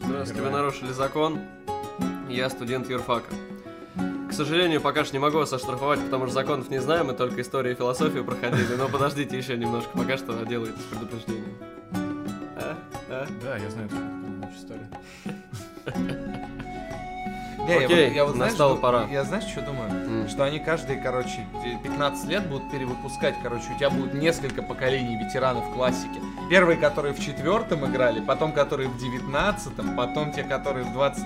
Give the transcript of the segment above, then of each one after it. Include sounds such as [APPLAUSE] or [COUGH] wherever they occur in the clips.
Здравствуйте, вы нарушили закон. Я студент юрфака. К сожалению, пока что не могу вас оштрафовать, потому что законов не знаем, мы только историю и философию проходили, но подождите еще немножко, пока что делайте с предупреждением. А? А? Да, я знаю эту историю. Не, я Окей, вот- я вот, знаешь, настала ду- пора. Я знаешь, что думаю? М. Что они каждые, короче, 15 лет будут перевыпускать, короче, у тебя будет несколько поколений ветеранов классики. Первые, которые в четвертом играли, потом, которые в девятнадцатом, потом те, которые в 20...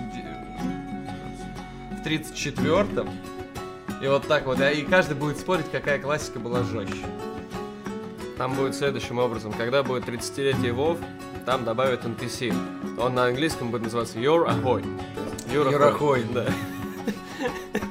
в тридцать четвертом. И вот так вот. И каждый будет спорить, какая классика была жестче. Там будет следующим образом. Когда будет 30-летие WoW, там добавят NPC. Он на английском будет называться Your Ahoy. Your Your Ahoy. Да. [LAUGHS]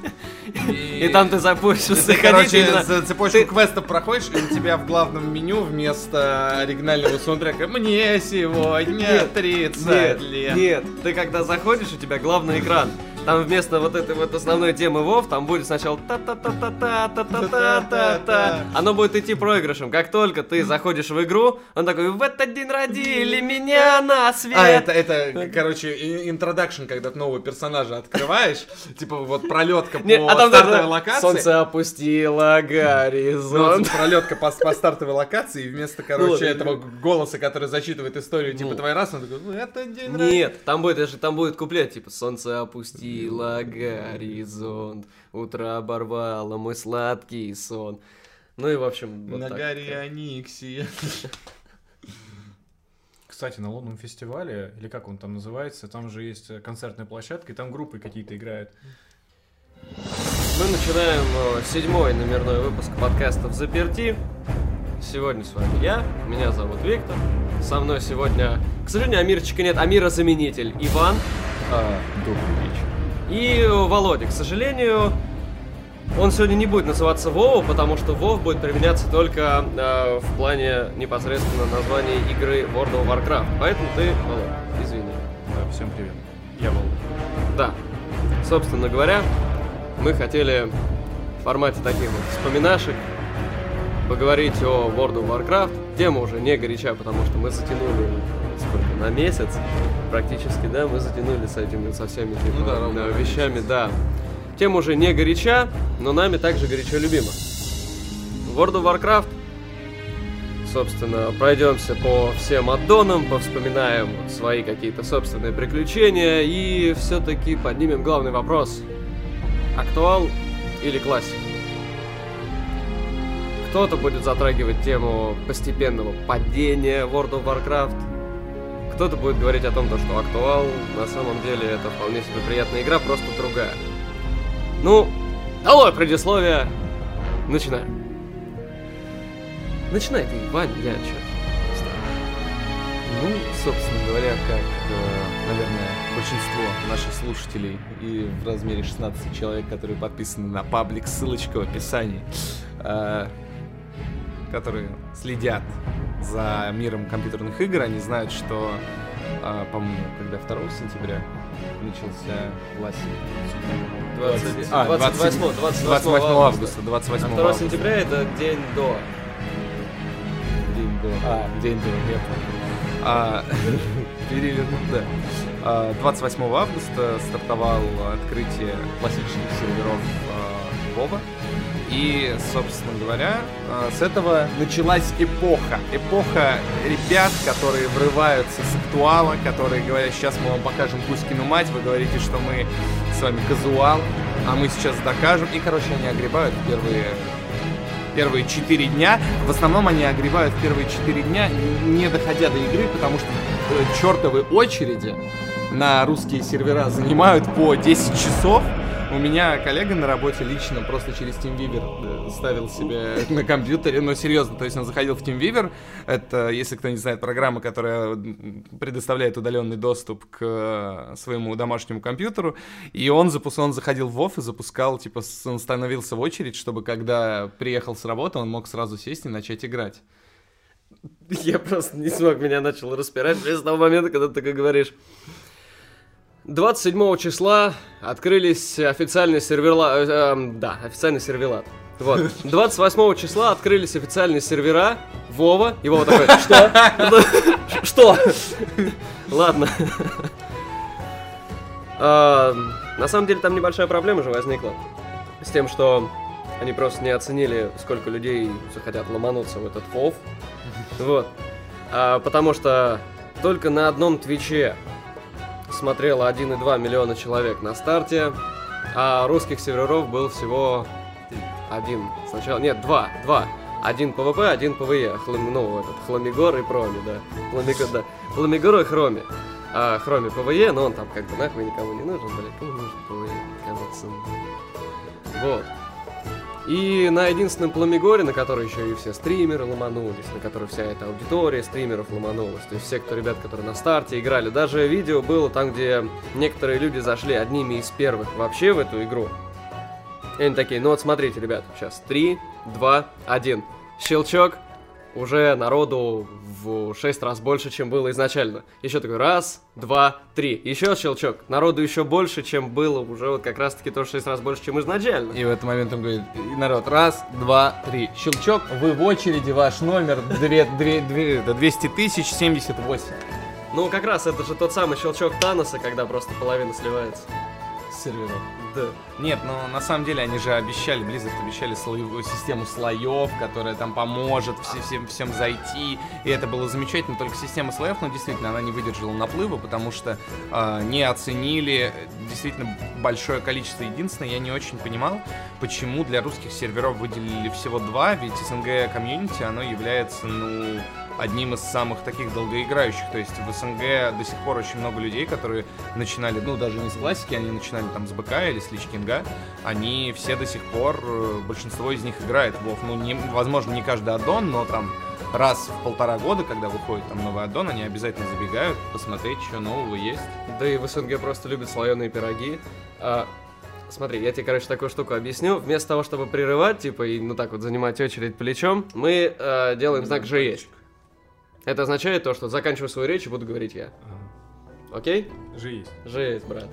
И, там ты запустишься. Ты, короче, за цепочку квестов проходишь, и у тебя в главном меню вместо оригинального саундтрека «Мне сегодня 30 Нет, лет». нет, ты когда заходишь, у тебя главный экран. Там вместо вот этой вот основной темы Вов, там будет сначала та та та та та та та та та та Оно будет идти проигрышем. Как только ты заходишь в игру, он такой, в этот день родили меня на свет. А, это, это, короче, интродакшн, когда ты нового персонажа открываешь, типа вот пролетка по а стартовой локации. Солнце опустило Ну, горизонт. вот пролетка по, стартовой локации, и вместо, короче, Ну, этого голоса, который зачитывает историю, типа, Ну. твоей раз, он такой, ну, это день рождения». Нет, там будет, там будет куплет, типа, солнце опустило горизонт, утро оборвало мой сладкий сон. Ну и, в общем, вот На так. горе Аниксия. Кстати, на лунном фестивале, или как он там называется, там же есть концертная площадка, и там группы какие-то играют. Мы начинаем э, седьмой номерной выпуск подкаста «В заперти». Сегодня с вами я, меня зовут Виктор. Со мной сегодня, к сожалению, Амирчика нет, Амира-заменитель Иван добрый вечер. И Володя. К сожалению, он сегодня не будет называться Вова, потому что Вов будет применяться только э, в плане непосредственно названия игры World of Warcraft. Поэтому ты, Володя, извини. Да, всем привет. Я Володя. Да. Собственно говоря, мы хотели в формате таких вот вспоминашек поговорить о World of Warcraft. Тема уже не горяча, потому что мы затянули сколько, на месяц практически, да, мы затянули с этими, со всеми типа, Ну да, да, вещами, да. Тема уже не горяча, но нами также горячо любима. World of Warcraft Собственно, пройдемся по всем аддонам, повспоминаем вот свои какие-то собственные приключения и все-таки поднимем главный вопрос. Актуал или классик? Кто-то будет затрагивать тему постепенного падения World of Warcraft. Кто-то будет говорить о том, то, что актуал на самом деле это вполне себе приятная игра, просто другая. Ну, алло, предисловие. Начинаем. Начинай ты, Вань, я чё? Ну, собственно говоря, как, э, наверное, большинство наших слушателей и в размере 16 человек, которые подписаны на паблик, ссылочка в описании, э, которые следят за миром компьютерных игр, они знают, что, э, по-моему, когда 2 сентября начался классик. 20, А, 28, 20 28, 28 августа, 28 А 2 августа. сентября это день до. День до. А, день до, я. А, [LAUGHS] перевернуть, да. А, 28 августа стартовал открытие классических серверов а, Вова. И, собственно говоря, а, с этого началась эпоха. Эпоха ребят, которые врываются с актуала, которые говорят, сейчас мы вам покажем Кузькину мать, вы говорите, что мы с вами казуал, а мы сейчас докажем. И, короче, они огребают первые первые 4 дня. В основном они огребают в первые 4 дня, не доходя до игры, потому что э, чертовы очереди на русские сервера занимают по 10 часов. У меня коллега на работе лично просто через TeamViewer э, ставил себе [LAUGHS] на компьютере, но серьезно, то есть он заходил в TeamViewer, это, если кто не знает, программа, которая предоставляет удаленный доступ к э, своему домашнему компьютеру, и он, запус... он заходил в WoW и запускал, типа, он становился в очередь, чтобы когда приехал с работы, он мог сразу сесть и начать играть. Я просто не смог, меня начал распирать с того момента, когда ты такой говоришь. 27 числа открылись официальные сервера... э, эм, да, официальный сервелат. Вот. 28 числа открылись официальные сервера Вова. И Вова такой, что? [LAUGHS] Что? Ладно. А, на самом деле там небольшая проблема же возникла с тем, что они просто не оценили, сколько людей захотят ломануться в этот фов. [LAUGHS] Вот. А, потому что только на одном твиче смотрело 1,2 миллиона человек на старте, а русских серверов был всего один. Сначала, нет, два, два. Один PvP, один PvE. Хлам, ну, этот, Пламегор и Хроми, да. Пламегор, да. Хламигор и Хроми. А Хроми PvE, но он там как бы нахуй никому не нужен, блядь. Кому нужен PvE? Кажется. Вот. И на единственном Пламегоре, на который еще и все стримеры ломанулись, на который вся эта аудитория стримеров ломанулась, то есть все, кто ребят, которые на старте играли, даже видео было там, где некоторые люди зашли одними из первых вообще в эту игру. И они такие, ну вот смотрите, ребят, сейчас 3, 2, 1. Щелчок, уже народу в 6 раз больше, чем было изначально. Еще такой раз, два, три. Еще щелчок. Народу еще больше, чем было уже вот как раз таки тоже 6 раз больше, чем изначально. И в этот момент он говорит, «И народ, раз, два, три. Щелчок, вы в очереди, ваш номер две- две- две- да, 200 тысяч 78 Ну как раз это же тот самый щелчок Таноса, когда просто половина сливается. серверов. Да. Нет, но на самом деле они же обещали, Blizzard обещали слоевую систему слоев, которая там поможет все- всем, всем зайти. И это было замечательно, только система слоев, но действительно она не выдержала наплыва, потому что э, не оценили действительно большое количество. Единственное, я не очень понимал, почему для русских серверов выделили всего два, ведь СНГ комьюнити, оно является, ну, одним из самых таких долгоиграющих. То есть в СНГ до сих пор очень много людей, которые начинали, ну, даже не с классики, они начинали там с БК или с Лич Кинга. Они все до сих пор, э, большинство из них играет в WoW. Ну, не, возможно, не каждый аддон, но там раз в полтора года, когда выходит там новый аддон, они обязательно забегают посмотреть, что нового есть. Да и в СНГ просто любят слоеные пироги. А, смотри, я тебе, короче, такую штуку объясню. Вместо того, чтобы прерывать, типа, и ну так вот занимать очередь плечом, мы э, делаем знак «Же Это означает то, что заканчиваю свою речь и буду говорить я. Окей? Есть. Жесть, брат.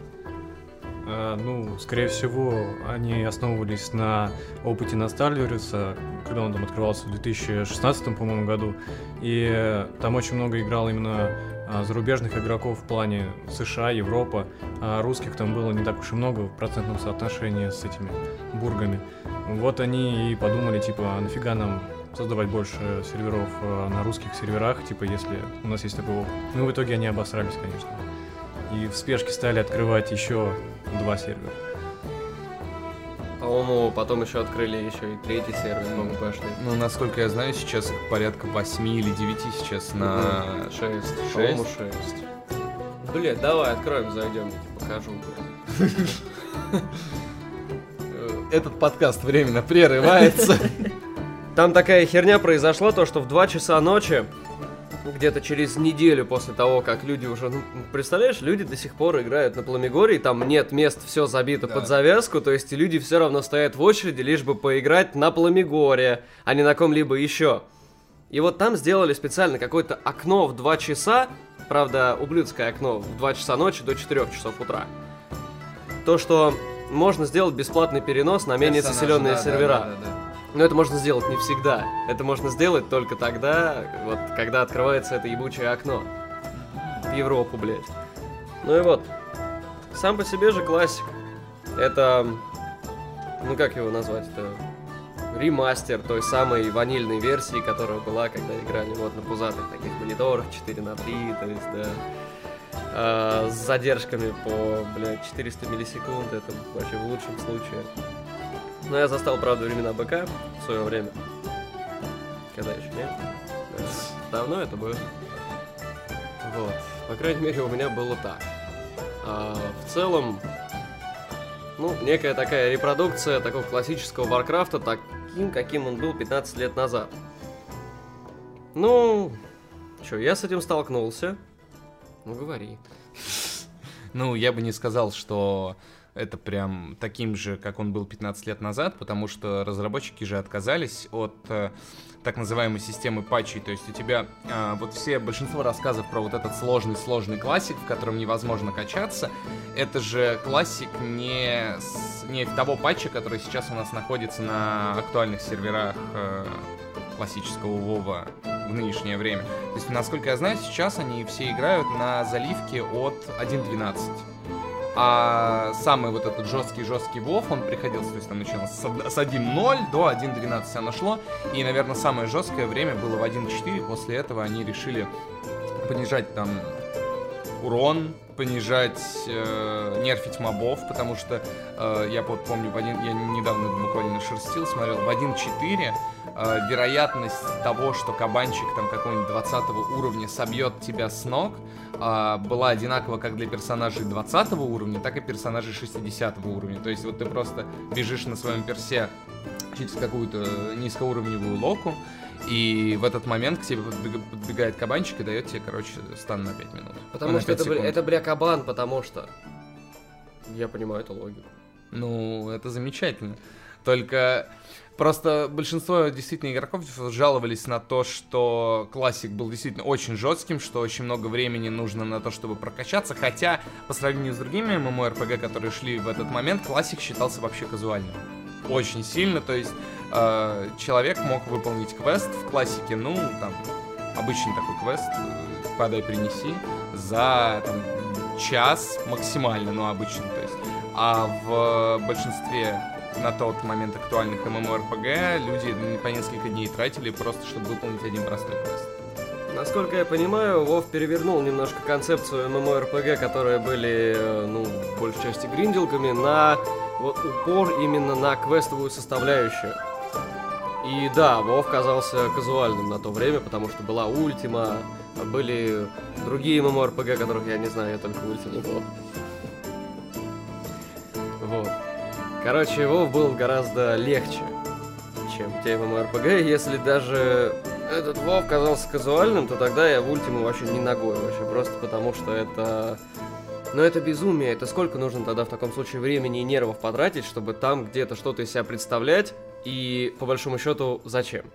А, ну, скорее всего, они основывались на опыте Настальверса, когда он там открывался в 2016, по-моему, году. И там очень много играл именно а, зарубежных игроков в плане США, Европа. А русских там было не так уж и много в процентном соотношении с этими бургами. Вот они и подумали, типа, а нафига нам создавать больше серверов э, на русских серверах, типа, если у нас есть такой опыт. Ну, в итоге они обосрались, конечно. И в спешке стали открывать еще два сервера. По-моему, потом еще открыли еще и третий сервер, по-моему, пошли. Ну, насколько я знаю, сейчас их порядка 8 или 9 сейчас на... Шесть. Шесть? По-моему, шесть. Блять, давай откроем, зайдем, я тебе покажу. [LAUGHS] Этот подкаст временно прерывается. [LAUGHS] Там такая херня произошла, то что в 2 часа ночи, где-то через неделю после того, как люди уже... Ну, представляешь, люди до сих пор играют на Пламегоре, и там нет мест, все забито Да. под завязку, то есть люди все равно стоят в очереди, лишь бы поиграть на Пламегоре, а не на ком-либо еще. И вот там сделали специально какое-то окно в 2 часа, правда, ублюдское окно, в 2 часа ночи до 4 часов утра. То, что можно сделать бесплатный перенос на менее заселенные сервера. Но это можно сделать не всегда. Это можно сделать только тогда, вот, когда открывается это ебучее окно. В Европу, блядь. Ну и вот. Сам по себе же классик. Это... Ну как его назвать? Это ремастер той самой ванильной версии, которая была, когда играли вот на пузатых таких мониторах 4 на 3, то есть, да. А, с задержками по, блядь, 400 миллисекунд, это вообще в лучшем случае. Но я застал, правда, времена БК в свое время. Когда еще, нет? Да. Давно это было. Вот. По крайней мере, у меня было так. А в целом, ну, некая такая репродукция такого классического Варкрафта, таким, каким он был 15 лет назад. Ну, что, я с этим столкнулся. Ну, говори. Ну, я бы не сказал, что это прям таким же, как он был 15 лет назад, потому что разработчики же отказались от э, так называемой системы патчей. То есть у тебя э, вот все, большинство рассказов про вот этот сложный-сложный классик, в котором невозможно качаться, это же классик не, с- не того патча, который сейчас у нас находится на актуальных серверах э, классического Вова в нынешнее время. То есть, насколько я знаю, сейчас они все играют на заливке от 1.12. А самый вот этот жесткий-жесткий Вов, он приходился, то есть там началось с 1.0 до 1.12 оно шло. И, наверное, самое жесткое время было в 1.4. После этого они решили понижать там урон, понижать, э, нерфить мобов, потому что э, я вот помню, в один, я недавно буквально шерстил, смотрел, в 1.4 э, вероятность того, что кабанчик там какого-нибудь 20 уровня собьет тебя с ног, э, была одинакова как для персонажей 20 уровня, так и персонажей 60 уровня. То есть вот ты просто бежишь на своем персе через какую-то низкоуровневую локу, и в этот момент к тебе подбегает кабанчик и дает тебе, короче, стан на 5 минут. Потому ну, что это, секунд. это, бля, кабан, потому что... Я понимаю эту логику. Ну, это замечательно. Только просто большинство действительно игроков жаловались на то, что классик был действительно очень жестким, что очень много времени нужно на то, чтобы прокачаться. Хотя, по сравнению с другими MMORPG, которые шли в этот момент, классик считался вообще казуальным. Очень сильно, то есть э, человек мог выполнить квест в классике, ну, там, обычный такой квест, э, подай, принеси, за там, час максимально, ну, обычно, то есть. А в большинстве на тот момент актуальных MMORPG люди по несколько дней тратили просто, чтобы выполнить один простой квест. Насколько я понимаю, Вов перевернул немножко концепцию MMORPG, которые были, э, ну, в большей части гринделками, на вот упор именно на квестовую составляющую. И да, Вов казался казуальным на то время, потому что была Ультима, были другие MMORPG, которых я не знаю, я только Ультиму был. Вот. Короче, Вов был гораздо легче, чем те MMORPG. Если даже этот Вов казался казуальным, то тогда я в Ультиму вообще не ногой вообще, просто потому что это... Но это безумие, это сколько нужно тогда в таком случае времени и нервов потратить, чтобы там где-то что-то из себя представлять, и по большому счету, зачем?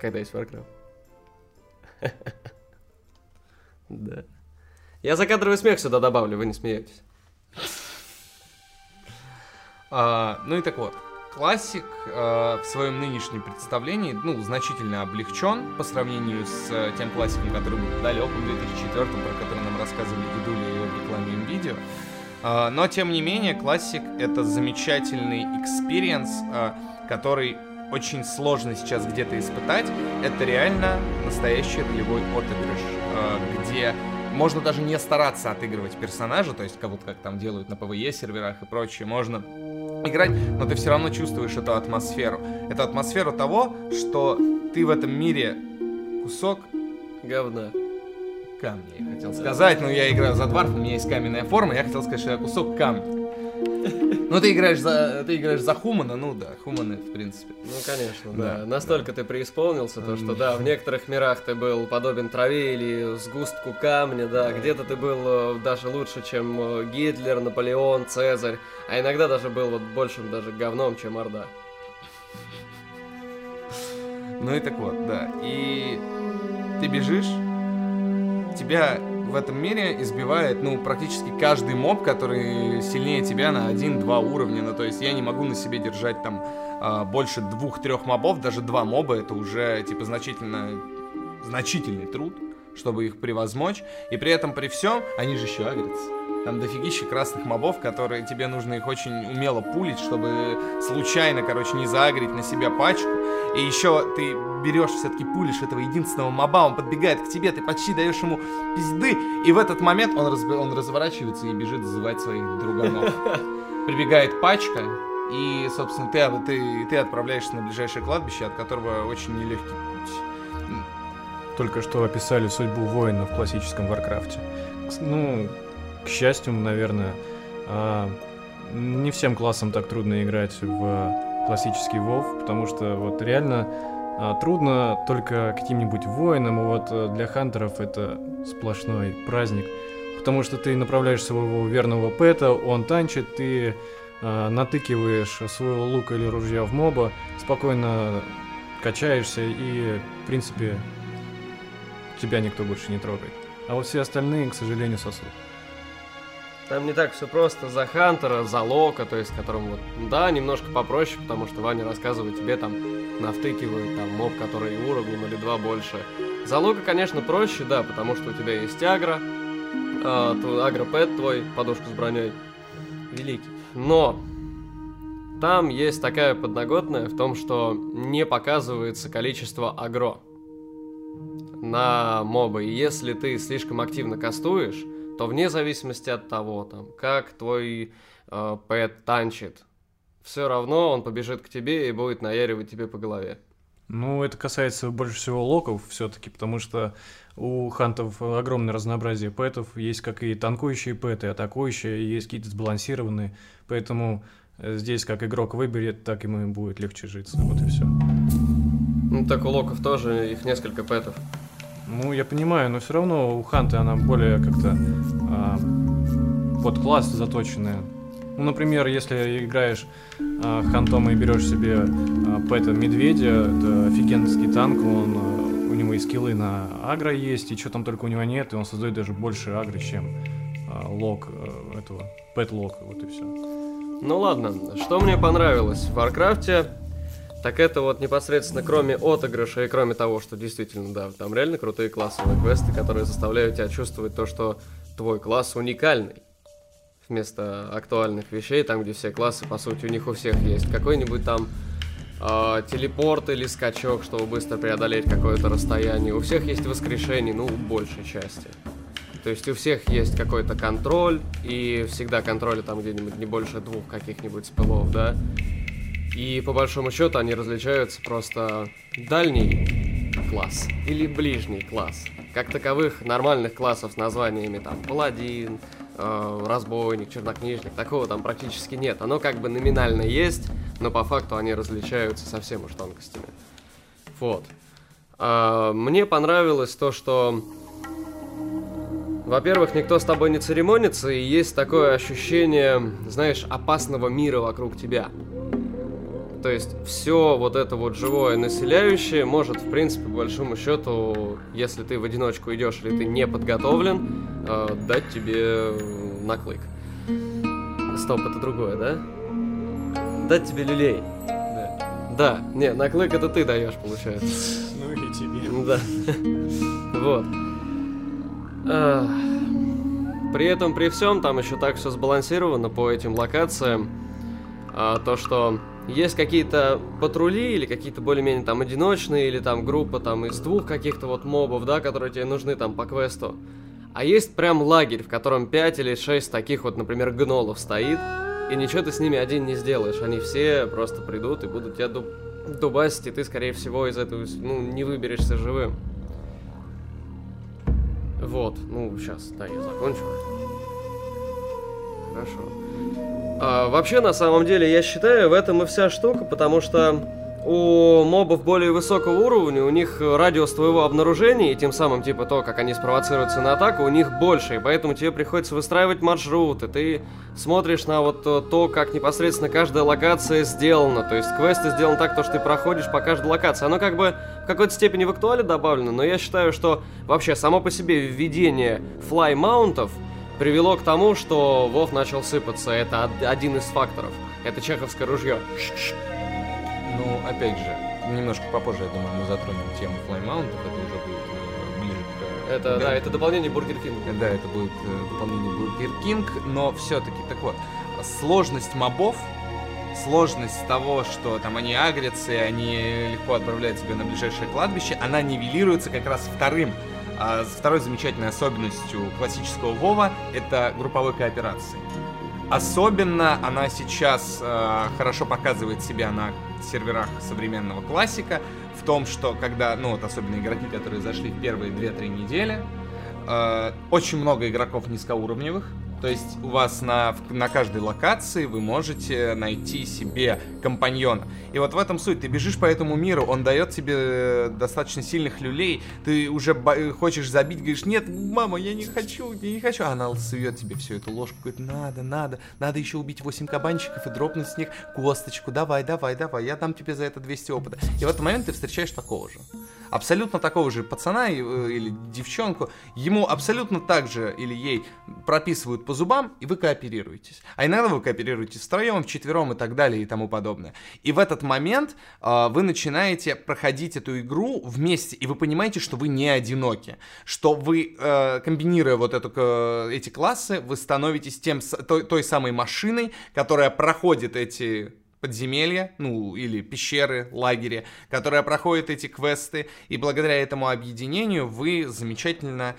Когда есть Warcraft. [LAUGHS] Да. Я закадровый смех сюда добавлю, вы не смеетесь. А, ну и так вот. Классик э, в своем нынешнем представлении, ну, значительно облегчен по сравнению с э, тем классиком, который был далеком 2004, про который нам рассказывали дедули в рекламе видео. Э, но, тем не менее, классик — это замечательный experience, э, который очень сложно сейчас где-то испытать, это реально настоящий ролевой отыгрыш, э, где можно даже не стараться отыгрывать персонажа, то есть как будто как там делают на PvE серверах и прочее, можно играть, но ты все равно чувствуешь эту атмосферу. Эту атмосферу того, что ты в этом мире кусок говна. Камня, я хотел сказать, но я играю за дварф, у меня есть каменная форма, я хотел сказать, что я кусок камня. Ну, ты играешь за, ты играешь за Хумана, ну да, Хуманы, в принципе. Ну, конечно, да. да. Настолько да. ты преисполнился, то, что, да, в некоторых мирах ты был подобен траве или сгустку камня, да, где-то ты был э, даже лучше, чем э, Гитлер, Наполеон, Цезарь, а иногда даже был вот большим даже говном, чем Орда. Ну и так вот, да. И ты бежишь, тебя в этом мире избивает, ну, практически каждый моб, который сильнее тебя на один-два уровня. Ну, то есть я не могу на себе держать там а, больше двух-трех мобов, даже два моба, это уже, типа, значительно, значительный труд, чтобы их превозмочь. И при этом, при всем, они же еще агрятся. Там дофигища красных мобов, которые тебе нужно их очень умело пулить, чтобы случайно, короче, не заагрить на себя пачку. И еще ты берешь, все-таки пулишь этого единственного моба, он подбегает к тебе, ты почти даешь ему пизды, и в этот момент он, разб... он разворачивается и бежит зазывать своих друганов. Прибегает пачка, и, собственно, ты, ты, ты отправляешься на ближайшее кладбище, от которого очень нелегкий путь. Только что описали судьбу воина в классическом Варкрафте. Ну, к счастью, наверное, а, не всем классам так трудно играть в классический WoW, потому что вот реально а, трудно только каким-нибудь воинам, и вот э, для хантеров это сплошной праздник, потому что ты направляешь своего верного пэта, он танчит, ты э, натыкиваешь своего лука или ружья в моба, спокойно качаешься и, в принципе, тебя никто больше не трогает. А вот все остальные, к сожалению, сосут. Там не так все просто. За Хантера, за Лока, то есть, которому вот, да, немножко попроще, потому что Ваня рассказывает тебе там, навтыкивает там моб, который уровнем или два больше. За Лока, конечно, проще, да, потому что у тебя есть агро, э, агро-пэт твой, подушка с броней. великий. Но там есть такая подноготная в том, что не показывается количество агро на мобы. И если ты слишком активно кастуешь, то вне зависимости от того, там, как твой э, пэт танчит, все равно он побежит к тебе и будет наяривать тебе по голове. Ну, это касается больше всего локов все-таки, потому что у хантов огромное разнообразие пэтов. Есть как и танкующие пэты, атакующие, и есть какие-то сбалансированные. Поэтому э, здесь как игрок выберет, так ему будет легче житься. Вот и все. Ну, так у локов тоже их несколько пэтов. Ну, я понимаю, но все равно у Ханты она более как-то а, под класс заточенная. Ну, например, если играешь а, хантом и берешь себе а, пета медведя, это офигенский танк, он, а, у него и скиллы на агро есть, и что там только у него нет, и он создает даже больше агро, чем а, лок а, этого, пет лок, вот и все. Ну ладно, что мне понравилось в Варкрафте, так это вот непосредственно кроме отыгрыша и кроме того, что действительно, да, там реально крутые классовые квесты, которые заставляют тебя чувствовать то, что твой класс уникальный. Вместо актуальных вещей, там, где все классы, по сути, у них у всех есть какой-нибудь там э, телепорт или скачок, чтобы быстро преодолеть какое-то расстояние. У всех есть воскрешение, ну, большей части. То есть у всех есть какой-то контроль, и всегда контроля там где-нибудь не больше двух каких-нибудь спылов, да. И по большому счету они различаются просто дальний класс или ближний класс. Как таковых нормальных классов с названиями там паладин, э, разбойник, чернокнижник, такого там практически нет. Оно как бы номинально есть, но по факту они различаются совсем уж тонкостями. Вот. А, мне понравилось то, что во-первых, никто с тобой не церемонится, и есть такое ощущение, знаешь, опасного мира вокруг тебя. То есть все вот это вот живое населяющее может, в принципе, по большому счету, если ты в одиночку идешь или ты не подготовлен, э, дать тебе наклык. Стоп, это другое, да? Дать тебе люлей. Да. Да, не, наклык это ты даешь, получается. Ну и тебе. Да. Вот. При этом, при всем, там еще так все сбалансировано по этим локациям. А, то, что есть какие-то патрули или какие-то более-менее там одиночные, или там группа там из двух каких-то вот мобов, да, которые тебе нужны там по квесту. А есть прям лагерь, в котором 5 или 6 таких вот, например, гнолов стоит, и ничего ты с ними один не сделаешь. Они все просто придут и будут тебя дуб дубасить, и ты, скорее всего, из этого ну, не выберешься живым. Вот, ну, сейчас, да, я закончу. Хорошо. А, вообще, на самом деле, я считаю, в этом и вся штука, потому что у мобов более высокого уровня, у них радиус твоего обнаружения, и тем самым, типа, то, как они спровоцируются на атаку, у них больше, и поэтому тебе приходится выстраивать маршруты, ты смотришь на вот то, как непосредственно каждая локация сделана, то есть квесты сделаны так, то, что ты проходишь по каждой локации. Оно как бы в какой-то степени в актуале добавлено, но я считаю, что вообще само по себе введение флай-маунтов привело к тому, что Вов начал сыпаться. Это один из факторов. Это чеховское ружье. Ну, опять же, немножко попозже, я думаю, мы затронем тему флаймаунтов, это уже будет э, ближе к... Это, да, это дополнение Бургер Кинга. Да, это будет э, дополнение Бургер Кинг, но все-таки, так вот, сложность мобов, сложность того, что там они агрятся, и они легко отправляют тебя на ближайшее кладбище, она нивелируется как раз вторым а второй замечательной особенностью классического Вова это групповой кооперации. Особенно она сейчас э, хорошо показывает себя на серверах современного классика в том, что когда, ну вот особенно игроки, которые зашли в первые 2-3 недели, э, очень много игроков низкоуровневых, то есть у вас на, на каждой локации вы можете найти себе компаньона. И вот в этом суть. Ты бежишь по этому миру, он дает тебе э, достаточно сильных люлей, ты уже хочешь забить, говоришь, нет, мама, я не хочу, я не хочу. А она сует тебе всю эту ложку, говорит, надо, надо, надо еще убить 8 кабанчиков и дропнуть с них косточку, давай, давай, давай, я дам тебе за это 200 опыта. И в этот момент ты встречаешь такого же. абсолютно такого же пацана э, или девчонку, ему абсолютно так же или ей прописывают по зубам, и вы кооперируетесь. А иногда вы кооперируетесь втроем, вчетвером и так далее и тому подобное. И в этот момент э, вы начинаете проходить эту игру вместе, и вы понимаете, что вы не одиноки, что вы, э, комбинируя вот эту, э, эти классы, вы становитесь тем, той, той самой машиной, которая проходит эти подземелья, ну, или пещеры, лагеря, которая проходит эти квесты, и благодаря этому объединению вы замечательно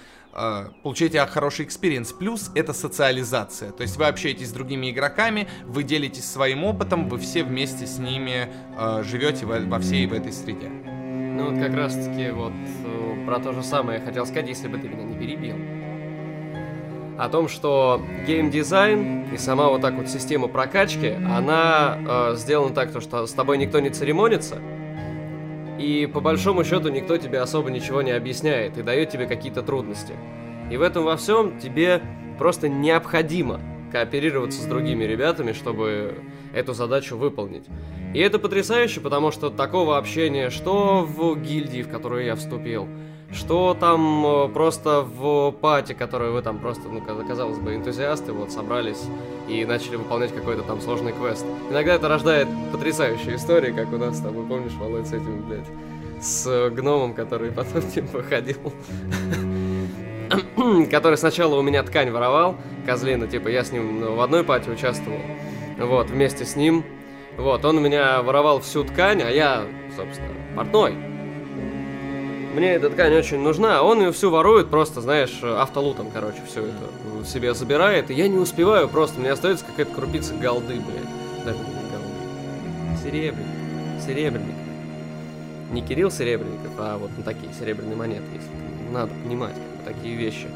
получаете хороший experience. Плюс это социализация, то есть вы общаетесь с другими игроками, вы делитесь своим опытом, вы все вместе с ними э, живете во, во всей в этой среде. Ну вот как раз таки вот э, про то же самое я хотел сказать, если бы ты меня не перебил о том, что геймдизайн и сама вот так вот система прокачки, она э, сделана так, то, что с тобой никто не церемонится, и по большому счету никто тебе особо ничего не объясняет и дает тебе какие-то трудности. И в этом во всем тебе просто необходимо кооперироваться с другими ребятами, чтобы эту задачу выполнить. И это потрясающе, потому что такого общения, что в гильдии, в которую я вступил, что там э, просто в пати, которую вы там просто, ну, казалось бы, энтузиасты вот собрались и начали выполнять какой-то там сложный квест. Иногда это рождает потрясающие истории, как у нас с тобой, помнишь, Володь, с этим, блядь, с гномом, который потом, [LAUGHS] типа, ходил [COUGHS] который сначала у меня ткань воровал, козлина, типа, я с ним ну, в одной пати участвовал, вот, вместе с ним, вот, он у меня воровал всю ткань, а я, собственно, портной, мне эта ткань очень нужна, а он ее всю ворует просто, знаешь, автолутом, короче, все это себе забирает, и я не успеваю просто, мне остается какая-то крупица голды, блядь. Даже не голды. Серебряник. Серебряник. Не Кирилл Серебренников, а вот ну, такие серебряные монеты, если надо понимать, как бы, такие вещи.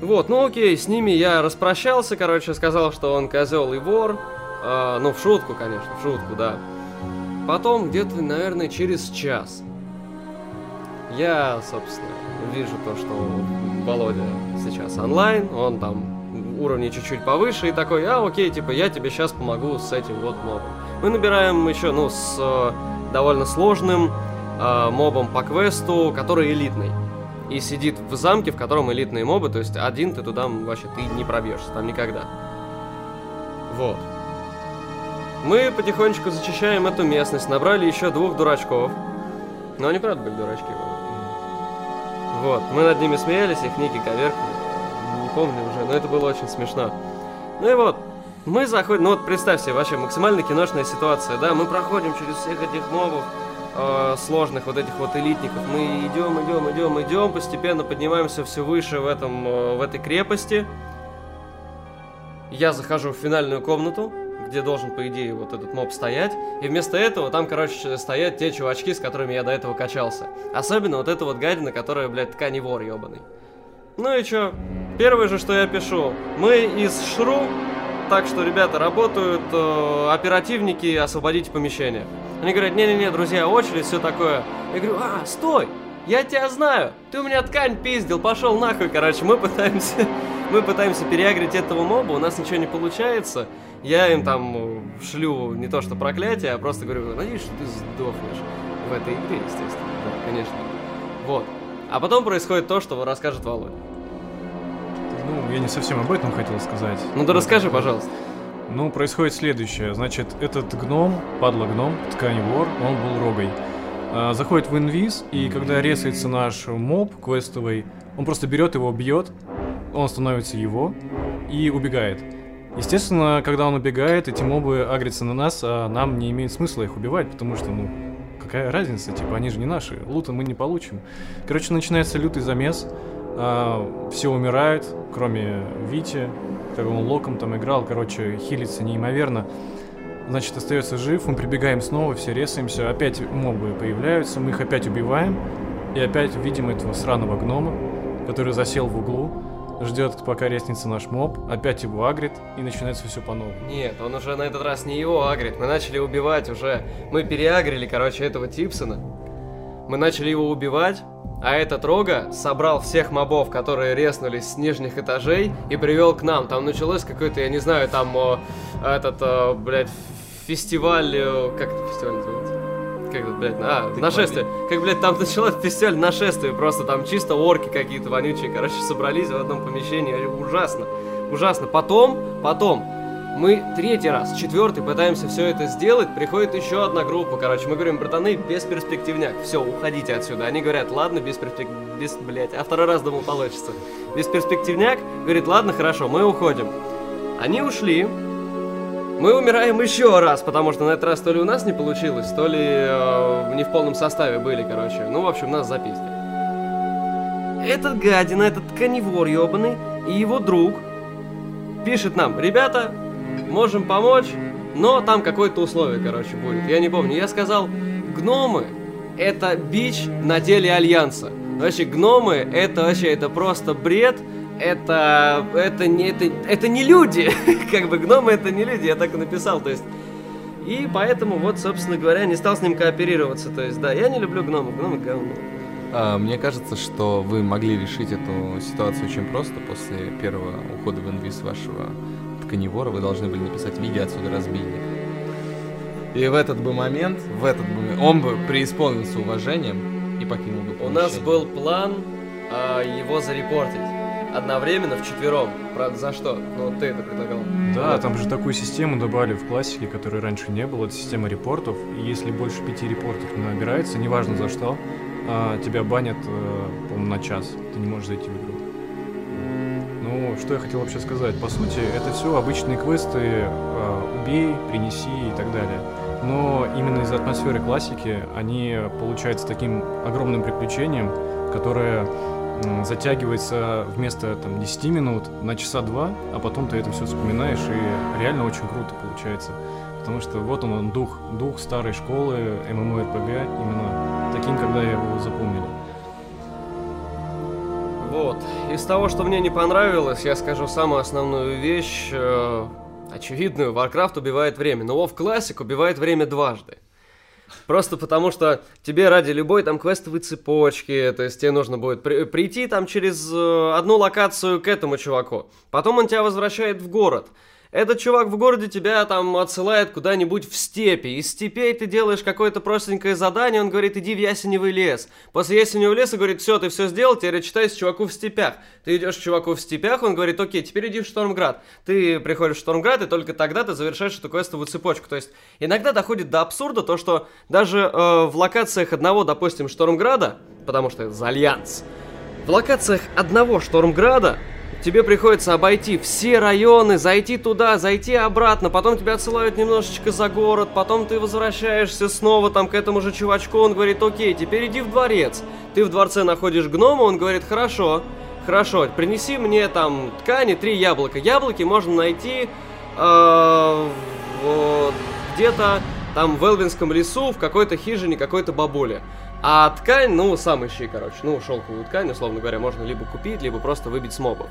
Вот, ну окей, с ними я распрощался, короче, сказал, что он козел и вор. Э, ну, в шутку, конечно, в шутку, да. Потом, где-то, наверное, через час я, собственно, вижу то, что Володя сейчас онлайн, он там уровни чуть-чуть повыше и такой, а окей, типа я тебе сейчас помогу с этим вот мобом. Мы набираем еще, ну, с э, довольно сложным э, мобом по квесту, который элитный. И сидит в замке, в котором элитные мобы, то есть один ты туда вообще ты не пробьешься, там никогда. Вот. Мы потихонечку зачищаем эту местность, набрали еще двух дурачков. Но они правда были дурачки. Вот, мы над ними смеялись, их ники коверкали. Не помню уже, но это было очень смешно. Ну и вот, мы заходим, ну вот представь себе, вообще максимально киношная ситуация, да, мы проходим через всех этих мобов, э, сложных вот этих вот элитников, мы идем, идем, идем, идем, постепенно поднимаемся все выше в, этом, э, в этой крепости. Я захожу в финальную комнату, где должен, по идее, вот этот моб стоять. И вместо этого там, короче, стоят те чувачки, с которыми я до этого качался. Особенно вот эта вот гадина, которая, блядь, ткани вор ебаный. Ну и чё? Первое же, что я пишу. Мы из ШРУ, так что, ребята, работают э, оперативники, освободите помещение. Они говорят, не-не-не, друзья, очередь, все такое. Я говорю, а, стой, я тебя знаю, ты у меня ткань пиздил, пошел нахуй, короче, мы пытаемся, [LAUGHS] мы пытаемся переагрить этого моба, у нас ничего не получается. Я им там шлю не то что проклятие, а просто говорю, надеюсь, что ты сдохнешь в этой игре, естественно. Да, конечно. Вот. А потом происходит то, что расскажет Володя. Ну, я не совсем об этом хотел сказать. Ну да расскажи, пожалуйста. Ну, происходит следующее. Значит, этот гном, падла гном, ткань вор, он был рогой. А, заходит в инвиз, и когда резается наш моб квестовый, он просто берет его, бьет, он становится его и убегает. Естественно, когда он убегает, эти мобы агрятся на нас, а нам не имеет смысла их убивать, потому что, ну, какая разница, типа, они же не наши, лута мы не получим. Короче, начинается лютый замес, а, все умирают, кроме Вити, как он локом там играл, короче, хилится неимоверно. Значит, остается жив, мы прибегаем снова, все резаемся, опять мобы появляются, мы их опять убиваем, и опять видим этого сраного гнома, который засел в углу, ждет, пока резнится наш моб, опять его агрит, и начинается все по новому. Нет, он уже на этот раз не его агрит, мы начали убивать уже. Мы переагрили, короче, этого Типсона. Мы начали его убивать, а этот Рога собрал всех мобов, которые резнулись с нижних этажей, и привел к нам. Там началось какой-то, я не знаю, там о, этот, о, блядь, фестиваль, как это фестиваль называется? Как, блядь, а, нашествие. Как, блядь, там началось фестиваль нашествие, просто там чисто орки какие-то вонючие, короче, собрались в одном помещении, ужасно, ужасно. Потом, потом, мы третий раз, четвертый пытаемся все это сделать, приходит еще одна группа, короче, мы говорим, братаны, без перспективняк, все, уходите отсюда. Они говорят, ладно, без перспектив... без, блядь, а второй раз думал, получится. Без перспективняк, говорит, ладно, хорошо, мы уходим. Они ушли, мы умираем еще раз, потому что на этот раз то ли у нас не получилось, то ли э, не в полном составе были, короче. Ну, в общем, нас запиздили. Этот гадина, этот канивор ебаный и его друг пишет нам, ребята, можем помочь, но там какое-то условие, короче, будет. Я не помню. Я сказал, гномы — это бич на теле Альянса. Вообще, гномы — это вообще, это просто бред, это, это, не, это, это не люди, [LAUGHS] как бы гномы это не люди, я так и написал, то есть, и поэтому вот, собственно говоря, не стал с ним кооперироваться, то есть, да, я не люблю гномов, гномы говно. А, мне кажется, что вы могли решить эту ситуацию очень просто. После первого ухода в инвиз вашего тканевора вы должны были написать «Видя отсюда разбийник». И в этот бы момент, в этот бы он бы преисполнился уважением и покинул бы У нас был план а, его зарепортить одновременно в четвером. Правда, за что? Ну, ты это предлагал. Да, там же такую систему добавили в классике, которой раньше не было. Это система репортов. И если больше пяти репортов набирается, неважно за что, а, тебя банят, э, по-моему, на час. Ты не можешь зайти в игру. Ну, что я хотел вообще сказать. По сути, это все обычные квесты э, «убей», «принеси» и так далее. Но именно из-за атмосферы классики они получаются таким огромным приключением, которое затягивается вместо там 10 минут на часа два, а потом ты это все вспоминаешь, и реально очень круто получается. Потому что вот он, он дух, дух старой школы MMORPG, именно таким, когда я его запомнил. Вот. Из того, что мне не понравилось, я скажу самую основную вещь. Э, очевидную, Warcraft убивает время. Но WoW Classic убивает время дважды. Просто потому что тебе ради любой там квестовой цепочки, то есть тебе нужно будет при прийти там через э, одну локацию к этому чуваку. Потом он тебя возвращает в город. Этот чувак в городе тебя там отсылает куда-нибудь в степи. Из степей ты делаешь какое-то простенькое задание, он говорит, иди в ясеневый лес. После ясеневого леса говорит, все, ты все сделал, теперь отчитайся чуваку в степях. Ты идешь к чуваку в степях, он говорит, окей, теперь иди в Штормград. Ты приходишь в Штормград, и только тогда ты завершаешь эту квестовую цепочку. То есть иногда доходит до абсурда то, что даже э, в локациях одного, допустим, Штормграда, потому что это за Альянс, в локациях одного Штормграда тебе приходится обойти все районы, зайти туда, зайти обратно, потом тебя отсылают немножечко за город, потом ты возвращаешься снова там к этому же чувачку, он говорит, окей, теперь иди в дворец. Ты в дворце находишь гнома, он говорит, хорошо, хорошо, принеси мне там ткани, три яблока. Яблоки можно найти э, вот, где-то там в Элвинском лесу, в какой-то хижине какой-то бабуле. А ткань, ну, сам ищи, короче. Ну, шелковую ткань, условно говоря, можно либо купить, либо просто выбить с мобов.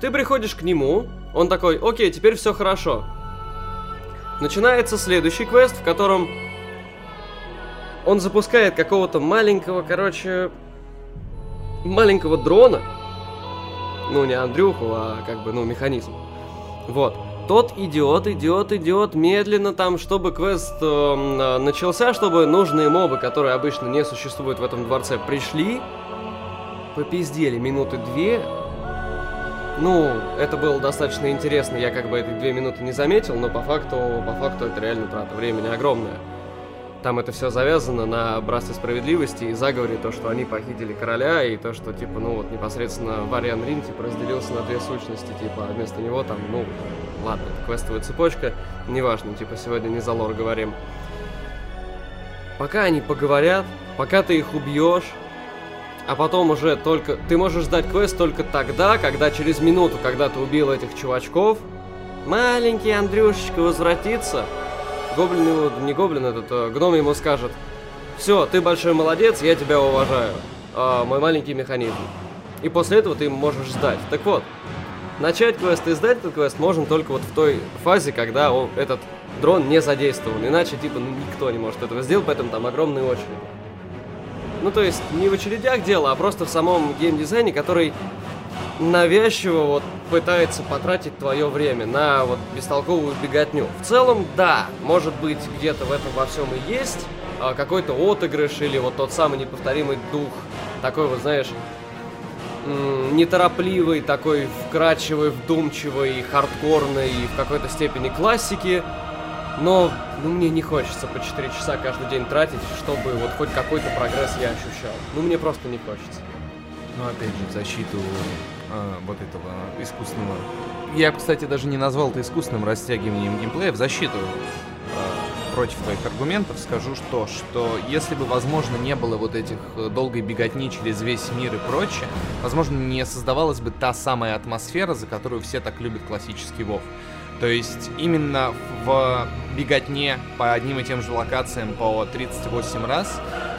Ты приходишь к нему, он такой, окей, теперь все хорошо. Начинается следующий квест, в котором он запускает какого-то маленького, короче, маленького дрона. Ну, не Андрюху, а как бы, ну, механизм. Вот тот идиот, идиот, идиот, медленно там, чтобы квест э, начался, чтобы нужные мобы, которые обычно не существуют в этом дворце, пришли, попиздели минуты две. Ну, это было достаточно интересно, я как бы эти две минуты не заметил, но по факту, по факту это реально трата времени огромная. Там это все завязано на братстве справедливости и заговоре, то, что они похитили короля, и то, что, типа, ну вот непосредственно Вариан Рин, типа, разделился на две сущности, типа, а вместо него там, ну, ладно, квестовая цепочка, неважно, типа, сегодня не за лор говорим. Пока они поговорят, пока ты их убьешь, а потом уже только... Ты можешь сдать квест только тогда, когда через минуту, когда ты убил этих чувачков, маленький Андрюшечка возвратится, гоблин его, не гоблин этот, а гном ему скажет, все, ты большой молодец, я тебя уважаю, а, мой маленький механизм. И после этого ты можешь сдать. Так вот, начать квест и сдать этот квест можно только вот в той фазе, когда он, этот дрон не задействован. Иначе, типа, ну, никто не может этого сделать, поэтому там огромные очереди. Ну, то есть, не в очередях дело, а просто в самом геймдизайне, который навязчиво вот пытается потратить твое время на вот бестолковую беготню. В целом, да, может быть, где-то в этом во всем и есть а, какой-то отыгрыш или вот тот самый неповторимый дух, такой вот, знаешь, м, неторопливый, такой вкрадчивый, вдумчивый, хардкорный и в какой-то степени классики. Но ну, мне не хочется по 4 часа каждый день тратить, чтобы вот хоть какой-то прогресс я ощущал. Ну, мне просто не хочется. Ну, опять же, в защиту а, вот этого искусственного... Я, кстати, даже не назвал это искусственным растягиванием геймплея. В защиту а, против твоих аргументов скажу, что, что если бы, возможно, не было вот этих э, долгой беготни через весь мир и прочее, возможно, не создавалась бы та самая атмосфера, за которую все так любят классический WoW. То есть именно в беготне по одним и тем же локациям по 38 раз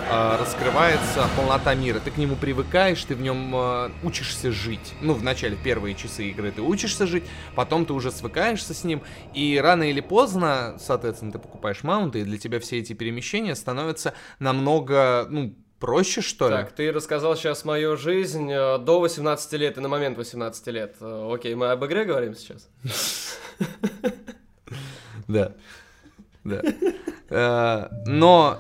э, раскрывается полнота мира. Ты к нему привыкаешь, ты в нем э, учишься жить. Ну, в начале первые часы игры ты учишься жить, потом ты уже свыкаешься с ним, и рано или поздно, соответственно, ты покупаешь маунты, и для тебя все эти перемещения становятся намного, ну, проще, что ли? Так, ты рассказал сейчас мою жизнь э, до 18 лет и на момент 18 лет. Э, Окей, мы об игре говорим сейчас? [LAUGHS] [LAUGHS] Да. Да. Э, Но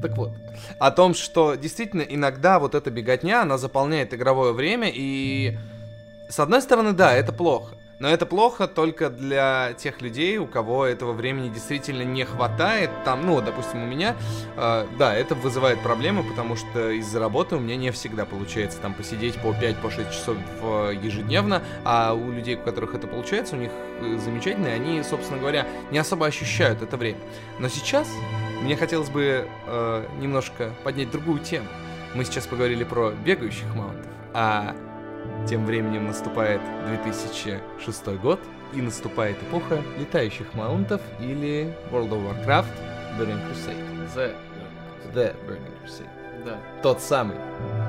так вот, о том, что действительно иногда вот эта беготня, она заполняет игровое время, и с одной стороны, да, это плохо. Но это плохо только для тех людей, у кого этого времени действительно не хватает. Там, ну, допустим, у меня, э, да, это вызывает проблемы, потому что из-за работы у меня не всегда получается там посидеть по 5-6 по часов э, ежедневно, а у людей, у которых это получается, у них э, замечательно, и они, собственно говоря, не особо ощущают это время. Но сейчас мне хотелось бы э, немножко поднять другую тему. Мы сейчас поговорили про бегающих маунтов, а тем временем наступает 2006 год, и наступает эпоха летающих маунтов или World of Warcraft Burning Crusade. The. The Burning Crusade. Да. Тот самый.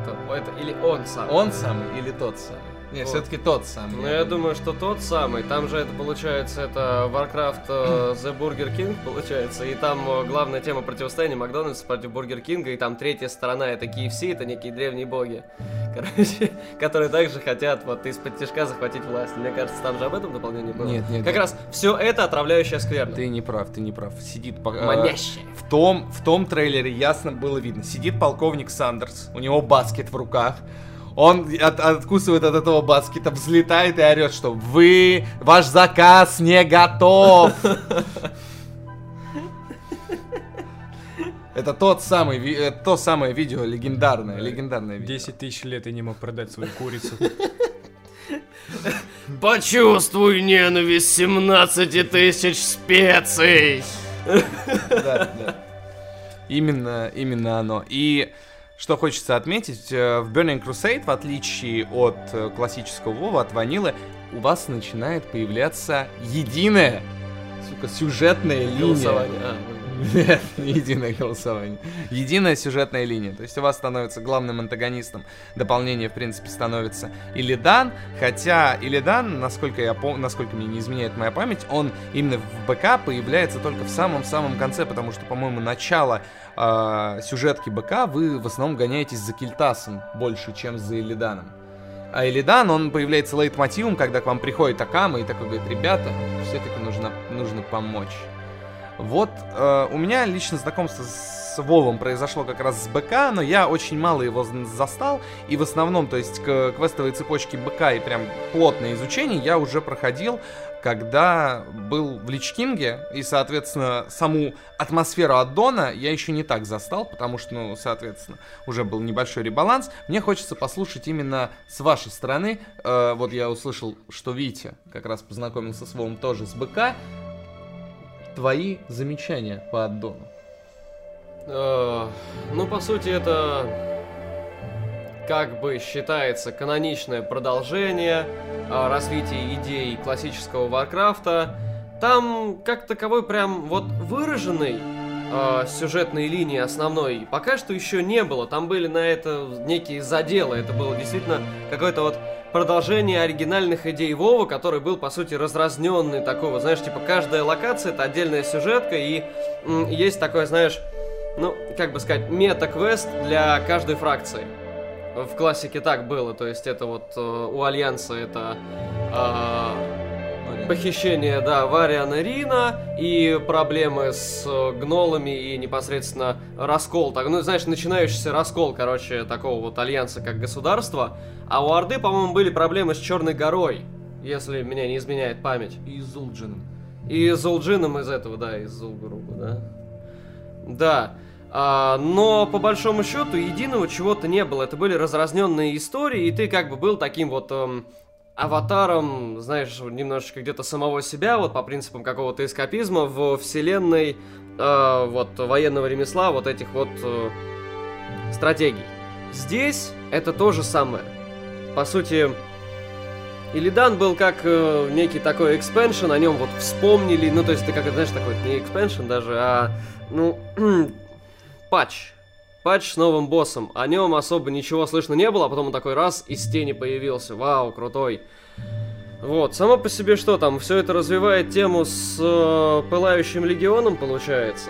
То- Это или он сам. Он самый или тот самый? Не, Вот. все-таки тот самый. Ну, я думаю, что тот самый. Там же это получается, это Warcraft э, [CLEARS THROAT] The Burger King, получается. И там э, главная тема противостояния Макдональдс против Бургер Кинга. И там третья сторона это KFC, это некие древние боги. [LAUGHS] Короче, которые также хотят вот из-под тяжка захватить власть. Мне кажется, там же об этом дополнение было. Нет, нет, Как нет. раз все это отравляющая скверна. Ты не прав, ты не прав. Сидит по- э, Манящая. В том, в том трейлере ясно было видно. Сидит полковник Сандерс, у него баскет в руках. Он от- откусывает от этого баскета, взлетает и орет, что вы, ваш заказ не готов. Это тот самый, э, то самое видео, легендарное, легендарное видео. 10 тысяч лет я не мог продать свою курицу. Почувствуй ненависть 17 тысяч специй. Да, да. Именно, именно оно. И что хочется отметить, э, в Burning Crusade, в отличие от э, классического Вова, от Ванилы, у вас начинает появляться единая, сука, сюжетная линия. Нет, не [LAUGHS] единое голосование. Единая сюжетная линия. То есть у вас становится главным антагонистом. Дополнение, в принципе, становится Илидан. Хотя Илидан, насколько я помню, насколько мне не изменяет моя память, он именно в БК появляется только в самом-самом конце, потому что, по-моему, начало э, сюжетки БК вы в основном гоняетесь за Кильтасом больше, чем за Илиданом. А Илидан, он появляется лейтмотивом, когда к вам приходит Акама и такой говорит, ребята, все-таки нужно, нужно помочь. Вот э, у меня лично знакомство с Вовом произошло как раз с БК, но я очень мало его застал, и в основном, то есть к квестовой цепочке БК и прям плотное изучение я уже проходил, когда был в Личкинге, и, соответственно, саму атмосферу аддона я еще не так застал, потому что, ну, соответственно, уже был небольшой ребаланс. Мне хочется послушать именно с вашей стороны. Э, вот я услышал, что Витя как раз познакомился с Вовом тоже с БК твои замечания по аддону? Э, Ну, по сути, это как бы считается каноничное продолжение э, развития идей классического Варкрафта. Там как таковой прям вот выраженной э, сюжетной линии основной пока что еще не было. Там были на это некие заделы. Это было действительно какое-то вот продолжение оригинальных идей Вова, который был, по сути, разразненный такого, знаешь, типа каждая локация это отдельная сюжетка, и м, есть такое, знаешь, ну, как бы сказать, мета-квест для каждой фракции. В классике так было, то есть это вот э, у Альянса это... э, похищение, да, Вариана Рина и проблемы с э, гнолами и непосредственно раскол, так, ну, знаешь, начинающийся раскол, короче, такого вот альянса как государства. А у Орды, по-моему, были проблемы с Черной горой, если меня не изменяет память. И Зулджином. И Зулджином из этого, да, из Зулгруба, да. Да. А, но по большому счету единого чего-то не было. Это были разразненные истории, и ты как бы был таким вот эм, аватаром, знаешь, немножечко где-то самого себя, вот по принципам какого-то эскапизма в вселенной э, вот военного ремесла, вот этих вот э, стратегий. Здесь это то же самое. По сути, Илидан был как э, некий такой экспеншн, о нем вот вспомнили, ну то есть ты как, знаешь, такой не экспеншн даже, а ну [CLEARS THROAT] патч патч с новым боссом. О нем особо ничего слышно не было, а потом он такой раз из тени появился. Вау, крутой. Вот, само по себе что там, все это развивает тему с э, Пылающим Легионом, получается.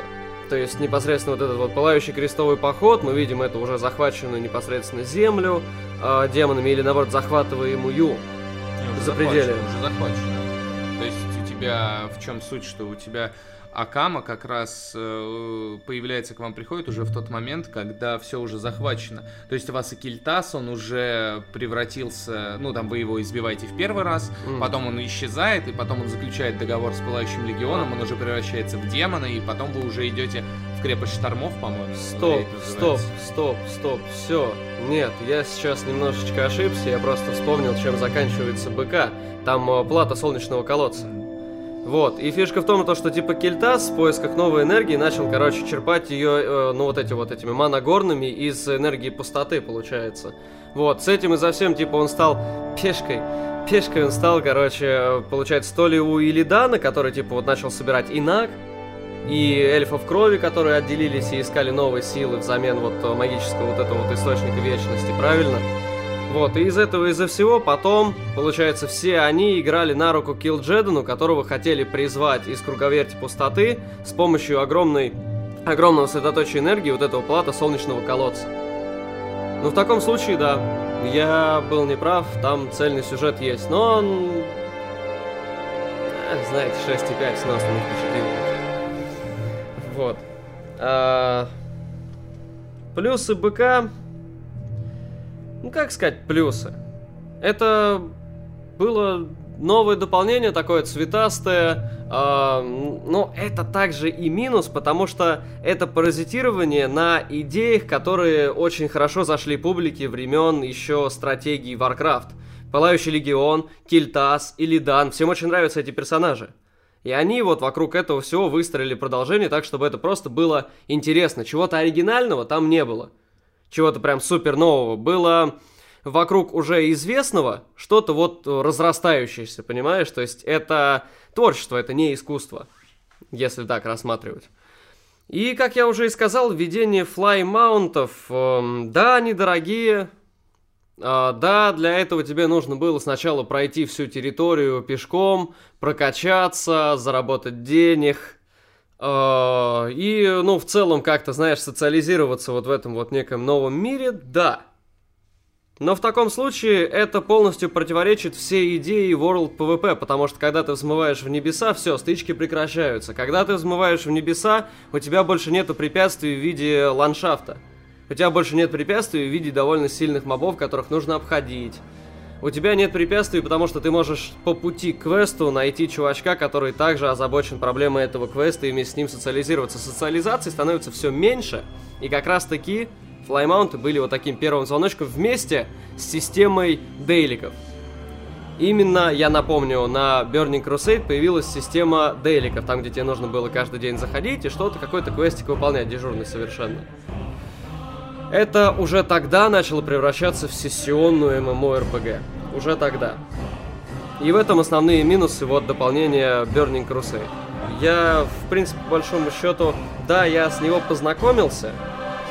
То есть непосредственно вот этот вот Пылающий Крестовый Поход, мы видим это уже захваченную непосредственно землю э, демонами или наоборот захватываемую за пределы. Уже захвачено. То есть у тебя в чем суть, что у тебя Акама как раз э, появляется к вам, приходит уже в тот момент, когда все уже захвачено. То есть у вас и Кильтас, он уже превратился, ну там вы его избиваете в первый раз, mm. потом он исчезает, и потом он заключает договор с Пылающим Легионом, он уже превращается в демона, и потом вы уже идете в крепость штормов, по-моему. Стоп, стоп, стоп, стоп, все. Нет, я сейчас немножечко ошибся, я просто вспомнил, чем заканчивается БК. Там э, плата солнечного колодца. Вот, и фишка в том, то, что типа Кельтас в поисках новой энергии начал, короче, черпать ее, э, ну вот эти вот этими манагорными из энергии пустоты, получается. Вот, с этим и за всем, типа, он стал пешкой. Пешкой он стал, короче, получается, то ли у Илидана, который, типа, вот начал собирать Инак, и эльфов крови, которые отделились и искали новые силы взамен вот магического вот этого вот источника вечности, правильно? Вот, и из этого из-за всего потом, получается, все они играли на руку Килджедану, которого хотели призвать из круговерти пустоты с помощью огромной, огромного светоточия энергии вот этого плата солнечного колодца. Ну, в таком случае, да, я был неправ, там цельный сюжет есть, но он... Эх, знаете, 6,5 с нас не впечатлил. Вот. А... Плюсы БК ну как сказать, плюсы. Это было новое дополнение, такое цветастое, э, но это также и минус, потому что это паразитирование на идеях, которые очень хорошо зашли публике времен еще стратегии Warcraft. Пылающий Легион, Кильтас, Илидан, всем очень нравятся эти персонажи. И они вот вокруг этого всего выстроили продолжение так, чтобы это просто было интересно. Чего-то оригинального там не было чего-то прям супер нового. Было вокруг уже известного что-то вот разрастающееся, понимаешь? То есть это творчество, это не искусство, если так рассматривать. И, как я уже и сказал, введение флай-маунтов, э, да, они дорогие, э, да, для этого тебе нужно было сначала пройти всю территорию пешком, прокачаться, заработать денег – и, ну, в целом, как-то, знаешь, социализироваться вот в этом вот неком новом мире, да. Но в таком случае это полностью противоречит всей идее World PvP, потому что когда ты взмываешь в небеса, все, стычки прекращаются. Когда ты взмываешь в небеса, у тебя больше нету препятствий в виде ландшафта. У тебя больше нет препятствий в виде довольно сильных мобов, которых нужно обходить у тебя нет препятствий, потому что ты можешь по пути к квесту найти чувачка, который также озабочен проблемой этого квеста и вместе с ним социализироваться. Социализации становится все меньше, и как раз таки флаймаунты были вот таким первым звоночком вместе с системой дейликов. Именно, я напомню, на Burning Crusade появилась система дейликов, там, где тебе нужно было каждый день заходить и что-то, какой-то квестик выполнять, дежурный совершенно. Это уже тогда начало превращаться в сессионную MMORPG. Уже тогда. И в этом основные минусы вот дополнения Burning Crusade. Я, в принципе, по большому счету, да, я с него познакомился,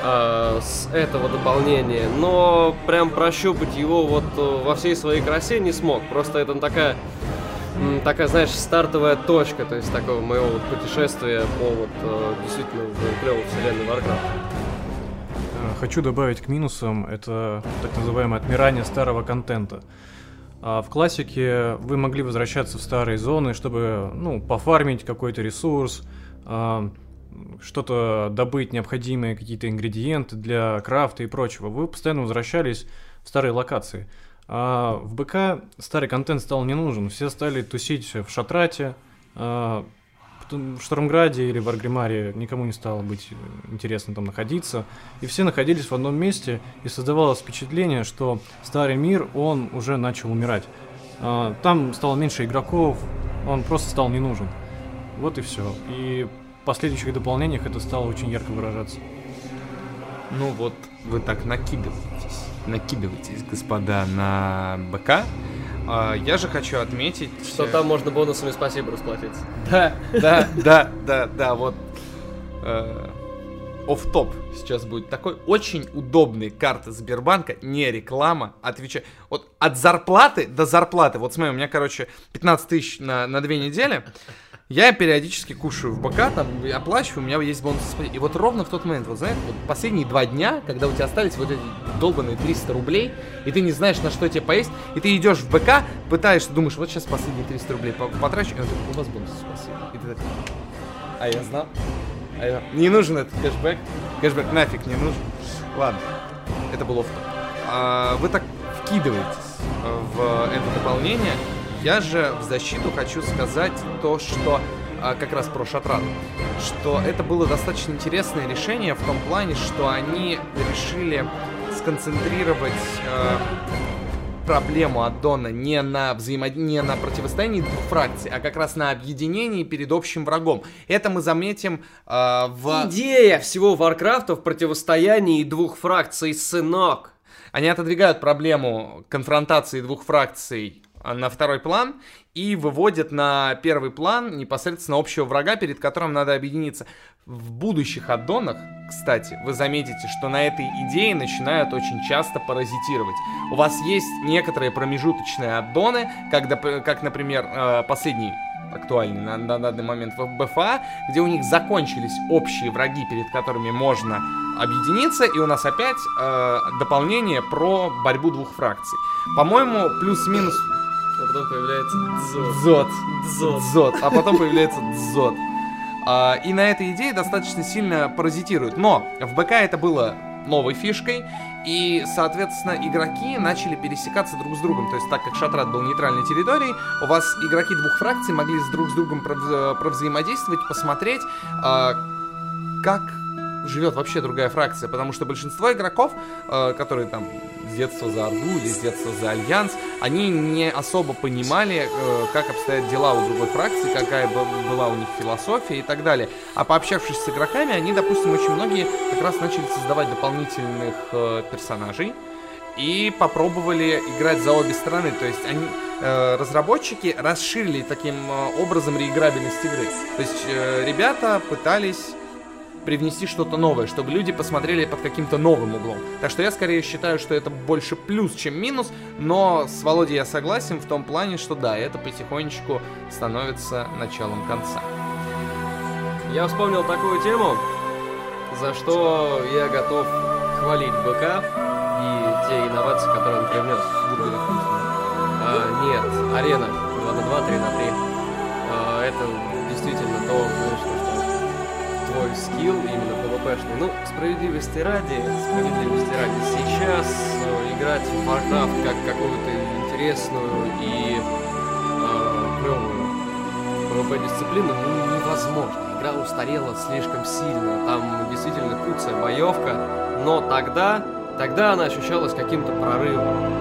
э, с этого дополнения, но прям прощупать его вот э, во всей своей красе не смог. Просто это такая, такая, знаешь, стартовая точка, то есть такого моего вот путешествия по вот э, действительно клевой вселенной Warcraft. Хочу добавить к минусам, это так называемое отмирание старого контента. А в классике вы могли возвращаться в старые зоны, чтобы, ну, пофармить какой-то ресурс, а, что-то добыть необходимые какие-то ингредиенты для крафта и прочего. Вы постоянно возвращались в старые локации. А в БК старый контент стал не нужен. Все стали тусить в Шатрате, а, в Штормграде или в Аргримаре никому не стало быть интересно там находиться. И все находились в одном месте, и создавалось впечатление, что старый мир, он уже начал умирать. А, там стало меньше игроков, он просто стал не нужен. Вот и все. И в последующих дополнениях это стало очень ярко выражаться. Ну вот, вы так накидываетесь накидывайтесь, господа, на БК. А, я же хочу отметить... Что там можно бонусами спасибо расплатиться. Да, да, да, да, да, вот... оф топ сейчас будет такой очень удобный карта Сбербанка, не реклама, отвечаю. Вот от зарплаты до зарплаты, вот смотри, у меня, короче, 15 тысяч на, на две недели, я периодически кушаю в БК, там, оплачиваю, у меня есть бонусы. И вот ровно в тот момент, вот знаешь, вот последние два дня, когда у тебя остались вот эти долбанные 300 рублей, и ты не знаешь, на что тебе поесть, и ты идешь в БК, пытаешься, думаешь, вот сейчас последние 300 рублей потрачу, и он такой, у вас бонусы, спасибо. И ты такой, а я знал. А я... Не нужен этот кэшбэк. Кэшбэк нафиг не нужен. Ладно, это был off а, Вы так вкидываетесь в это дополнение, я же в защиту хочу сказать то, что а, как раз про Шаттрат, что это было достаточно интересное решение в том плане, что они решили сконцентрировать э, проблему аддона не на взаимод... не на противостоянии двух фракций, а как раз на объединении перед общим врагом. Это мы заметим э, в... Идея всего Варкрафта в противостоянии двух фракций, сынок. Они отодвигают проблему конфронтации двух фракций на второй план и выводят на первый план непосредственно общего врага, перед которым надо объединиться. В будущих аддонах, кстати, вы заметите, что на этой идее начинают очень часто паразитировать. У вас есть некоторые промежуточные аддоны, когда, как, например, э, последний актуальный на, на данный момент в БФА, где у них закончились общие враги, перед которыми можно объединиться, и у нас опять э, дополнение про борьбу двух фракций. По-моему, плюс-минус а потом появляется дзот. Дзот. Дзот. Дзот. А потом появляется дзот. А, и на этой идее достаточно сильно паразитируют. Но в БК это было новой фишкой, и, соответственно, игроки начали пересекаться друг с другом. То есть, так как Шатрат был нейтральной территорией, у вас игроки двух фракций могли с друг с другом провзаимодействовать, посмотреть, а, как живет вообще другая фракция, потому что большинство игроков, э, которые там с детства за Орду или с детства за Альянс, они не особо понимали, э, как обстоят дела у другой фракции, какая была у них философия и так далее. А пообщавшись с игроками, они, допустим, очень многие как раз начали создавать дополнительных э, персонажей, и попробовали играть за обе стороны. То есть они, э, разработчики расширили таким э, образом реиграбельность игры. То есть э, ребята пытались привнести что-то новое, чтобы люди посмотрели под каким-то новым углом. Так что я скорее считаю, что это больше плюс, чем минус, но с Володей я согласен в том плане, что да, это потихонечку становится началом конца. Я вспомнил такую тему, за что я готов хвалить БК и те инновации, которые он привнес а, Нет, арена 2 на 2, 3 на 3. А, это действительно то, что твой скилл, именно PvP-шный. Ну, справедливости ради, справедливости ради, сейчас э, играть в Warcraft как какую-то интересную и э, клевую PvP-дисциплину ну, невозможно. Игра устарела слишком сильно, там действительно куцая боевка, но тогда, тогда она ощущалась каким-то прорывом.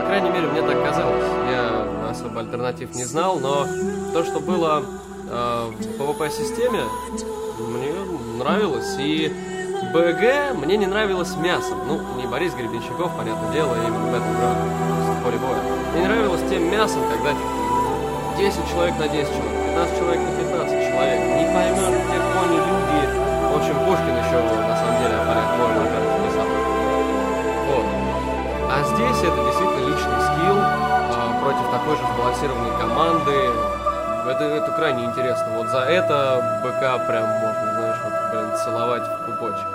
По крайней мере, мне так казалось. Я особо альтернатив не знал, но то, что было э, в PvP-системе, мне нравилось. И БГ мне не нравилось мясом. Ну, не Борис Гребенщиков, понятное дело, я именно в поле боя. Мне не нравилось тем мясом, когда 10 человек на 10 человек, 15 человек на 15 человек. Не поймешь, где кони, люди. В общем, Пушкин еще, на самом деле, порядок боя на карте писал. Вот. А здесь это действительно личный скилл а, против такой же сбалансированной команды, это, это крайне интересно. Вот за это БК прям можно, знаешь, вот, блин, целовать в пупочек.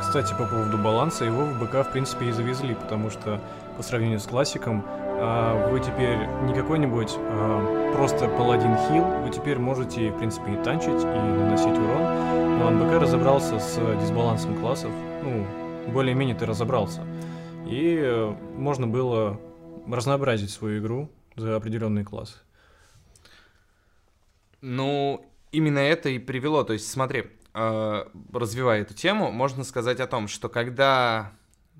Кстати, по поводу баланса, его в БК, в принципе, и завезли, потому что по сравнению с классиком, а, вы теперь не какой-нибудь а, просто паладин хил, вы теперь можете, в принципе, и танчить, и наносить урон. Но НБК разобрался с дисбалансом классов, ну, более-менее ты разобрался. И э, можно было разнообразить свою игру за определенный класс. Ну, именно это и привело. То есть, смотри, э, развивая эту тему, можно сказать о том, что когда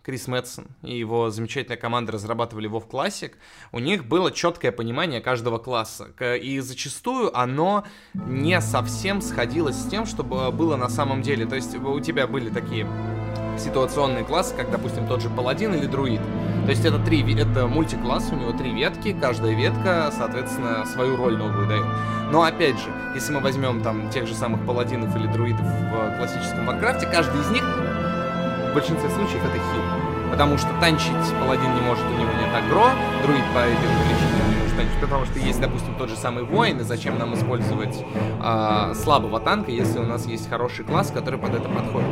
Крис Мэтсон и его замечательная команда разрабатывали WoW Classic, у них было четкое понимание каждого класса. И зачастую оно не совсем сходилось с тем, что было на самом деле. То есть у тебя были такие ситуационные классы, как, допустим, тот же паладин или друид. То есть это три, это мультикласс, у него три ветки, каждая ветка, соответственно, свою роль новую дает. Но опять же, если мы возьмем там тех же самых паладинов или друидов в классическом Варкрафте, каждый из них в большинстве случаев это хил. Потому что танчить паладин не может, у него нет агро, друид по этим танчить, потому что есть, допустим, тот же самый воин, и зачем нам использовать э, слабого танка, если у нас есть хороший класс, который под это подходит.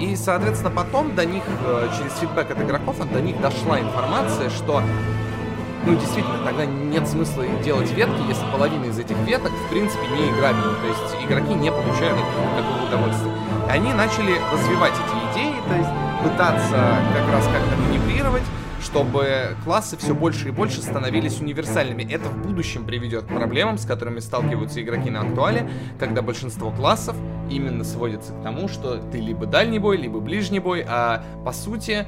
И, соответственно, потом до них, э, через фидбэк от игроков, до них дошла информация, что ну, действительно, тогда нет смысла делать ветки, если половина из этих веток, в принципе, не играбельна. То есть игроки не получают такого удовольствия. И они начали развивать эти идеи, то есть пытаться как раз как-то манипулировать, чтобы классы все больше и больше становились универсальными. Это в будущем приведет к проблемам, с которыми сталкиваются игроки на актуале, когда большинство классов именно сводится к тому, что ты либо дальний бой, либо ближний бой, а по сути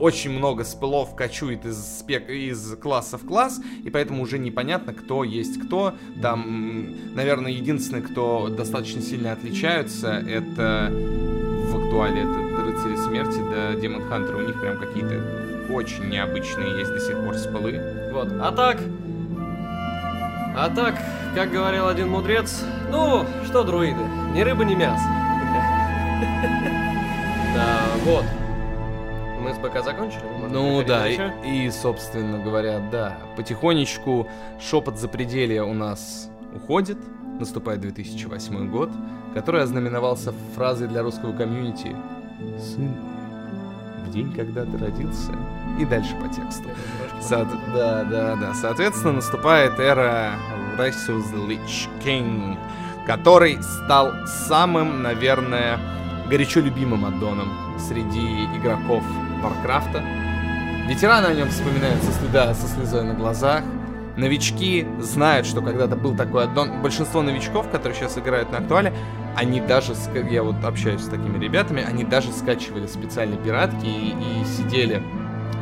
очень много спылов кочует из, спек... из класса в класс, и поэтому уже непонятно, кто есть кто. Там, наверное, единственный, кто достаточно сильно отличаются, это в актуале это рыцари смерти да демон хантер. У них прям какие-то очень необычные есть до сих пор спылы. Вот. А так, а так, как говорил один мудрец, ну, что друиды, ни рыба, ни мясо. [LAUGHS] Да, вот. Мы с БК закончили? ну да, и, и, собственно говоря, да, потихонечку шепот запределья у нас уходит. Наступает 2008 год, который ознаменовался фразой для русского комьюнити «Сын, день, когда ты родился». И дальше по тексту. Со- да, да, да. Соответственно, наступает эра Rexus Lich King, который стал самым, наверное, горячо любимым аддоном среди игроков Варкрафта. Ветераны о нем вспоминают со, следа, со слезой на глазах. Новички знают, что когда-то был такой аддон. Большинство новичков, которые сейчас играют на актуале, они даже, я вот общаюсь с такими ребятами, они даже скачивали специальные пиратки и, и сидели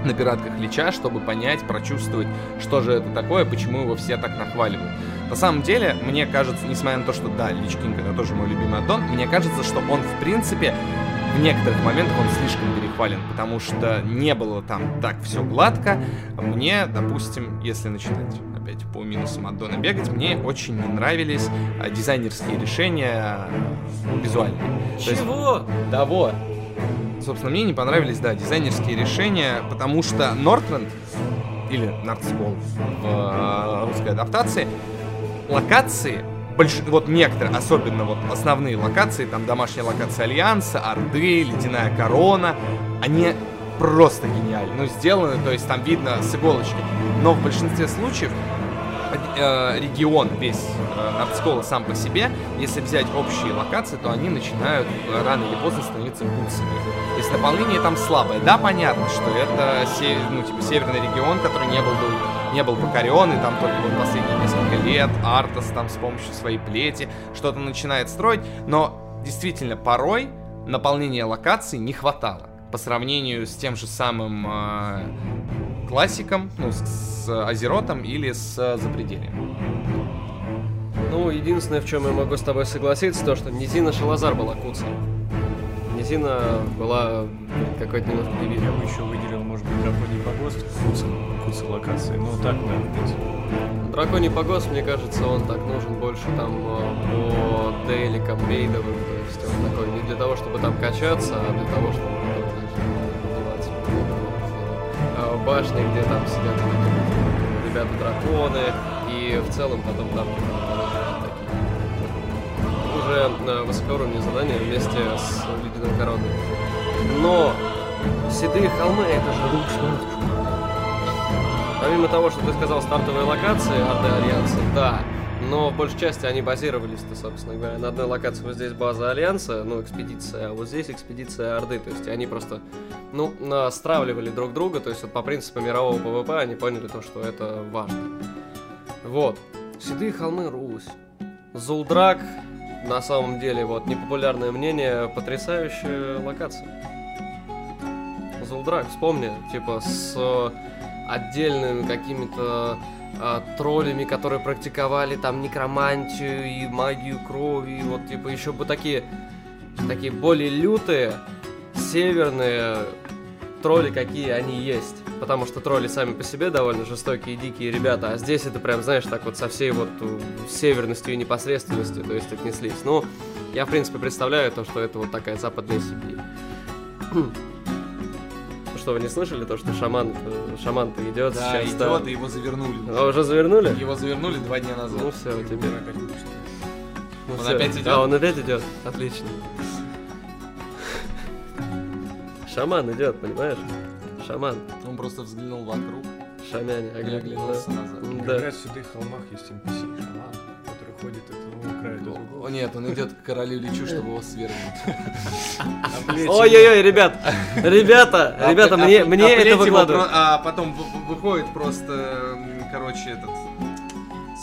на пиратках Лича, чтобы понять, прочувствовать, что же это такое, почему его все так нахваливают. На самом деле, мне кажется, несмотря на то, что да, Лич Кинг это тоже мой любимый аддон, мне кажется, что он в принципе в некоторых моментах он слишком перехвален, потому что не было там так все гладко. Мне, допустим, если начинать опять по минусам аддона бегать, мне очень не нравились а, дизайнерские решения визуальные. Чего? Есть, да вот. Собственно, мне не понравились, да, дизайнерские решения, потому что Нортленд, или Нордскол в э, русской адаптации, локации больш... вот некоторые, особенно вот основные локации, там домашняя локация Альянса, Орды, Ледяная Корона, они просто гениальны. Ну, сделаны, то есть там видно с иголочки. Но в большинстве случаев э, регион весь э, сам по себе, если взять общие локации, то они начинают э, рано или поздно становиться бутсами. Есть наполнение там слабое. Да, понятно, что это ну, типа, северный регион, который не был, был не был покорен, и там только вот последние лет Артас там с помощью своей плети что-то начинает строить, но действительно порой наполнения локаций не хватало по сравнению с тем же самым э, классиком, ну, с, с Азеротом или с Запредельем. Ну, единственное, в чем я могу с тобой согласиться, то, что Низина Шалазар была куцей. Низина была какой-то немножко дебиль. Я бы еще выделил, может быть, Драконий погост, куца локации. Ну, так, да, в принципе. Драконий погост, мне кажется, он так нужен больше там по дейликам рейдовым. То есть он такой не для того, чтобы там качаться, а для того, чтобы башне, где там сидят ребята-драконы, и в целом потом там уже на высокоуровневые задания вместе с ледяной короной. Но седые холмы это же луч Помимо того, что ты сказал, стартовые локации Орды Альянса, да. Но в большей части они базировались-то, собственно говоря, на одной локации вот здесь база Альянса, ну, экспедиция, а вот здесь экспедиция Орды. То есть они просто, ну, стравливали друг друга, то есть вот по принципу мирового ПВП они поняли то, что это важно. Вот. Седые холмы, Грусть. Зулдрак, на самом деле, вот, непопулярное мнение, потрясающая локация. Зулдрак, вспомни, типа, с отдельными какими-то а, троллями, которые практиковали там некромантию и магию крови, и вот типа еще бы такие, такие более лютые, северные тролли, какие они есть. Потому что тролли сами по себе довольно жестокие и дикие ребята, а здесь это прям, знаешь, так вот со всей вот северностью и непосредственностью, то есть отнеслись. Ну, я, в принципе, представляю то, что это вот такая западная Сибирь. [CLEARS THROAT] Что, вы не слышали то, что шаман, шаман-то идет да, сейчас? идет, да, и его завернули. А уже завернули? Его завернули два дня назад. Ну все, теперь. Ну, он все. опять идет? А, он опять идет. Отлично. Шаман идет, понимаешь? Шаман. Он просто взглянул вокруг. Шамяне, оглянулся назад. Да. Говорят, в седых холмах есть NPC, шаман, который ходит от одного края до другого. О, нет, он идет к королю Личу, чтобы его свергнуть. Ой-ой-ой, ребят, ребята, ребята, мне, мне это выкладывают. А потом выходит просто, короче, этот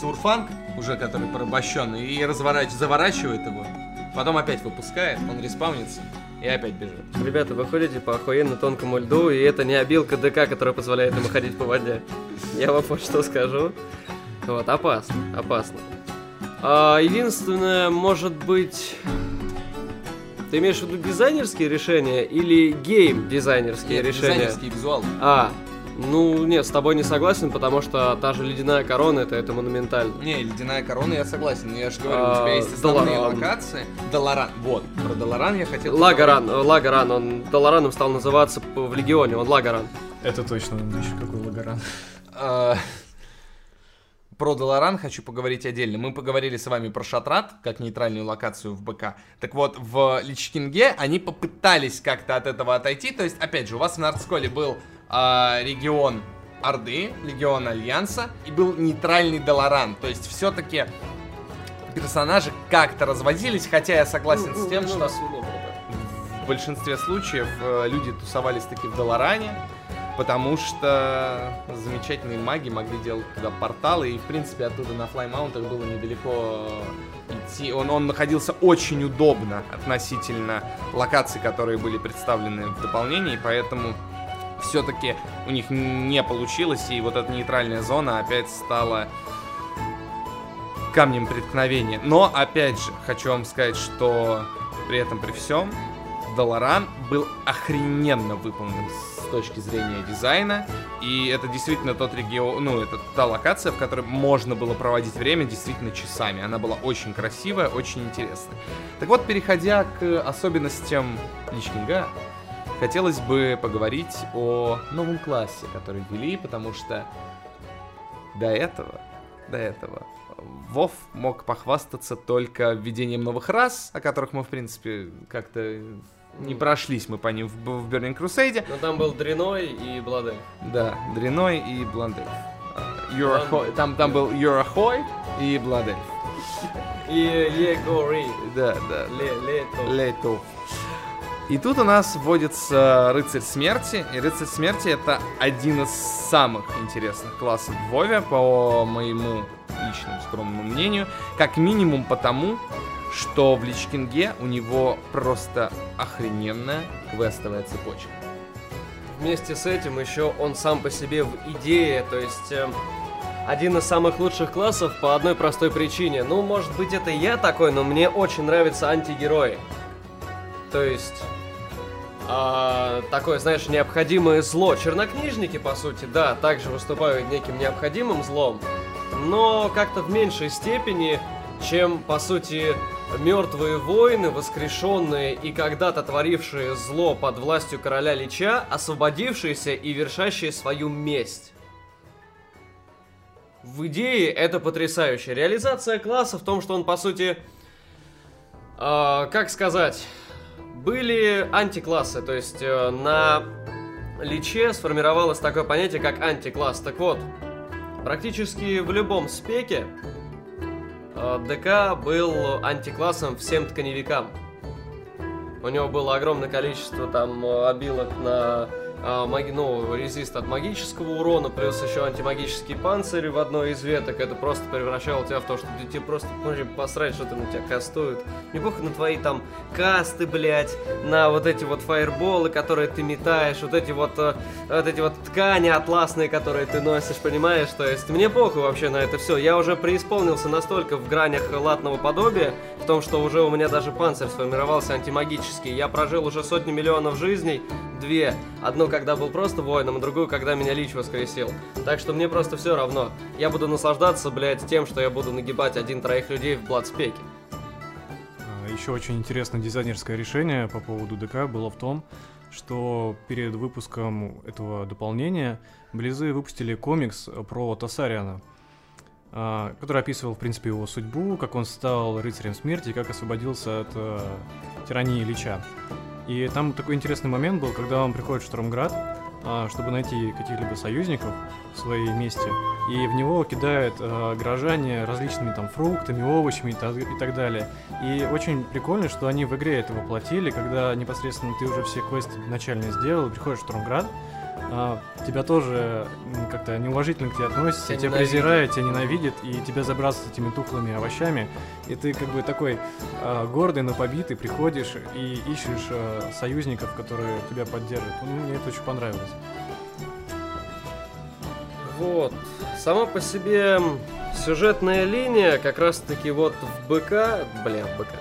Сурфанг, уже который порабощенный, и заворачивает его. Потом опять выпускает, он респаунится и опять бежит. Ребята, вы ходите по охуенно тонкому льду, и это не обилка ДК, которая позволяет ему ходить по воде. Я вам вот что скажу. Вот, опасно, опасно. А, единственное, может быть... Ты имеешь в виду дизайнерские решения или гейм-дизайнерские решения? дизайнерские визуалы. А, ну, нет, с тобой не согласен, потому что та же ледяная корона это, это монументально. Не, ледяная корона я согласен, я же говорю, а, у тебя есть основные Долоран. локации. Долоран, вот, про Долоран я хотел... Лагоран. Лагоран, он Долораном стал называться в Легионе, он Лагоран. Это точно, еще какой Лагоран. А, про Долоран хочу поговорить отдельно. Мы поговорили с вами про Шатрат, как нейтральную локацию в БК. Так вот, в Личкинге они попытались как-то от этого отойти. То есть, опять же, у вас в Нардсколе был э, регион Орды, легион Альянса, и был нейтральный Долоран. То есть, все-таки персонажи как-то разводились, хотя я согласен с тем, что в большинстве случаев э, люди тусовались таки в Долоране потому что замечательные маги могли делать туда порталы, и, в принципе, оттуда на флаймаунтах было недалеко идти. Он, он находился очень удобно относительно локаций, которые были представлены в дополнении, поэтому все-таки у них не получилось, и вот эта нейтральная зона опять стала камнем преткновения. Но, опять же, хочу вам сказать, что при этом, при всем, Долоран был охрененно выполнен с точки зрения дизайна. И это действительно тот регион, ну, это та локация, в которой можно было проводить время действительно часами. Она была очень красивая, очень интересная. Так вот, переходя к особенностям Личкинга, хотелось бы поговорить о новом классе, который ввели, потому что до этого, до этого Вов мог похвастаться только введением новых рас, о которых мы, в принципе, как-то не прошлись мы по ним в, в Burning Crusade. Но там был Дреной и Бладель. Да, Дреной и Бландель. Uh, там, там был Юрахой и Бладель. И Легори. Да, да. Лето. Лето. И тут у нас вводится Рыцарь Смерти. И Рыцарь Смерти это один из самых интересных классов в Вове, по моему личному скромному мнению. Как минимум потому, что в Личкинге у него просто охрененная квестовая цепочка. Вместе с этим еще он сам по себе в идее, то есть э, один из самых лучших классов по одной простой причине. Ну, может быть, это я такой, но мне очень нравятся антигерои. То есть а, такое, знаешь, необходимое зло. Чернокнижники, по сути, да, также выступают неким необходимым злом, но как-то в меньшей степени, чем, по сути, мертвые воины, воскрешенные и когда-то творившие зло под властью короля Лича, освободившиеся и вершащие свою месть. В идее это потрясающе. Реализация класса в том, что он, по сути, э, как сказать, были антиклассы, то есть э, на Личе сформировалось такое понятие, как антикласс. Так вот, практически в любом спеке э, ДК был антиклассом всем тканевикам. У него было огромное количество там обилок на маги, ну, резист от магического урона, плюс еще антимагический панцирь в одной из веток, это просто превращало тебя в то, что тебе просто можно посрать, что-то на тебя кастуют. Не похуй на твои там касты, блядь, на вот эти вот фаерболы, которые ты метаешь, вот эти вот, э, вот эти вот ткани атласные, которые ты носишь, понимаешь? То есть мне похуй вообще на это все. Я уже преисполнился настолько в гранях латного подобия, в том, что уже у меня даже панцирь сформировался антимагический. Я прожил уже сотни миллионов жизней, две. Одну, когда был просто воином, а другую, когда меня Лич воскресил. Так что мне просто все равно. Я буду наслаждаться, блядь, тем, что я буду нагибать один-троих людей в Бладспеке. А, Еще очень интересное дизайнерское решение по поводу ДК было в том, что перед выпуском этого дополнения Близы выпустили комикс про Тасариана, а, который описывал, в принципе, его судьбу, как он стал рыцарем смерти и как освободился от э, тирании Лича. И там такой интересный момент был, когда он приходит в Штормград, а, чтобы найти каких-либо союзников в своей месте, и в него кидают э, горожане различными там фруктами, овощами и, и так далее. И очень прикольно, что они в игре это воплотили, когда непосредственно ты уже все квесты начальные сделал, приходишь в Штормград, а, тебя тоже как-то неуважительно к тебе относятся, Тебя презирают, тебя ненавидят, и тебя забрасывают этими тухлыми овощами, и ты как бы такой а, гордый, но побитый, приходишь и ищешь а, союзников, которые тебя поддержат. Ну, мне это очень понравилось. Вот. Сама по себе сюжетная линия как раз-таки вот в БК, бля, в БК,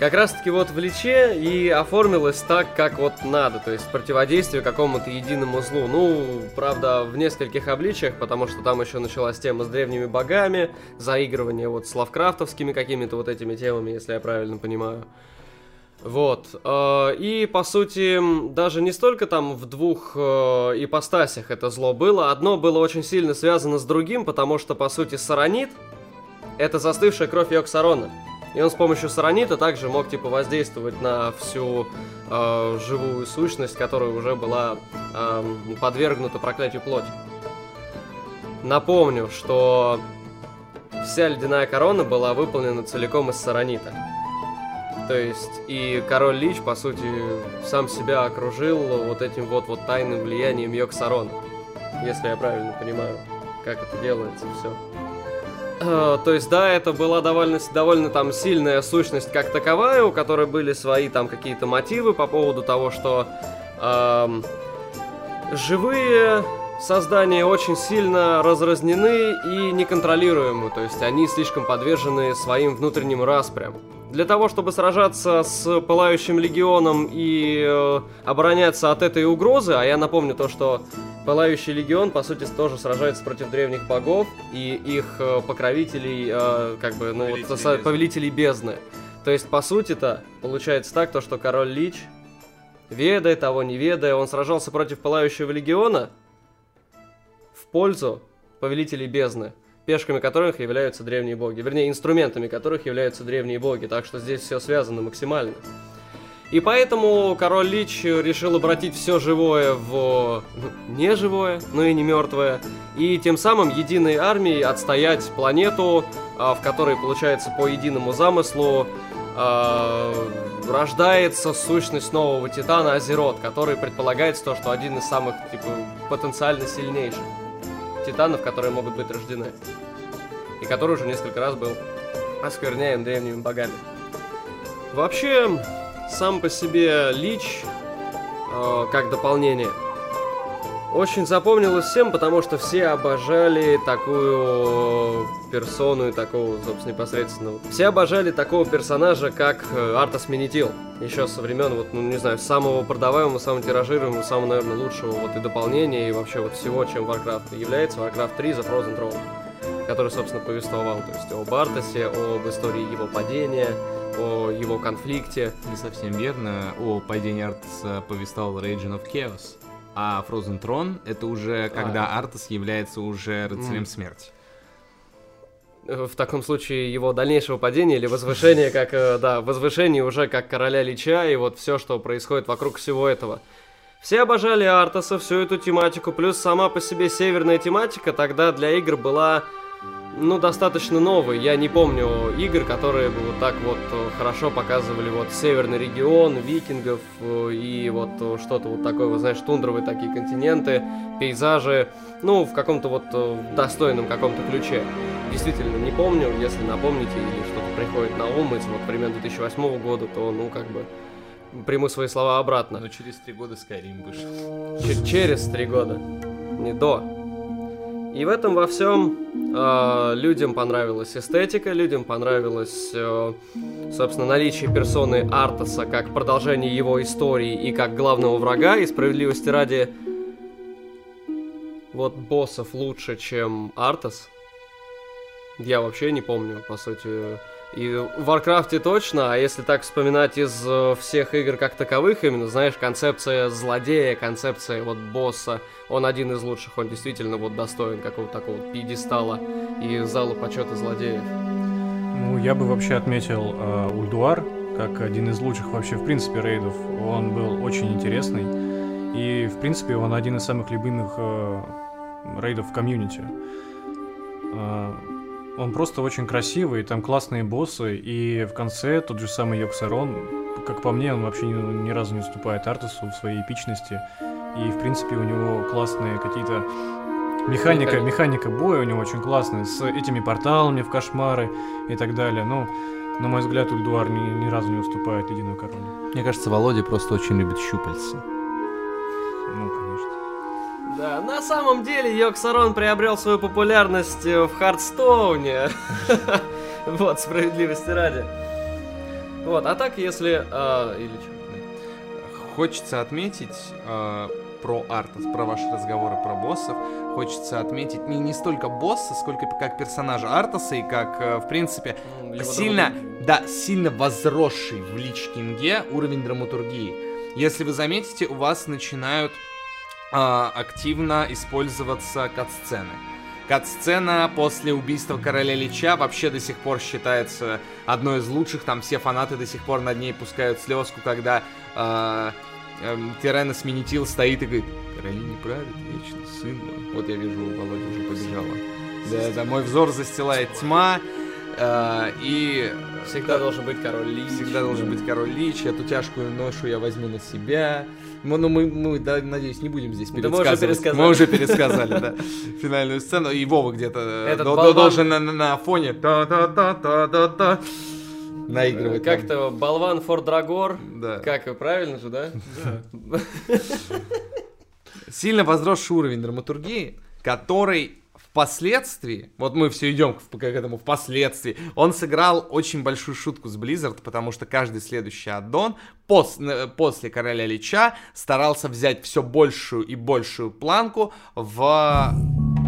как раз-таки вот в Личе и оформилась так, как вот надо, то есть противодействие какому-то единому злу. Ну, правда, в нескольких обличиях, потому что там еще началась тема с древними богами, заигрывание вот с лавкрафтовскими какими-то вот этими темами, если я правильно понимаю. Вот. э, И, по сути, даже не столько там в двух э, ипостасях это зло было. Одно было очень сильно связано с другим, потому что, по сути, Саранит — это застывшая кровь Йоксарона. И он с помощью Саранита также мог, типа, воздействовать на всю э, живую сущность, которая уже была э, подвергнута проклятию плоти. Напомню, что вся ледяная корона была выполнена целиком из Саранита. То есть и король Лич, по сути, сам себя окружил вот этим вот, вот тайным влиянием Йоксарона. Если я правильно понимаю, как это делается все. То есть, да, это была довольно, довольно там сильная сущность как таковая, у которой были свои там какие-то мотивы по поводу того, что эм, живые создания очень сильно разразнены и неконтролируемы, то есть они слишком подвержены своим внутренним распрям. Для того, чтобы сражаться с Пылающим Легионом и э, обороняться от этой угрозы, а я напомню то, что Пылающий Легион, по сути, тоже сражается против древних богов и их э, покровителей, э, как бы, ну, Повелителей вот, бездны. повелителей бездны. То есть, по сути-то, получается так, то, что король Лич, ведая того, не ведая, он сражался против Пылающего Легиона в пользу повелителей бездны, пешками которых являются древние боги. Вернее, инструментами которых являются древние боги. Так что здесь все связано максимально. И поэтому король Лич решил обратить все живое в ну, не живое, но и не мертвое. И тем самым единой армией отстоять планету, а, в которой, получается, по единому замыслу а, рождается сущность нового Титана Азерот, который предполагается то, что один из самых, типа, потенциально сильнейших Титанов, которые могут быть рождены. И который уже несколько раз был оскверняем древними богами. Вообще, сам по себе Лич, э, как дополнение, очень запомнилось всем, потому что все обожали такую персону и такого, собственно, непосредственно. Все обожали такого персонажа, как э, Артас Менитил. Еще со времен, вот, ну, не знаю, самого продаваемого, самого тиражируемого, самого, наверное, лучшего вот и дополнения, и вообще вот всего, чем Warcraft является Warcraft 3 The Frozen Throne, который, собственно, повествовал, то есть о Бартасе, об истории его падения, о его конфликте. Не совсем верно. О падении Артаса повествовал Raging of Chaos. А Frozen Throne это уже когда Артас является уже рыцарем М. смерти. В таком случае его дальнейшего падения или возвышения, [LAUGHS] как, э, да, возвышение уже как короля Лича и вот все, что происходит вокруг всего этого. Все обожали Артаса, всю эту тематику, плюс сама по себе северная тематика тогда для игр была ну, достаточно новый. Я не помню игр, которые бы вот так вот э, хорошо показывали вот северный регион, викингов э, и вот э, что-то вот такое, вот, знаешь, тундровые такие континенты, пейзажи, ну, в каком-то вот достойном каком-то ключе. Действительно, не помню, если напомните или что-то приходит на ум из вот времен 2008 года, то, ну, как бы, приму свои слова обратно. Но через три года Skyrim вышел. Ч- через три года, не до. И в этом во всем э, людям понравилась эстетика, людям понравилось, э, собственно, наличие персоны Артаса как продолжение его истории и как главного врага. И справедливости ради, вот боссов лучше, чем Артас. Я вообще не помню, по сути, и в Варкрафте точно, а если так вспоминать из э, всех игр как таковых, именно, знаешь, концепция злодея, концепция вот босса, он один из лучших, он действительно вот достоин какого-то такого пьедестала и зала почета злодеев. Ну, я бы вообще отметил э, Ульдуар как один из лучших вообще в принципе рейдов. Он был очень интересный и в принципе он один из самых любимых э, рейдов в комьюнити. Э, он просто очень красивый, там классные боссы, и в конце тот же самый Йоксарон, как по мне, он вообще ни, ни разу не уступает Артасу в своей эпичности. И, в принципе, у него классные какие-то... Механика, механика боя у него очень классная, с этими порталами в кошмары и так далее. Ну, на мой взгляд, Ульдуар ни, ни разу не уступает Ледяной Короне. Мне кажется, Володя просто очень любит щупальца. Ну. Да, на самом деле Йоксарон приобрел свою популярность э, в Хардстоуне. [LAUGHS] Вот, справедливости ради. Вот, а так, если... а, или что? Хочется отметить э, про Артас, про ваши разговоры про боссов. Хочется отметить не, не столько босса, сколько как персонажа Артаса и как, э, в принципе, его сильно, драматургия. да, сильно возросший в Лич Кинге уровень драматургии. Если вы заметите, у вас начинают а, активно использоваться кат-сцены. Кат-сцена после убийства короля Лича вообще до сих пор считается одной из лучших. Там все фанаты до сих пор над ней пускают слезку, когда а, эм, Тирена Сменитил стоит и говорит, короли не правят вечно, сын мой. Вот я вижу, у Володи уже побежала. Да, да, мой взор застилает тьма. а, и Всегда должен быть король Лич. Всегда должен быть король Лич, эту тяжкую ношу я возьму на себя. Мы, ну, мы, мы, да, надеюсь, не будем здесь Да мы уже пересказывать. пересказали. Мы уже пересказали, да, финальную сцену. И Вова где-то э, должен на, на- на фоне та-та-та-та-та-та наигрывать. там. Как-то болван Фор Драгор. Да. Как, правильно же, да? [LAUGHS] Сильно возросший уровень драматургии, который впоследствии, вот мы все идем к, к этому впоследствии, он сыграл очень большую шутку с Blizzard, потому что каждый следующий аддон пос- э, после Короля Лича старался взять все большую и большую планку в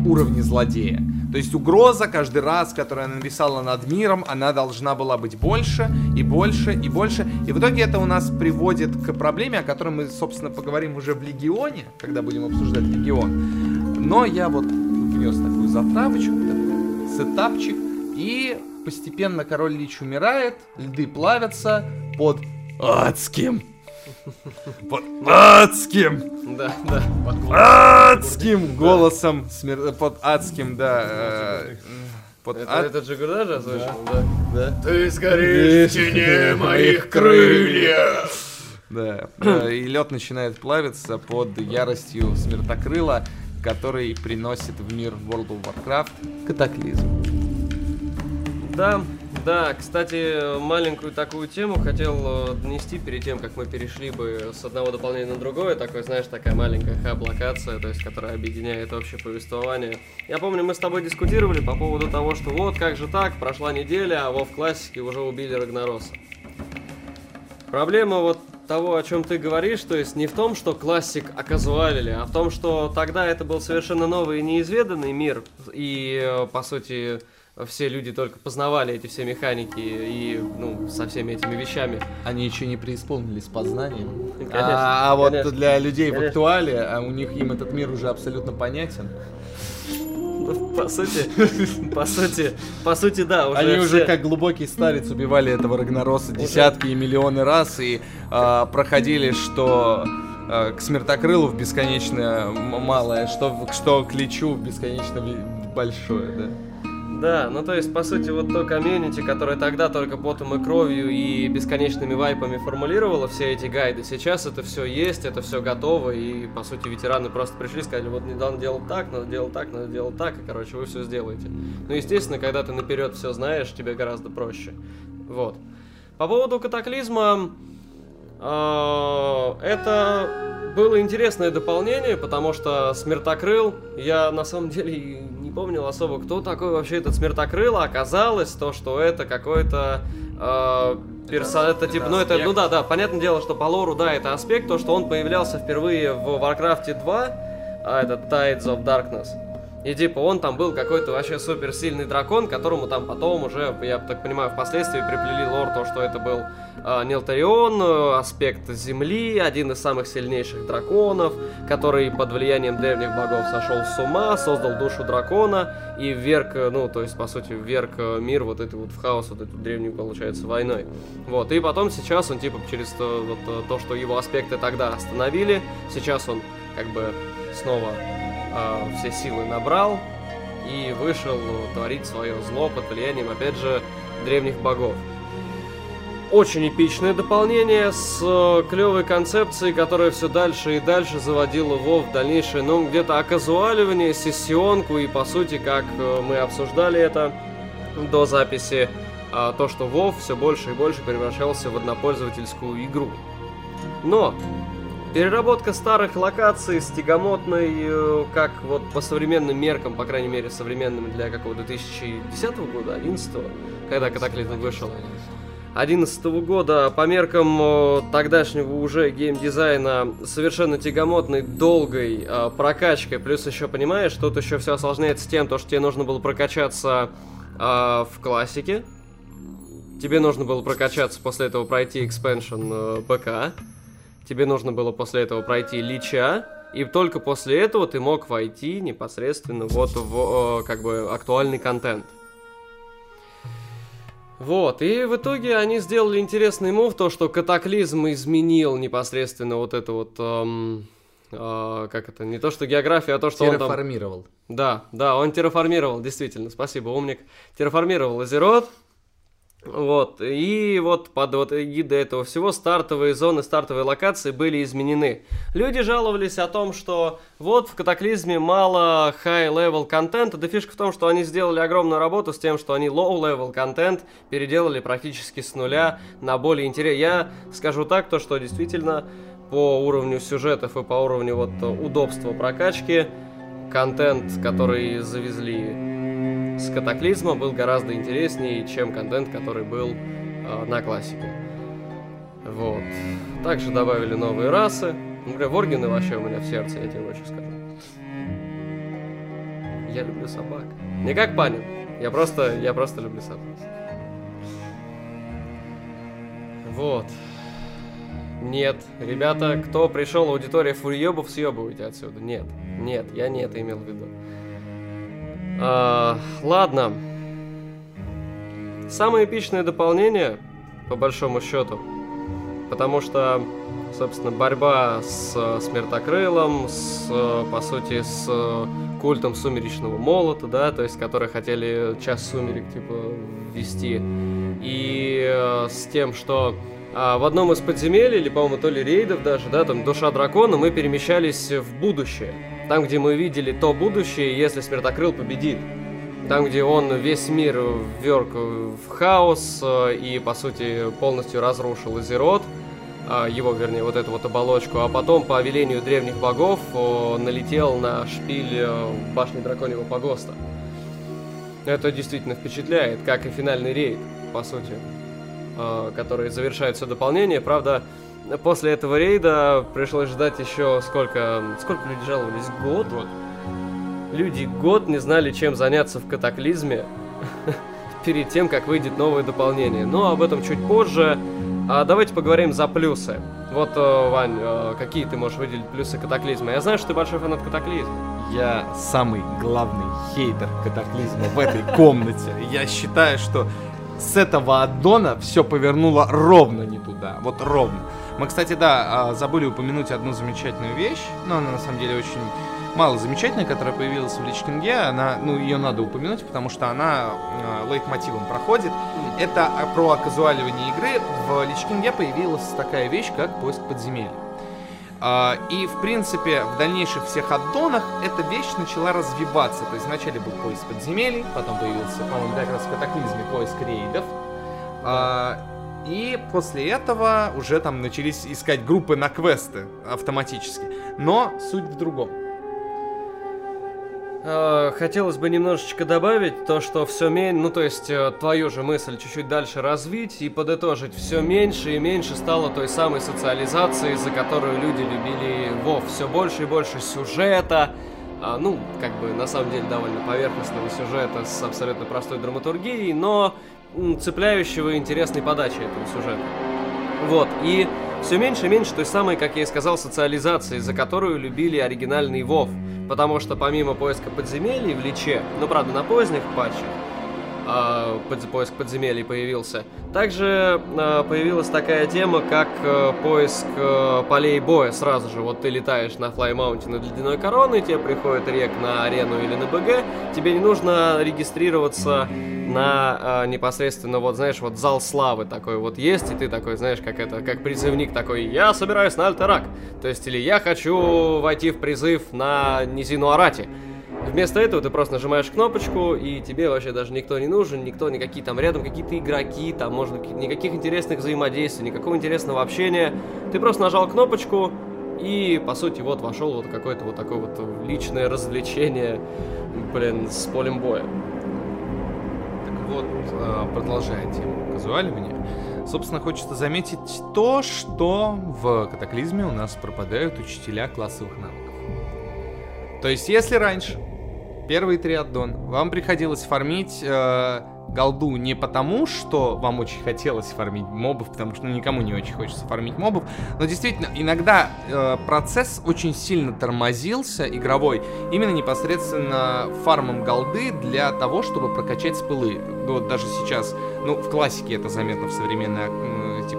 уровне злодея. То есть угроза каждый раз, которую она нависала над миром, она должна была быть больше и больше и больше. И в итоге это у нас приводит к проблеме, о которой мы, собственно, поговорим уже в Легионе, когда будем обсуждать Легион. Но я вот внес такую затравочку, такой сетапчик, и постепенно король Лич умирает, льды плавятся под адским. Под адским Да, да. адским голосом, смер- под адским, да, э, под Это, ад- это Джигурда же озвучил? Да. да. Ты сгоришь в тени моих крыльев. Да, э, и лед начинает плавиться под яростью смертокрыла, который приносит в мир World of Warcraft катаклизм. Да, да, кстати, маленькую такую тему хотел э, донести перед тем, как мы перешли бы с одного дополнения на другое. Такой, знаешь, такая маленькая хаб-локация, то есть, которая объединяет общее повествование. Я помню, мы с тобой дискутировали по поводу того, что вот как же так, прошла неделя, а во в классике уже убили Рагнароса. Проблема вот того, о чем ты говоришь, то есть не в том, что классик оказуалили, а в том, что тогда это был совершенно новый и неизведанный мир, и, э, по сути, все люди только познавали эти все механики и, ну, со всеми этими вещами. Они еще не преисполнились познанием. Конечно, а, а вот конечно. для людей в Конечно. актуале, а у них им этот мир уже абсолютно понятен. По сути, по сути, по сути, да, уже Они уже все- как глубокий старец убивали этого Рагнароса десятки и миллионы раз и а, проходили, что э, к смертокрылу в бесконечно малое, что, что к лечу в бесконечно большое, да. Да, ну то есть, по сути, вот то комьюнити, которое тогда только потом и кровью и бесконечными вайпами формулировало все эти гайды, сейчас это все есть, это все готово, и, по сути, ветераны просто пришли сказали, вот не надо делать так, надо делать так, надо делать так, и, короче, вы все сделаете. Ну, естественно, когда ты наперед все знаешь, тебе гораздо проще. Вот. По поводу катаклизма, э, это было интересное дополнение, потому что Смертокрыл, я на самом деле не помнил особо, кто такой вообще этот Смертокрыл, а оказалось то, что это какой-то э, перса- это, типа, ну это, ну да, да, понятное дело, что по лору, да, это аспект, то, что он появлялся впервые в Warcraft 2, а это Tides of Darkness. И типа он там был какой-то вообще суперсильный дракон, которому там потом уже, я так понимаю, впоследствии приплели лор то, что это был э, Нелтарион, э, аспект Земли, один из самых сильнейших драконов, который под влиянием древних богов сошел с ума, создал душу дракона и вверг, э, ну, то есть, по сути, вверг э, мир вот этой вот в хаос, вот эту древнюю, получается, войной. Вот, и потом сейчас он, типа, через то, вот, то, что его аспекты тогда остановили, сейчас он, как бы, снова э, все силы набрал и вышел э, творить свое зло под влиянием, опять же, древних богов. Очень эпичное дополнение с э, клевой концепцией, которая все дальше и дальше заводила Вов в дальнейшее, ну, где-то оказуаливание, сессионку и, по сути, как э, мы обсуждали это до записи, а, то, что Вов все больше и больше превращался в однопользовательскую игру. Но Переработка старых локаций с тягомотной, э, как вот по современным меркам, по крайней мере, современным для какого 2010 года, 11 когда Катаклизм вышел. 2011 года по меркам э, тогдашнего уже геймдизайна совершенно тягомотной, долгой э, прокачкой. Плюс еще, понимаешь, тут еще все осложняется тем, то, что тебе нужно было прокачаться э, в классике. Тебе нужно было прокачаться, после этого пройти экспеншн э, ПК. Тебе нужно было после этого пройти Лича, и только после этого ты мог войти непосредственно вот в э, как бы актуальный контент. Вот, и в итоге они сделали интересный мув, то, что катаклизм изменил непосредственно вот это вот, эм, э, как это, не то что география, а то, что он там... Терраформировал. Да, да, он терраформировал, действительно, спасибо, умник. Терраформировал Азерот, вот, и вот под вот эгидой этого всего стартовые зоны, стартовые локации были изменены. Люди жаловались о том, что вот в Катаклизме мало high-level контента, да фишка в том, что они сделали огромную работу с тем, что они low-level контент переделали практически с нуля на более интересный. Я скажу так, то что действительно по уровню сюжетов и по уровню вот удобства прокачки контент, который завезли с катаклизма был гораздо интереснее, чем контент, который был э, на классике. Вот. Также добавили новые расы. Например, воргины вообще у меня в сердце, я тебе больше скажу. Я люблю собак. Не как Панин. Я просто, я просто люблю собак. Вот. Нет, ребята, кто пришел, аудитория фурьебов, съебывайте отсюда. Нет, нет, я не это имел в виду. А, ладно. Самое эпичное дополнение, по большому счету, потому что, собственно, борьба с э, Смертокрылом, с, э, по сути, с э, культом Сумеречного Молота, да, то есть, которые хотели час сумерек, типа, ввести, и с тем, что а, в одном из подземелий, или, по-моему, то ли рейдов даже, да, там, Душа Дракона, мы перемещались в будущее. Там, где мы видели то будущее, если Смертокрыл победит. Там, где он весь мир вверг в хаос э, и, по сути, полностью разрушил Азерот, а, его, вернее, вот эту вот оболочку, а потом, по велению древних богов, налетел на шпиль э, башни Драконьего Погоста. Это действительно впечатляет, как и финальный рейд, по сути, э, который завершает все дополнение. Правда, после этого рейда пришлось ждать еще сколько... Сколько люди жаловались? Год? Год. Люди год не знали, чем заняться в катаклизме [LAUGHS] перед тем, как выйдет новое дополнение. Но об этом чуть позже. А давайте поговорим за плюсы. Вот, э, Вань, э, какие ты можешь выделить плюсы катаклизма? Я знаю, что ты большой фанат катаклизма. Я самый главный хейтер катаклизма в этой комнате. Я считаю, что с этого аддона все повернуло ровно не туда. Вот ровно. Мы, кстати, да, а, забыли упомянуть одну замечательную вещь, но она на самом деле очень мало замечательная, которая появилась в Личкинге. Она, ну, ее надо упомянуть, потому что она э, лейтмотивом проходит. Это про оказуаливание игры. В Личкинге появилась такая вещь, как поиск подземелья. Uh, и, в принципе, в дальнейших всех аддонах эта вещь начала развиваться. То есть вначале был поиск подземелий, потом появился, по-моему, как раз в катаклизме поиск рейдов. И после этого уже там начались искать группы на квесты автоматически. Но суть в другом. Э, хотелось бы немножечко добавить то, что все меньше, ну то есть э, твою же мысль чуть-чуть дальше развить и подытожить. Все меньше и меньше стало той самой социализации, за которую люди любили Вов. Все больше и больше сюжета, а, ну, как бы на самом деле довольно поверхностного сюжета с абсолютно простой драматургией, но цепляющего и интересной подачи этого сюжета. Вот, и все меньше и меньше той самой, как я и сказал, социализации, за которую любили оригинальный Вов. Потому что помимо поиска подземелий в Личе, ну правда на поздних патчах, э, под, поиск подземелий появился. Также э, появилась такая тема, как э, поиск э, полей боя сразу же. Вот ты летаешь на флаймаунте над ледяной короной, тебе приходит рек на арену или на БГ, тебе не нужно регистрироваться на э, непосредственно, вот знаешь, вот зал славы такой вот есть, и ты такой, знаешь, как это, как призывник такой, я собираюсь на Альтерак, то есть, или я хочу войти в призыв на Низину Арати. Вместо этого ты просто нажимаешь кнопочку, и тебе вообще даже никто не нужен, никто, никакие там рядом какие-то игроки, там, может никаких интересных взаимодействий, никакого интересного общения. Ты просто нажал кнопочку, и, по сути, вот вошел вот какое-то вот такое вот личное развлечение, блин, с полем боя. Так вот, а, продолжая тему казуаливания, собственно, хочется заметить то, что в катаклизме у нас пропадают учителя классовых навыков. То есть, если раньше первый триаддон, вам приходилось фармить э, голду не потому, что вам очень хотелось фармить мобов, потому что ну, никому не очень хочется фармить мобов, но действительно, иногда э, процесс очень сильно тормозился, игровой, именно непосредственно фармом голды для того, чтобы прокачать спылы. Вот даже сейчас, ну, в классике это заметно в современной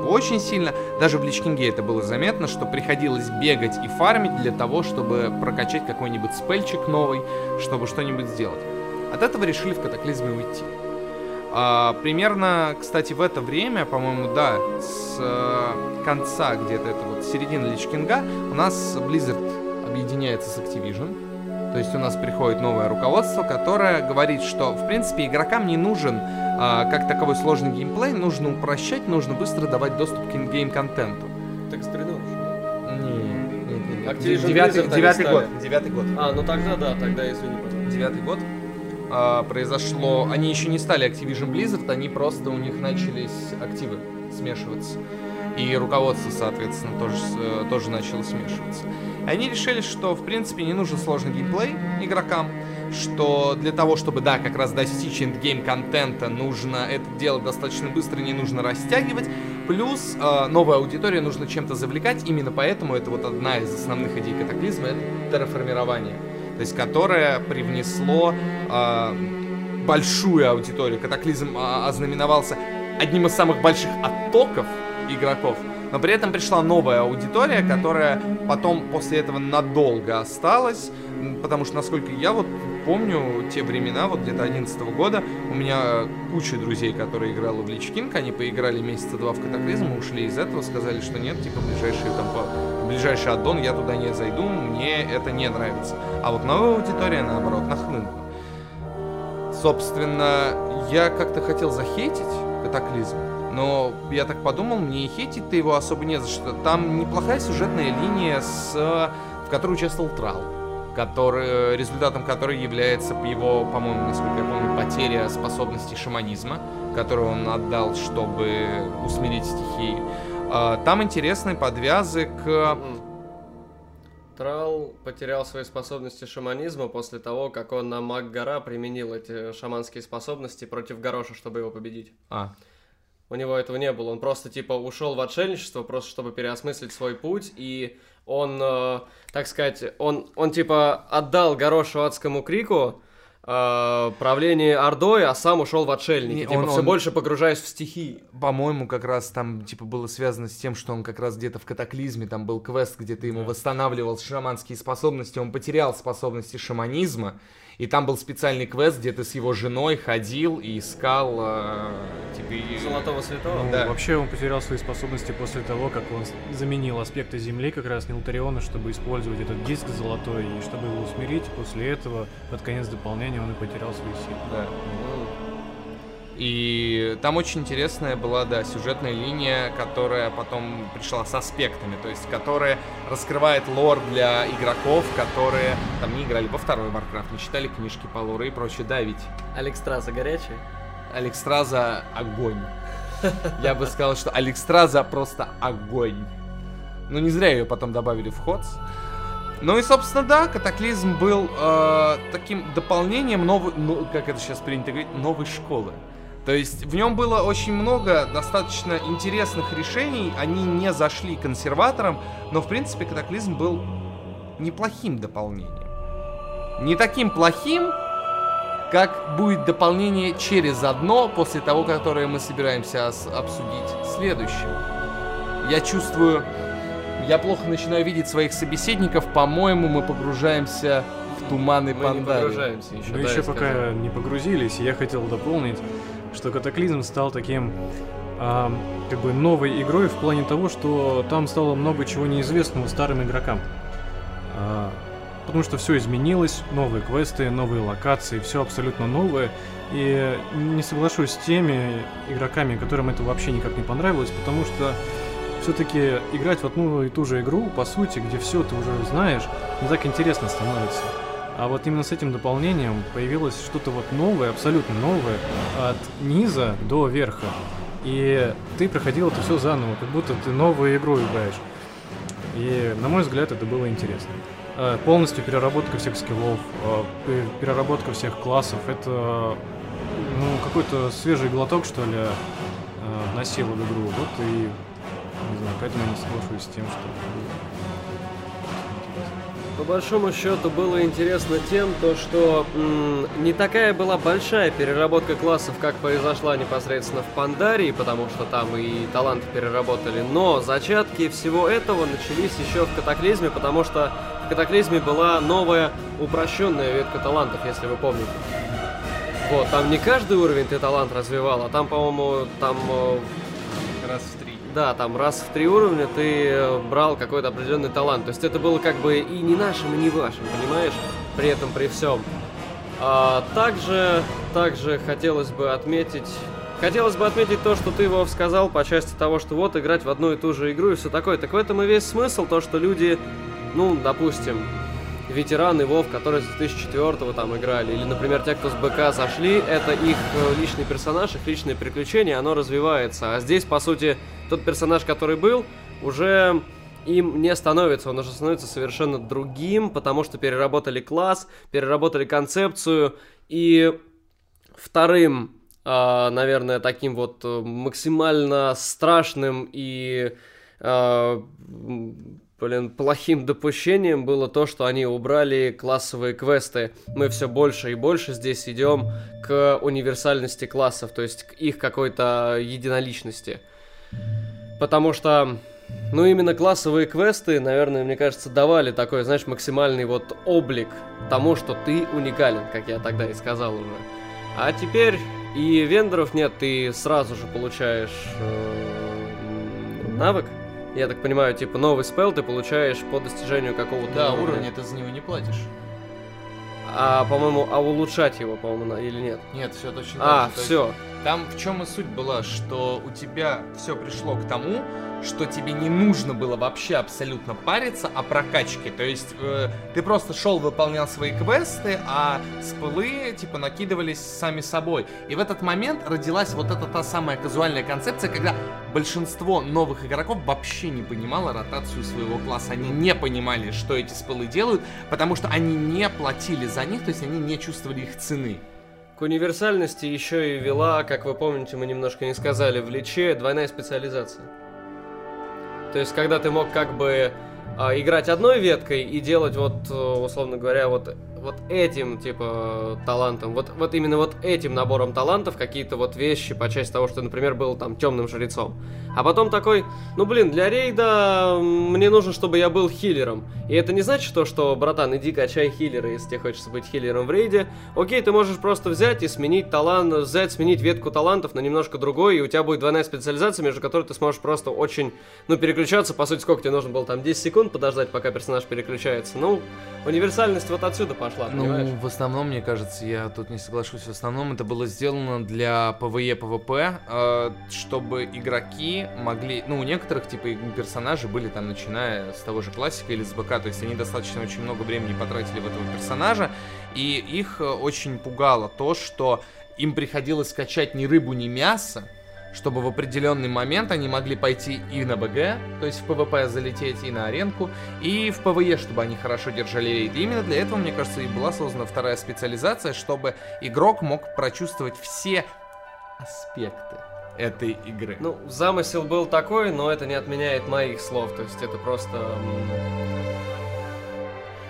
очень сильно. Даже в Личкинге это было заметно, что приходилось бегать и фармить для того, чтобы прокачать какой-нибудь спельчик новый, чтобы что-нибудь сделать. От этого решили в катаклизме уйти. А, примерно, кстати, в это время, по-моему, да, с э, конца где-то это вот середины Личкинга у нас Blizzard объединяется с Activision. То есть у нас приходит новое руководство, которое говорит, что, в принципе, игрокам не нужен а, как таковой сложный геймплей, нужно упрощать, нужно быстро давать доступ к ингейм-контенту. Так с уже? Не, Activision девятый, год. Девятый год. А, ну тогда да, тогда извини. Девятый год а, произошло. Они еще не стали Activision Blizzard, они просто у них начались активы смешиваться. И руководство, соответственно, тоже, э, тоже начало смешиваться. Они решили, что, в принципе, не нужен сложный геймплей игрокам, что для того, чтобы, да, как раз достичь эндгейм контента, нужно это делать достаточно быстро, не нужно растягивать. Плюс э, новая аудитория нужно чем-то завлекать, именно поэтому это вот одна из основных идей катаклизма, это терраформирование. То есть, которое привнесло э, большую аудиторию. Катаклизм а, ознаменовался одним из самых больших оттоков игроков, но при этом пришла новая аудитория, которая потом после этого надолго осталась, потому что, насколько я вот помню те времена, вот где-то 11 года, у меня куча друзей, которые играли в Lich King, они поиграли месяца два в Катаклизм, ушли из этого, сказали, что нет, типа, ближайший там, ближайший аддон, я туда не зайду, мне это не нравится. А вот новая аудитория, наоборот, нахлынула. Собственно, я как-то хотел захейтить катаклизм, но я так подумал, мне и хейтить-то его особо не за что. Там неплохая сюжетная линия, с, в которой участвовал Трал, который, результатом которой является его, по-моему, насколько я помню, потеря способностей шаманизма, которую он отдал, чтобы усмирить стихии. А, Там интересные подвязы к Трал потерял свои способности шаманизма после того, как он на Маг-Гора применил эти шаманские способности против Гороша, чтобы его победить. А, У него этого не было. Он просто типа ушел в отшельничество, просто чтобы переосмыслить свой путь, и он, э, так сказать, он, он типа отдал Горошу адскому крику, э, правлении Ордой, а сам ушел в отшельники. Не, типа, он- все он- больше погружаясь в стихии. По-моему, как раз там, типа, было связано с тем, что он как раз где-то в катаклизме, там был квест, где ты ему Да. восстанавливал шаманские способности, он потерял способности шаманизма, и там был специальный квест, где ты с его женой ходил и искал, э, типа, и- Золотого святого. Ну, Да. Вообще он потерял свои способности после того, как он заменил аспекты Земли как раз Нилтариона, чтобы использовать этот диск золотой, и чтобы его усмирить, после этого, под конец дополнения, он и потерял свои силы. Да. И там очень интересная была, да, сюжетная линия, которая потом пришла с аспектами, то есть которая раскрывает лор для игроков, которые там не играли во второй Warcraft, не читали книжки по лору и прочее. Да, ведь Алекстраза горячая. Алекстраза огонь. [LAUGHS] Я бы сказал, что Алекстраза просто огонь. Ну, не зря ее потом добавили в Ходс. Ну и, собственно, да, Катаклизм был э, таким дополнением новой, ну, как это сейчас принято говорить, новой школы. То есть в нем было очень много достаточно интересных решений, они не зашли консерваторам, но, в принципе, Катаклизм был неплохим дополнением. Не таким плохим, как будет дополнение через одно, после того, которое мы собираемся обсудить следующим. Я чувствую, я плохо начинаю видеть своих собеседников, по-моему, мы погружаемся в туманы Мы не Пандари. погружаемся еще. Мы да, еще пока не погрузились, и я хотел дополнить, что Катаклизм стал таким ам, как бы новой игрой в плане того, что там стало много чего неизвестного старым игрокам. А, потому что все изменилось, новые квесты, новые локации, все абсолютно новое. И не соглашусь с теми игроками, которым это вообще никак не понравилось, потому что все-таки играть в одну и ту же игру, по сути, где все ты уже знаешь, не так интересно становится. А вот именно с этим дополнением появилось что-то вот новое, абсолютно новое, от низа до верха. И ты проходил это все заново, как будто ты новую игру играешь. И, на мой взгляд, это было интересно. Э, Полностью переработка всех скиллов, э, пе- переработка всех классов, это ну, какой-то свежий глоток, что ли, э, вносил в игру. Вот и, не знаю, поэтому я не соглашусь с тем, что По большому счету было интересно тем, то, что м, не такая была большая переработка классов, как произошла непосредственно в Пандарии, потому что там и таланты переработали, но зачатки всего этого начались еще в Катаклизме, потому что в Катаклизме была новая упрощенная ветка талантов, если вы помните. Вот, там не каждый уровень ты талант развивал, а там, по-моему, там э, Раз в. Да, там раз в три уровня ты э, брал какой-то определенный талант. То есть это было как бы и не нашим, и не вашим, понимаешь? При этом, при всем. А, также, также хотелось бы отметить... Хотелось бы отметить то, что ты, Вов, сказал по части того, что вот играть в одну и ту же игру и все такое. Так в этом и весь смысл, то, что люди, ну, допустим, ветераны Вов, которые с 2004 там играли, или, например, те, кто с БК зашли, это их э, личный персонаж, их личные приключения, оно развивается. А здесь, по сути, тот персонаж, который был, уже им не становится, он уже становится совершенно другим, потому что переработали класс, переработали концепцию, и вторым, а, наверное, таким вот э, максимально страшным и а, блин, плохим допущением было то, что они убрали классовые квесты. Мы все больше и больше здесь идем к универсальности классов, то есть к их какой-то единоличности. Потому что, ну, именно классовые квесты, наверное, мне кажется, давали такой, знаешь, максимальный вот облик тому, что ты уникален, как я тогда и сказал уже. А теперь и вендоров нет, ты сразу же получаешь э, навык. Я так понимаю, типа новый спел ты получаешь по достижению какого-то Да, уровня ты за него не платишь. А, по-моему, а улучшать его, по-моему, или нет? Нет, все точно А, есть все. Там в чем и суть была, что у тебя все пришло к тому, что тебе не нужно было вообще абсолютно париться о прокачке. То есть э, ты просто шел, выполнял свои квесты, а спылы типа накидывались сами собой. И в этот момент родилась вот эта та самая казуальная концепция, когда большинство новых игроков вообще не понимало ротацию своего класса. Они не понимали, что эти спылы делают, потому что они не платили за них, то есть они не чувствовали их цены. Универсальности еще и вела, как вы помните, мы немножко не сказали, в Личе двойная специализация. То есть, когда ты мог как бы а, играть одной веткой и делать вот, э, условно говоря, вот вот этим, типа, талантом, вот, вот именно вот этим набором талантов какие-то вот вещи по части того, что, например, был там темным жрецом. А потом такой, ну блин, для рейда мне нужно, чтобы я был хиллером. И это не значит то, что, братан, иди качай хиллера, если тебе хочется быть хиллером в рейде. Окей, ты можешь просто взять и сменить талант, взять, сменить ветку талантов на немножко другой, и у тебя будет двойная специализация, между которой ты сможешь просто очень, ну, переключаться. По сути, сколько тебе нужно было там 10 секунд подождать, пока персонаж переключается. Ну, универсальность вот отсюда пошла, Ну, понимаешь? в основном, мне кажется, я тут не соглашусь, в основном это было сделано для PvE, PvP, э, чтобы игроки могли, ну, у некоторых, типа, и персонажей были там, начиная с того же классика или с БК, то есть они достаточно очень много времени потратили в этого персонажа, и их э, очень пугало то, что им приходилось качать ни рыбу, ни мясо, чтобы в определенный момент они могли пойти и на БГ, то есть в ПВП залететь, и на аренку, и в ПВЕ, чтобы они хорошо держали рейд. И именно для этого, мне кажется, и была создана вторая специализация, чтобы игрок мог прочувствовать все аспекты этой игры. Ну, замысел был такой, но это не отменяет моих слов. То есть это просто...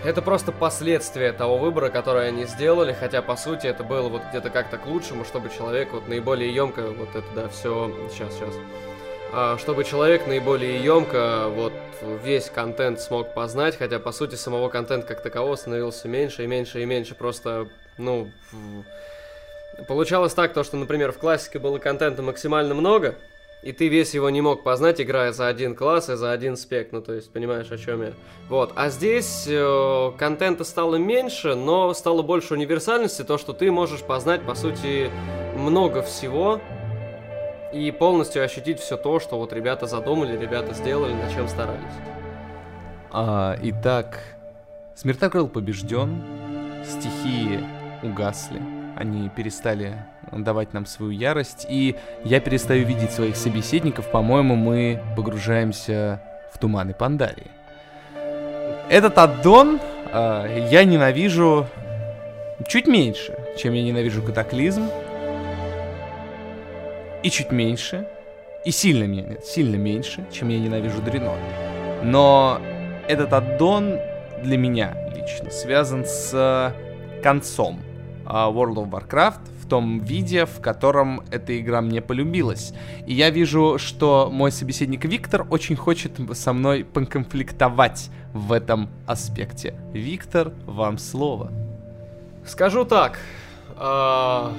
Это просто последствия того выбора, который они сделали, хотя по сути это было вот где-то как-то к лучшему, чтобы человек вот наиболее емко вот это да все сейчас сейчас, А, чтобы человек наиболее емко вот весь контент смог познать, хотя по сути самого контента как такового становился меньше и меньше и меньше, просто ну Получалось так, то, что, например, в классике было контента максимально много, и ты весь его не мог познать, играя за один класс и за один спек, ну, то есть, понимаешь, о чем я. Вот, а здесь э, контента стало меньше, но стало больше универсальности, то, что ты можешь познать, по сути, много всего, и полностью ощутить все то, что вот ребята задумали, ребята сделали, над чем старались. А, итак, Смертокрыл побежден, стихии угасли, они перестали давать нам свою ярость, и я перестаю видеть своих собеседников, по-моему, мы погружаемся в туманы Пандарии. Этот аддон а, я ненавижу чуть меньше, чем я ненавижу Катаклизм, и чуть меньше, и сильно, сильно меньше, чем я ненавижу Дренор. Но этот аддон для меня лично связан с концом а, World of Warcraft в том виде, в котором эта игра мне полюбилась. И я вижу, что мой собеседник Виктор очень хочет со мной поконфликтовать в этом аспекте. Виктор, вам слово. Скажу так. а,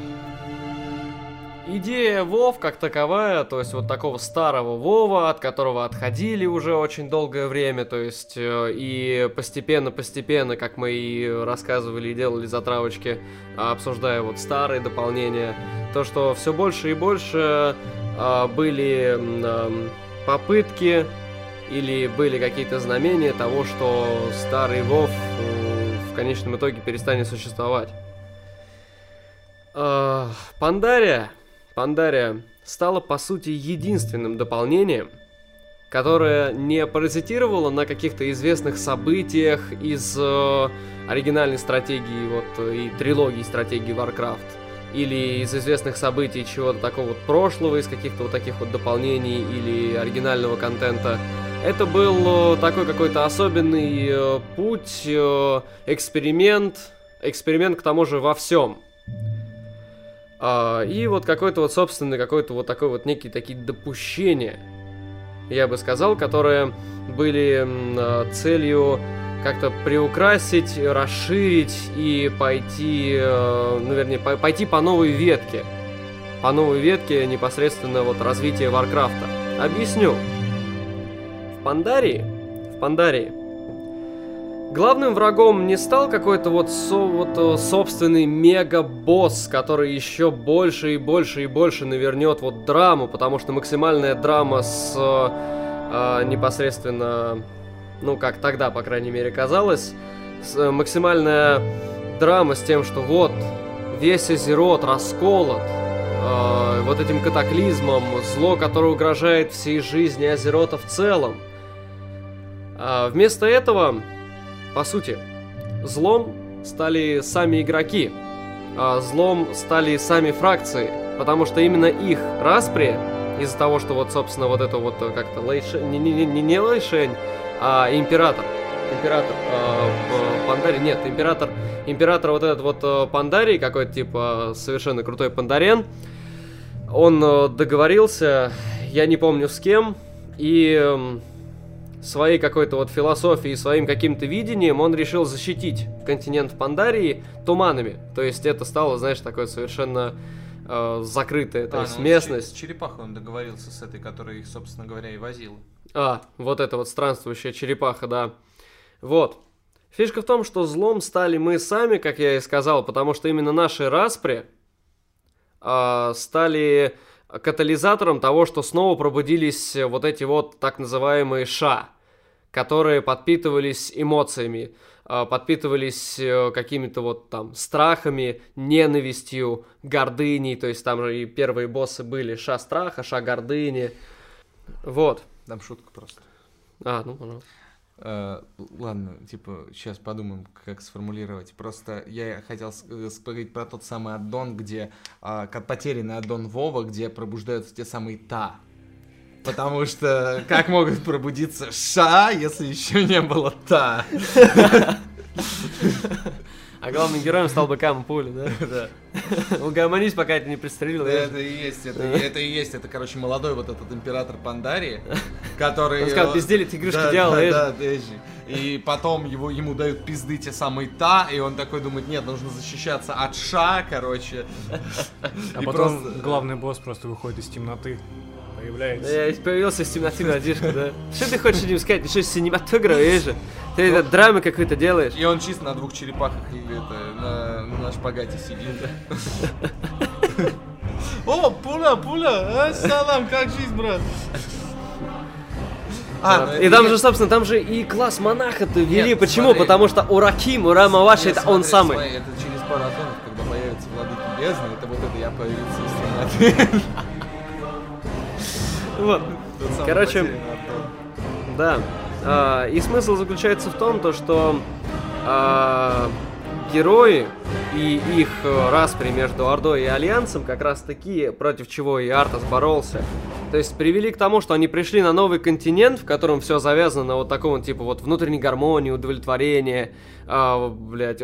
Идея Вов как таковая, то есть вот такого старого Вова, от которого отходили уже очень долгое время, то есть э, и постепенно-постепенно, как мы и рассказывали и делали затравочки, а, обсуждая вот старые дополнения, то, что все больше и больше а, были попытки или были какие-то знамения того, что старый Вов э, в конечном итоге перестанет существовать. А, Пандария, Пандария стала по сути единственным дополнением, которое не паразитировало на каких-то известных событиях из э, оригинальной стратегии вот э, и трилогии стратегии Warcraft или из известных событий чего-то такого вот прошлого, из каких-то вот таких вот дополнений или оригинального контента. Это был э, такой какой-то особенный э, путь, эксперимент, эксперимент к тому же во всем. А, и вот какой-то вот собственный, какой-то вот такой вот некие такие допущения, я бы сказал, которые были а, целью как-то приукрасить, расширить и пойти, э, ну вернее, по- пойти по новой ветке. По новой ветке непосредственно вот развития Варкрафта. Объясню. В Пандарии, в Пандарии, главным врагом не стал какой-то вот, со, вот э, собственный мега-босс, который еще больше и больше и больше навернет вот драму, потому что максимальная драма с э, э, непосредственно, ну как тогда, по крайней мере, казалось, с, э, максимальная драма с тем, что вот весь Азерот расколот, э, вот этим катаклизмом, зло, которое угрожает всей жизни Азерота в целом. А вместо этого, по сути, злом стали сами игроки, а злом стали сами фракции, потому что именно их распри, из-за того, что вот, собственно, вот это вот э, как-то Лэйшень, не, не, не, не, Лэйшень, а Император, Император, э, в Пандаре, нет, Император император вот этот вот э, Пандарий, какой-то типа совершенно крутой Пандарен, он э, договорился, я не помню с кем, и эм, своей какой-то вот философией, своим каким-то видением он решил защитить континент Пандарии туманами. То есть это стало, знаешь, такое совершенно э, закрытая, то А, есть ну, местность. С черепахой он договорился с этой, которая их, собственно говоря, и возила. А, вот это вот странствующая черепаха, да. Вот. Фишка в том, что злом стали мы сами, как я и сказал, потому что именно наши распри а, стали катализатором того, что снова пробудились вот эти вот так называемые ша, которые подпитывались эмоциями, а, подпитывались э, какими-то вот там страхами, ненавистью, гордыней, то есть там же и первые боссы были ша страха, ша гордыни. Вот. Дам шутку просто. А, ну, пожалуйста. Э, ладно, типа, сейчас подумаем, как сформулировать. Просто я хотел э, поговорить про тот самый аддон, где как потерянный аддон Вова, где пробуждаются те самые та. Потому что как могут пробудиться ша, если еще не было та? [LAUGHS] А главным героем стал бы Кама Пули, да? [LAUGHS] Да. Угомонись, пока это не пристрелил. Это и есть, это, это и есть, это, короче, молодой вот этот император Пандарии, [LAUGHS] который... Он сказал, безделит игрушки да, делал, да, да. И потом его, ему дают пизды те самые та, и он такой думает, нет, нужно защищаться от ша, короче. [LAUGHS] А И потом просто- главный босс просто выходит из темноты, появляется. Я появился из темноты Надежда, да? Что ты хочешь этим сказать? Ты что, синематограф, же? Ты это драмы какой-то делаешь? И он чисто на двух черепахах и это, на, на шпагате сидит. [LAUGHS] О, пуля, пуля, а, салам, как жизнь, брат? А, ну И там же, собственно, там же и класс монаха-то ввели. Нет, Почему? смотри. Потому что Ураким, Урама Ваша, это он смотри, самый. смотри, это через пару атомов, когда появятся владыки бездны, это вот это я появился из темноты. Вот. Короче. Да. А, и смысл заключается в том, то, что а, герои и их распри между Ордой и Альянсом как раз таки, против чего и Артас боролся. То есть привели к тому, что они пришли на новый континент, в котором все завязано на вот таком типа вот внутренней гармонии, удовлетворения, а, блядь,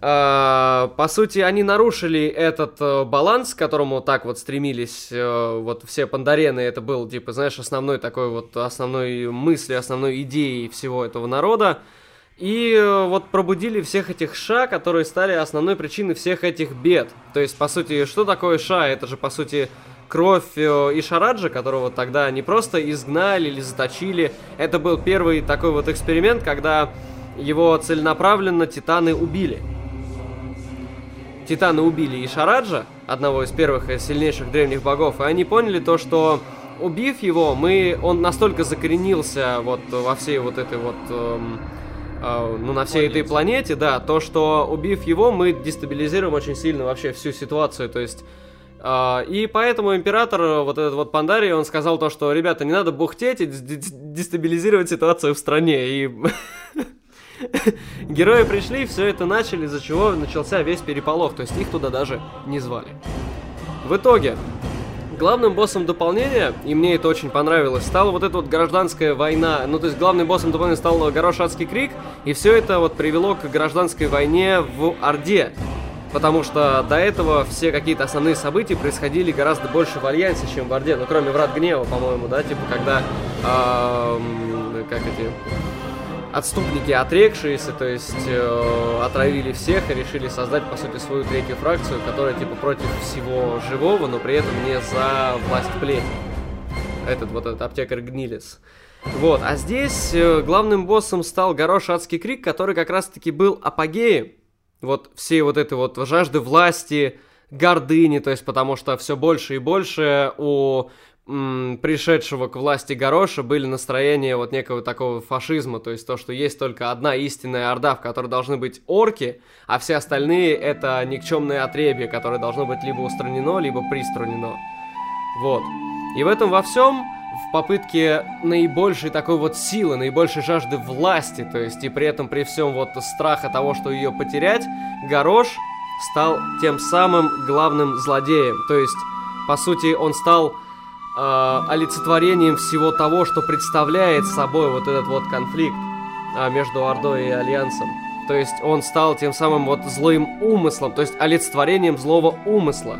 по сути, они нарушили этот э, баланс, к которому так вот стремились э, вот все пандарены. Это был, типа, знаешь, основной такой вот, основной мыслью, основной идеей всего этого народа. И э, вот пробудили всех этих ша, которые стали основной причиной всех этих бед. То есть, по сути, что такое ша? Это же, по сути, кровь Ишараджа, которого тогда не просто изгнали или заточили. Это был первый такой вот эксперимент, когда его целенаправленно титаны убили. Титаны убили Ишараджа, одного из первых и сильнейших древних богов, и они поняли то, что убив его, мы, он настолько закоренился вот во всей вот этой вот, эм, э, ну, на всей этой планете, да, то, что убив его, мы дестабилизируем очень сильно вообще всю ситуацию, то есть а, и поэтому император, э, вот этот вот Пандарий, он сказал то, что, ребята, не надо бухтеть и дес- дес- дестабилизировать ситуацию в стране. И [LAUGHS] [LAUGHS] герои пришли, все это начали, из-за чего начался весь переполох. То есть их туда даже не звали. В итоге, главным боссом дополнения, и мне это очень понравилось, стала вот эта вот гражданская война. Ну, то есть главным боссом дополнения стал Горошадский крик, и все это вот привело к гражданской войне в Орде. Потому что до этого все какие-то основные события происходили гораздо больше в Альянсе, чем в Орде. Ну, кроме Врат Гнева, по-моему, да, типа, когда, ам, как эти, отступники, отрекшиеся, то есть э, отравили всех и решили создать, по сути, свою третью фракцию, которая, типа, против всего живого, но при этом не за власть племени. Этот вот этот аптекарь Гнилис. Вот, а здесь э, главным боссом стал Горош Адский Крик, который как раз-таки был апогеем вот всей вот этой вот жажды власти, гордыни, то есть потому что все больше и больше у пришедшего к власти Гороша были настроения вот некого такого фашизма, то есть то, что есть только одна истинная орда, в которой должны быть орки, а все остальные это никчемное отребье, которое должно быть либо устранено, либо пристранено. Вот. И в этом во всем, в попытке наибольшей такой вот силы, наибольшей жажды власти, то есть и при этом при всем вот страха того, что ее потерять, Горош стал тем самым главным злодеем. То есть, по сути, он стал э, олицетворением всего того, что представляет собой вот этот вот конфликт а, между Ордой и Альянсом. То есть он стал тем самым вот злым умыслом, то есть олицетворением злого умысла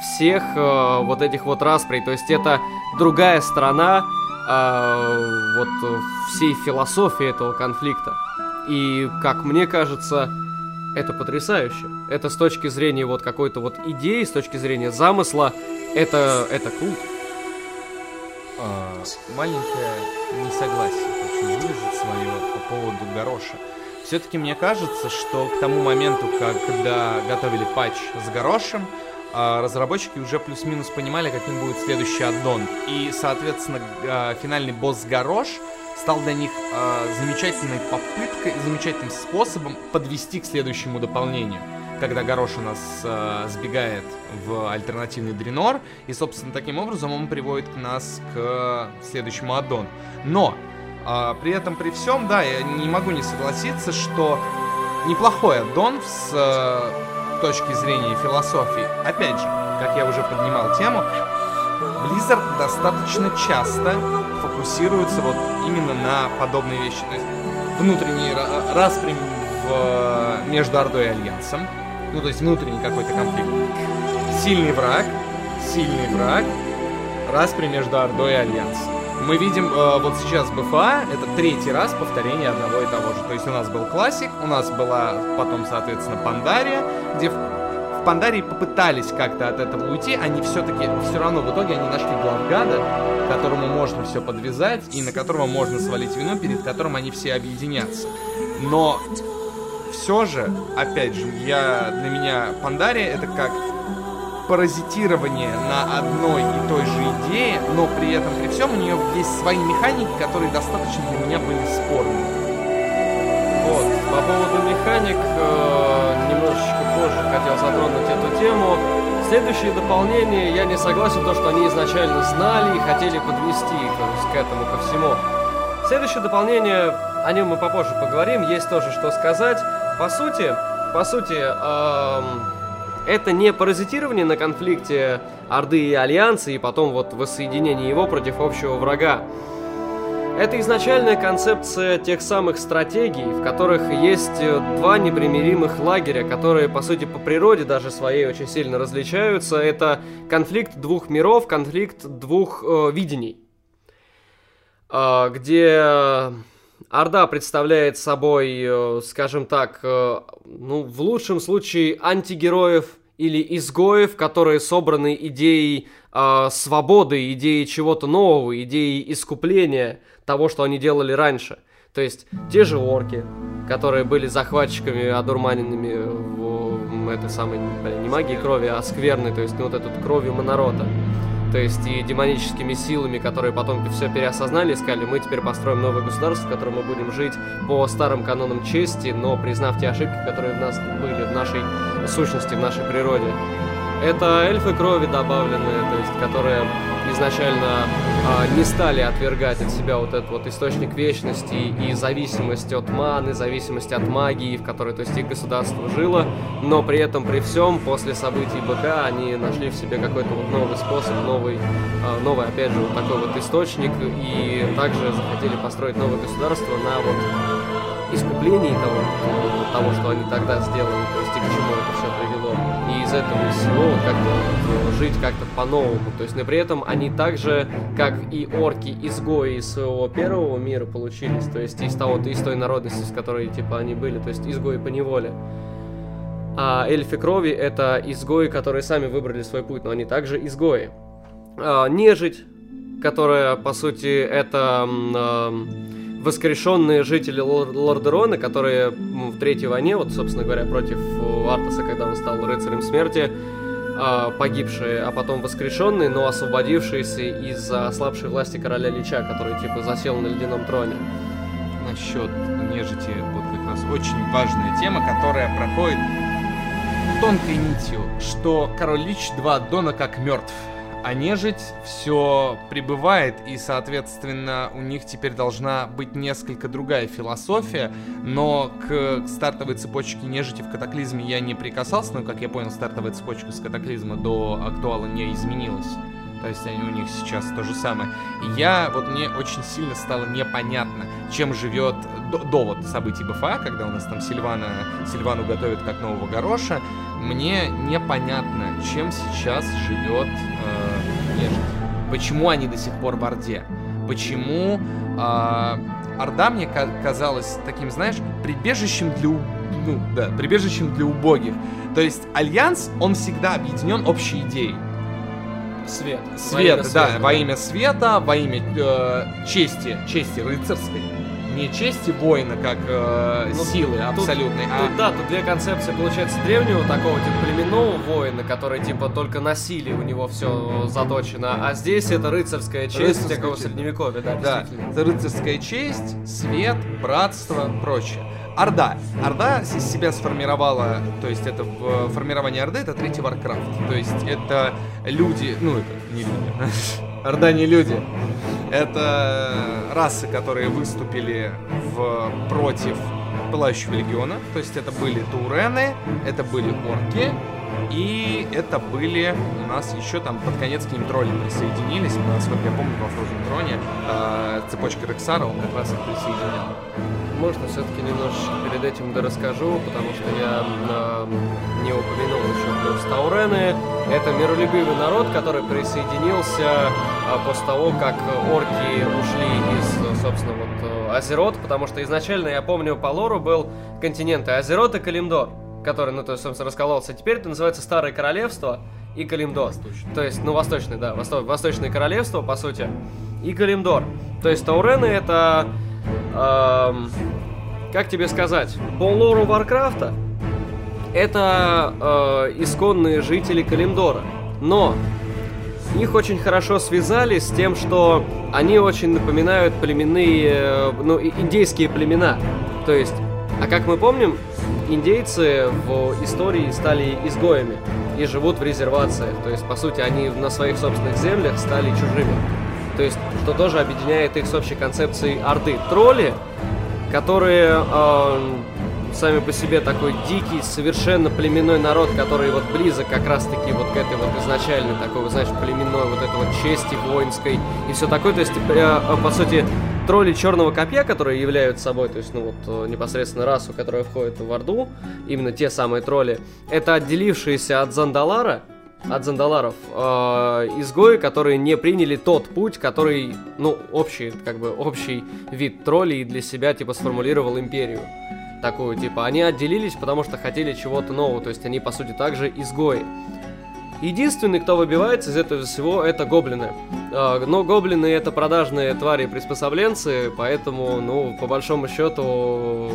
всех э, вот этих вот расприй. То есть это другая сторона э, вот всей философии этого конфликта. И, как мне кажется, это потрясающе. Это с точки зрения вот какой-то вот идеи, с точки зрения замысла, это, это круто. А, маленькое несогласие хочу выразить свое по поводу Гороша. Все-таки мне кажется, что к тому моменту, когда готовили патч с Горошем, а, разработчики уже плюс-минус понимали, каким будет следующий аддон. И, соответственно, а, финальный босс Горош стал для них э, замечательной попыткой, замечательным способом подвести к следующему дополнению. Когда Горош у нас э, сбегает в альтернативный Дренор, и, собственно, таким образом он приводит нас к следующему аддону. Но э, при этом, при всем, да, я не могу не согласиться, что неплохой аддон с э, точки зрения философии. Опять же, как я уже поднимал тему, Blizzard достаточно часто фокусируется вот именно на подобные вещи. То есть внутренний распри в, между Ордой и Альянсом. Ну, то есть внутренний какой-то конфликт. Сильный враг, сильный враг, распри между Ордой и Альянсом. Мы видим э, вот сейчас БФА, это третий раз повторение одного и того же. То есть у нас был классик, у нас была потом, соответственно, Пандария, где Пандарии попытались как-то от этого уйти, они все-таки, все равно в итоге они нашли главгада, которому можно все подвязать и на которого можно свалить вину, перед которым они все объединятся. Но все же, опять же, я, для меня Пандария это как паразитирование на одной и той же идее, но при этом, при всем, у нее есть свои механики, которые достаточно для меня были спорными. Вот, по поводу механик, э, немножечко позже хотел затронуть эту тему. Следующее дополнение, я не согласен, то, что они изначально знали и хотели подвести к, к этому, ко всему. Следующее дополнение, о нем мы попозже поговорим, есть тоже что сказать. По сути, по сути, эм, это не паразитирование на конфликте Орды и Альянса, и потом вот воссоединение его против общего врага. Это изначальная концепция тех самых стратегий, в которых есть э, два непримиримых лагеря, которые, по сути, по природе даже своей очень сильно различаются. Это конфликт двух миров, конфликт двух э, видений, где Орда представляет собой, э, скажем так, э, ну, в лучшем случае антигероев или изгоев, которые собраны идеей э, свободы, идеей чего-то нового, идеей искупления – того, что они делали раньше. То есть те же орки, которые были захватчиками одурманенными в этой самой, не магии крови, а скверной, то есть ну, вот эту кровью Монорота. То есть и демоническими силами, которые потом все переосознали и сказали, мы теперь построим новое государство, в котором мы будем жить по старым канонам чести, но признав те ошибки, которые в нас были, в нашей сущности, в нашей природе. Это эльфы крови добавленные, то есть которые изначально э, не стали отвергать от себя вот этот вот источник вечности и зависимость от маны, зависимость от магии, в которой, то есть, их государство жило, но при этом, при всем, после событий БК, они нашли в себе какой-то вот новый способ, новый, э, новый, опять же, вот такой вот источник, и также захотели построить новое государство на вот искуплении того, того, что они тогда сделали, то есть и к чему это все привело. Этого всего как-то вот, жить как-то по-новому. То есть, но при этом они также, как и орки, изгои из своего первого мира получились, то есть из того, из той народности, с которой типа они были, то есть изгои по неволе. А эльфы крови это изгои, которые сами выбрали свой путь, но они также изгои. А, нежить, которая, по сути, это... Воскрешенные жители Лордерона, которые в Третьей войне, вот, собственно говоря, против Артаса, когда он стал рыцарем смерти, а, погибшие, а потом воскрешенные, но освободившиеся из-за ослабшей власти короля Лича, который, типа, засел на ледяном троне. Насчет нежити, вот как раз очень важная тема, которая проходит тонкой нитью, что король Лич два Дона как мертв а нежить все прибывает, и, соответственно, у них теперь должна быть несколько другая философия, но к стартовой цепочке нежити в катаклизме я не прикасался, но, как я понял, стартовая цепочка с катаклизма до актуала не изменилась. То есть они, у них сейчас то же самое. И я, вот мне очень сильно стало непонятно, чем живет до, до вот событий БФА, когда у нас там Сильвана, Сильвану готовят как нового гороша. Мне непонятно, чем сейчас живет э, нежить. Почему они до сих пор в Орде? Почему э, Орда мне ка- казалась таким, знаешь, прибежищем для, ну, да, прибежищем для убогих. То есть Альянс, он всегда объединен общей идеей. Свет. Света, Во да, света, во имя света, во имя э, чести, чести рыцарской. Не чести воина, как э, Ну, силы тут- абсолютной, а Тут, да, тут две концепции, получается, древнего такого, типа, племенного воина, который, типа, только на силе у него все заточено, а здесь это рыцарская честь Рыцарская такого честь. средневековья, да, Да, это рыцарская честь, свет, братство, прочее. Орда. Орда из себя сформировала, то есть это в формирование Орды, это третий Варкрафт. То есть это люди, ну это не люди. [LAUGHS] Орда не люди. Это расы, которые выступили в, против Пылающего Легиона. То есть это были таурены, это были орки, и это были у нас еще там под конец к ним тролли присоединились. Насколько я помню, во Frozen Throne э, цепочка Рексара, он как раз их присоединял. Можно все-таки немножечко перед этим да расскажу, потому что я э, не упомянул еще плюс Таурены. Это миролюбивый народ, который присоединился а, после того, как орки ушли из, собственно, вот э, Азерот, потому что изначально, я помню, по лору был континенты Азерот и Калимдор, который, ну, то есть, собственно, раскололся. Теперь это называется Старое Королевство и Калимдор. То есть, ну, Восточное, да, Восто- Восточное Королевство, по сути, и Калимдор. То есть, Таурены это... эм, как тебе сказать? По лору Варкрафта это э, исконные жители Калимдора. Но их очень хорошо связали с тем, что они очень напоминают племенные, э, ну, индейские племена. То есть, а как мы помним, индейцы в истории стали изгоями и живут в резервациях. То есть, по сути, они на своих собственных землях стали чужими. То есть, что тоже объединяет их с общей концепцией Орды. Тролли, которые эм, сами по себе такой дикий, совершенно племенной народ, который вот близок как раз-таки вот к этой вот изначальной такой, вот, знаешь, племенной вот этой вот чести воинской и все такое. То есть, э, э, по сути, тролли черного копья, которые являются собой, то есть, ну вот, э, непосредственно расу, которая входит в Орду, именно те самые тролли, это отделившиеся от Зандалара, от Зандаларов, э, изгои, которые не приняли тот путь, который, ну, общий, как бы, общий вид троллей для себя, типа, сформулировал империю. Такую, типа, они отделились, потому что хотели чего-то нового, то есть они, по сути, также изгои. Единственный, кто выбивается из этого всего, это гоблины. А, Но гоблины это продажные твари-приспособленцы, поэтому, ну, по большому счету,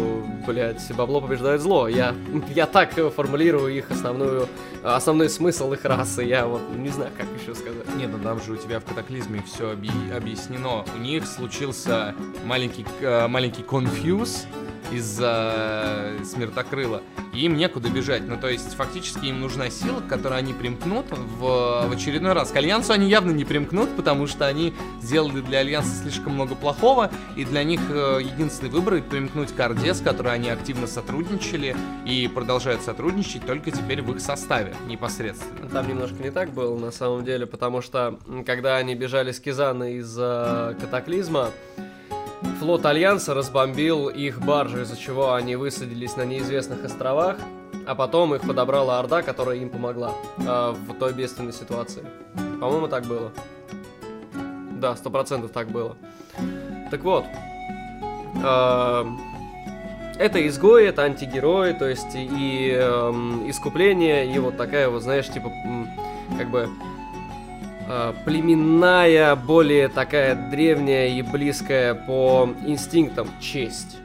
блядь, бабло побеждает зло. Я, [LAUGHS] я так формулирую их основную, основной смысл их расы. Я вот не знаю, как еще сказать. Нет, ну там же у тебя в катаклизме все объяснено. У них случился маленький, э, маленький конфьюз из-за смертокрыла. И им некуда бежать. Ну, то есть, фактически им нужна сила, к которой они примкнут в, в очередной раз. К Альянсу они явно не примкнут, потому что они сделали для Альянса слишком много плохого, и для них э, единственный выбор — примкнуть к Орде, с которой они активно сотрудничали и продолжают сотрудничать только теперь в их составе непосредственно. Там немножко не так было на самом деле, потому что когда они бежали с Кизана из-за катаклизма, флот Альянса разбомбил их баржу, из-за чего они высадились на неизвестных островах, а потом их подобрала Орда, которая им помогла а, в той бедственной ситуации. По-моему, так было. Да, сто процентов так было. Так вот, а, это изгои, это антигерои, то есть и эм, искупление, и вот такая вот, знаешь, типа, как бы э, племенная, более такая древняя и близкая по инстинктам честь.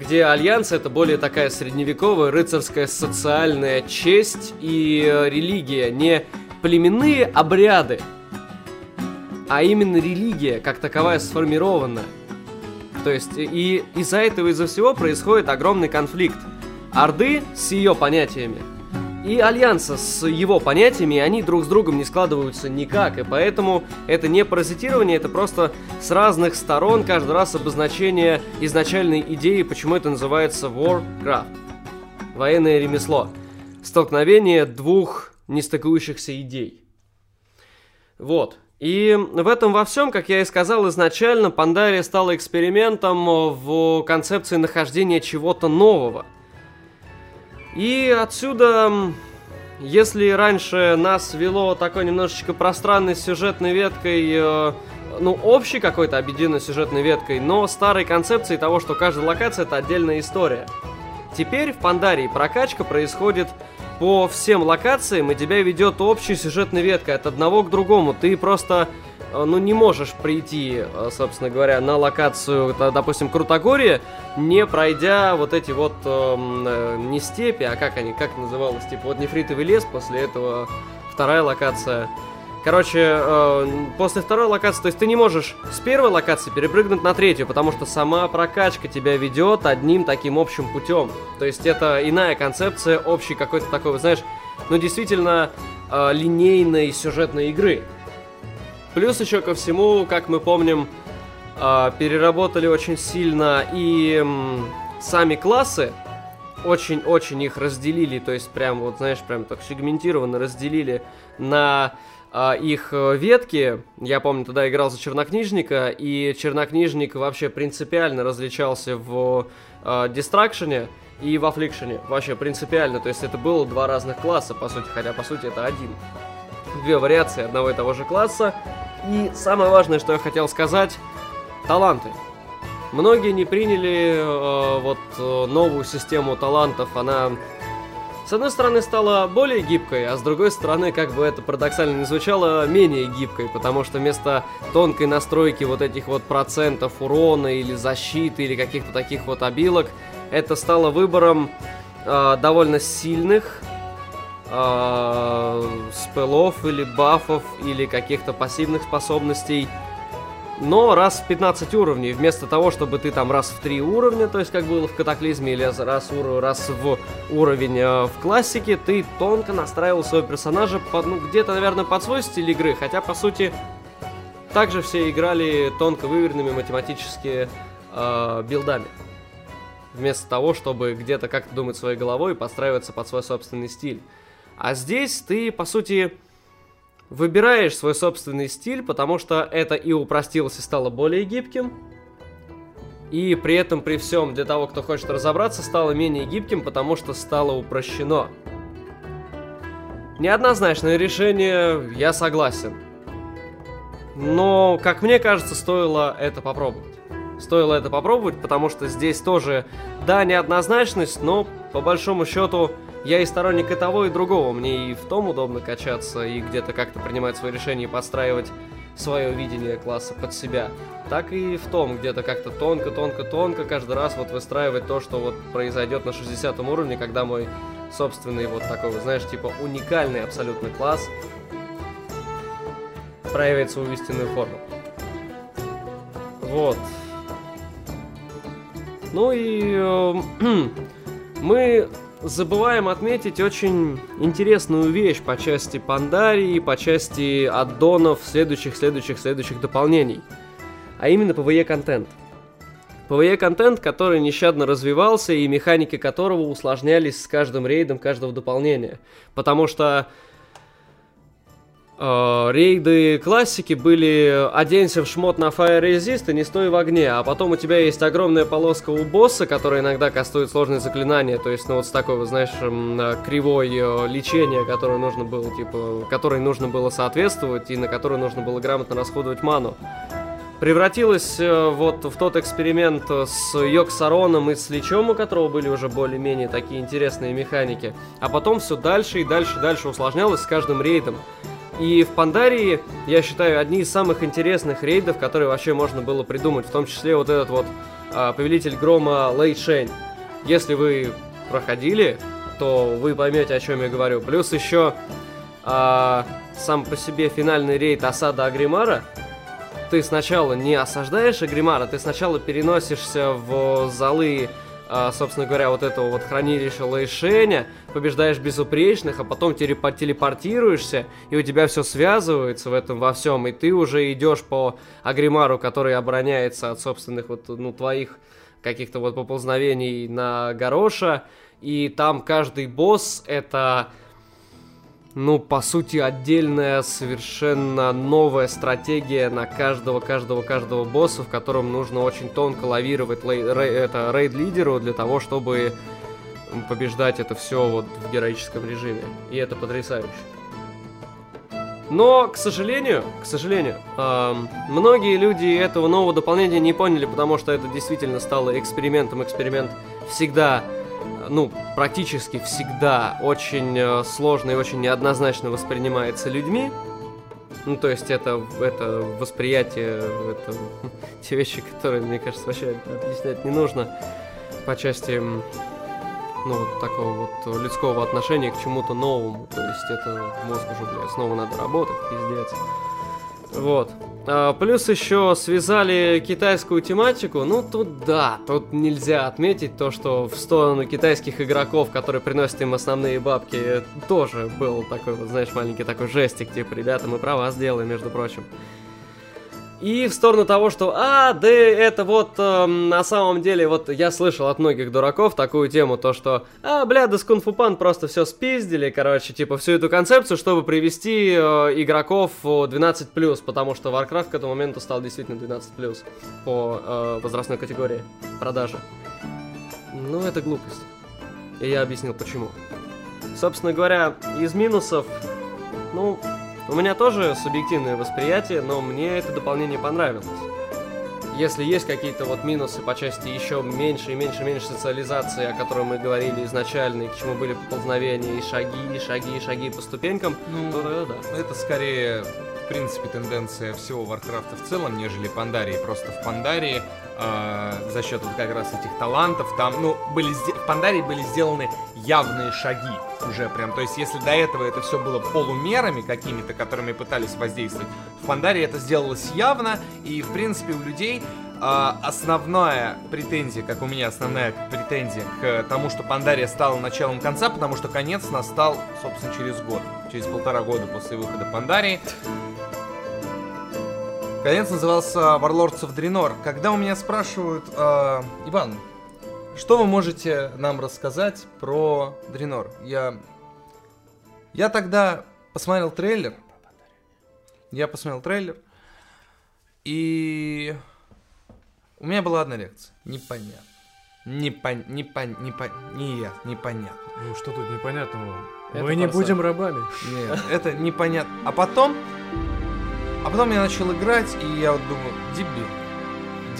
Где Альянс это более такая средневековая рыцарская социальная честь и э, религия, не племенные обряды, а именно религия, как таковая сформированная. То есть и из-за этого, из-за всего происходит огромный конфликт. Орды с ее понятиями и Альянса с его понятиями, они друг с другом не складываются никак, и поэтому это не паразитирование, это просто с разных сторон каждый раз обозначение изначальной идеи, почему это называется Warcraft. Военное ремесло. Столкновение двух нестыкующихся идей. Вот. И в этом во всем, как я и сказал изначально, Пандария стала экспериментом в концепции нахождения чего-то нового. И отсюда, если раньше нас вело такой немножечко пространной сюжетной веткой, э, ну, общей какой-то объединенной сюжетной веткой, но старой концепцией того, что каждая локация это отдельная история. Теперь в Пандарии прокачка происходит по всем локациям, и тебя ведет общей сюжетной веткой от одного к другому. Ты просто ну, не можешь прийти, э, собственно говоря, на локацию, т- допустим, Крутогорье, не пройдя вот эти вот эм, э, не степи, а как они, как называлось, типа вот нефритовый лес, после этого вторая локация. Короче, э, после второй локации, то есть ты не можешь с первой локации перепрыгнуть на третью, потому что сама прокачка тебя ведет одним таким общим путем. То есть это иная концепция общей какой-то такой, знаешь, ну действительно э, линейной сюжетной игры. Плюс еще ко всему, как мы помним, э, переработали очень сильно и сами классы, очень-очень их разделили, то есть прям вот, знаешь, прям так сегментированно разделили на а, их э, ветки. Я помню, тогда играл за чернокнижника, и чернокнижник вообще принципиально различался в дистракшене и в аффликшене. Вообще принципиально, то есть это было два разных класса, по сути, хотя по сути это один. Две вариации одного и того же класса. И самое важное, что я хотел сказать, таланты. Многие не приняли э, вот э, новую систему талантов. Она, с одной стороны, стала более гибкой, а с другой стороны, как бы это парадоксально не звучало, менее гибкой, потому что вместо тонкой настройки вот этих вот процентов урона или защиты или каких-то таких вот обилок, это стало выбором э, довольно сильных спелов или бафов или каких-то пассивных способностей но раз в 15 уровней, вместо того, чтобы ты там раз в 3 уровня, то есть как было в катаклизме, или раз, раз в уровень э, в классике, ты тонко настраивал своего персонажа под, ну, где-то, наверное, под свой стиль игры, хотя, по сути, также все играли тонко выверенными математически э, билдами. Вместо того, чтобы где-то как-то думать своей головой и подстраиваться под свой собственный стиль. А здесь ты, по сути, выбираешь свой собственный стиль, потому что это и упростилось и стало более гибким. И при этом, при всем, для того, кто хочет разобраться, стало менее гибким, потому что стало упрощено. Неоднозначное решение, я согласен. Но, как мне кажется, стоило это попробовать. Стоило это попробовать, потому что здесь тоже, да, неоднозначность, но по большому счету я и сторонник и того, и другого. Мне и в том удобно качаться, и где-то как-то принимать свои решения и подстраивать свое видение класса под себя. Так и в том, где-то как-то тонко-тонко-тонко каждый раз вот выстраивать то, что вот произойдет на 60 уровне, когда мой собственный вот такой, вот, знаешь, типа уникальный абсолютно класс проявит свою истинную форму. Вот. Ну и э, [CLEARS THROAT] мы забываем отметить очень интересную вещь по части Пандарии, по части аддонов следующих, следующих, следующих дополнений. А именно PvE контент. PvE контент, который нещадно развивался и механики которого усложнялись с каждым рейдом каждого дополнения. Потому что рейды классики были оденься в шмот на Fire Resist и не стой в огне, а потом у тебя есть огромная полоска у босса, которая иногда кастует сложные заклинания, то есть, ну вот с такой, вот, знаешь, э, кривой э, лечения, которое нужно было, типа, которой нужно было соответствовать и на которую нужно было грамотно расходовать ману. Превратилась э, вот в тот эксперимент э, с Йоксароном и с Личом, у которого были уже более-менее такие интересные механики. А потом все дальше и дальше и дальше усложнялось с каждым рейдом. И в Пандарии, я считаю, одни из самых интересных рейдов, которые вообще можно было придумать, в том числе вот этот вот а, Повелитель Грома Лэй Шень. Если вы проходили, то вы поймете, о чем я говорю. Плюс еще а, сам по себе финальный рейд Осада Агримара. Ты сначала не осаждаешь Агримара, ты сначала переносишься в залы а, собственно говоря, вот этого вот хранилища Лэйшеня, побеждаешь безупречных, а потом телепо- телепортируешься, и у тебя все связывается в этом во всем, и ты уже идешь по Агримару, который обороняется от собственных вот, ну, твоих каких-то вот поползновений на Гороша, и там каждый босс это ну, по сути, отдельная, совершенно новая стратегия на каждого, каждого, каждого босса, в котором нужно очень тонко лавировать лей- рей- это рейд-лидеру для того, чтобы побеждать это все вот в героическом режиме. И это потрясающе. Но, к сожалению, к сожалению, эм, многие люди этого нового дополнения не поняли, потому что это действительно стало экспериментом. Эксперимент всегда, ну, практически всегда очень э, сложно и очень неоднозначно воспринимается людьми. Ну, то есть это, это восприятие, это [LAUGHS] те вещи, которые, мне кажется, вообще объяснять не нужно по части ну, вот такого вот людского отношения к чему-то новому. То есть это мозг уже, блядь, снова надо работать, пиздец. Вот. А, плюс еще связали китайскую тематику. Ну, тут да, тут нельзя отметить то, что в сторону китайских игроков, которые приносят им основные бабки, тоже был такой вот, знаешь, маленький такой жестик, типа, ребята, мы про вас делаем, между прочим. И в сторону того, что, а, да это вот эм, на самом деле, вот я слышал от многих дураков такую тему, то что, а, бля, да с Кунфу-Пан просто все спиздили, короче, типа всю эту концепцию, чтобы привести э, игроков в 12+, потому что Warcraft к этому моменту стал действительно 12+, по э, возрастной категории продажи. Ну, это глупость. И я объяснил почему. Собственно говоря, из минусов, ну, у меня тоже субъективное восприятие, но мне это дополнение понравилось. Если есть какие-то вот минусы по части еще меньше и меньше и меньше социализации, о которой мы говорили изначально, и к чему были поползновения, и шаги, и шаги, и шаги по ступенькам, Ну, то тогда да. Это скорее, в принципе, тенденция всего Варкрафта в целом, нежели Пандарии. Просто в Пандарии э, за счет вот как раз этих талантов там, ну, были в Пандарии были сделаны явные шаги уже прям. То есть, если до этого это все было полумерами какими-то, которыми пытались воздействовать, в Пандарии это сделалось явно, и, в принципе, у людей а, основная претензия, как у меня основная претензия к тому, что Пандария стала началом конца, потому что конец настал, собственно, через год. Через полтора года после выхода Пандарии. Конец назывался Warlords of Draenor. Когда у меня спрашивают, а, Иван, что вы можете нам рассказать про Дренор? Я... Я тогда посмотрел трейлер. Я посмотрел трейлер. И... У меня была одна реакция. Непонятно. Не пон... Не пон... Не я. Непонятно. Ну что тут непонятного? Это Мы не форсаж. будем рабами. Нет, это непонятно. А потом... А потом я начал играть, и я вот думаю, дебил.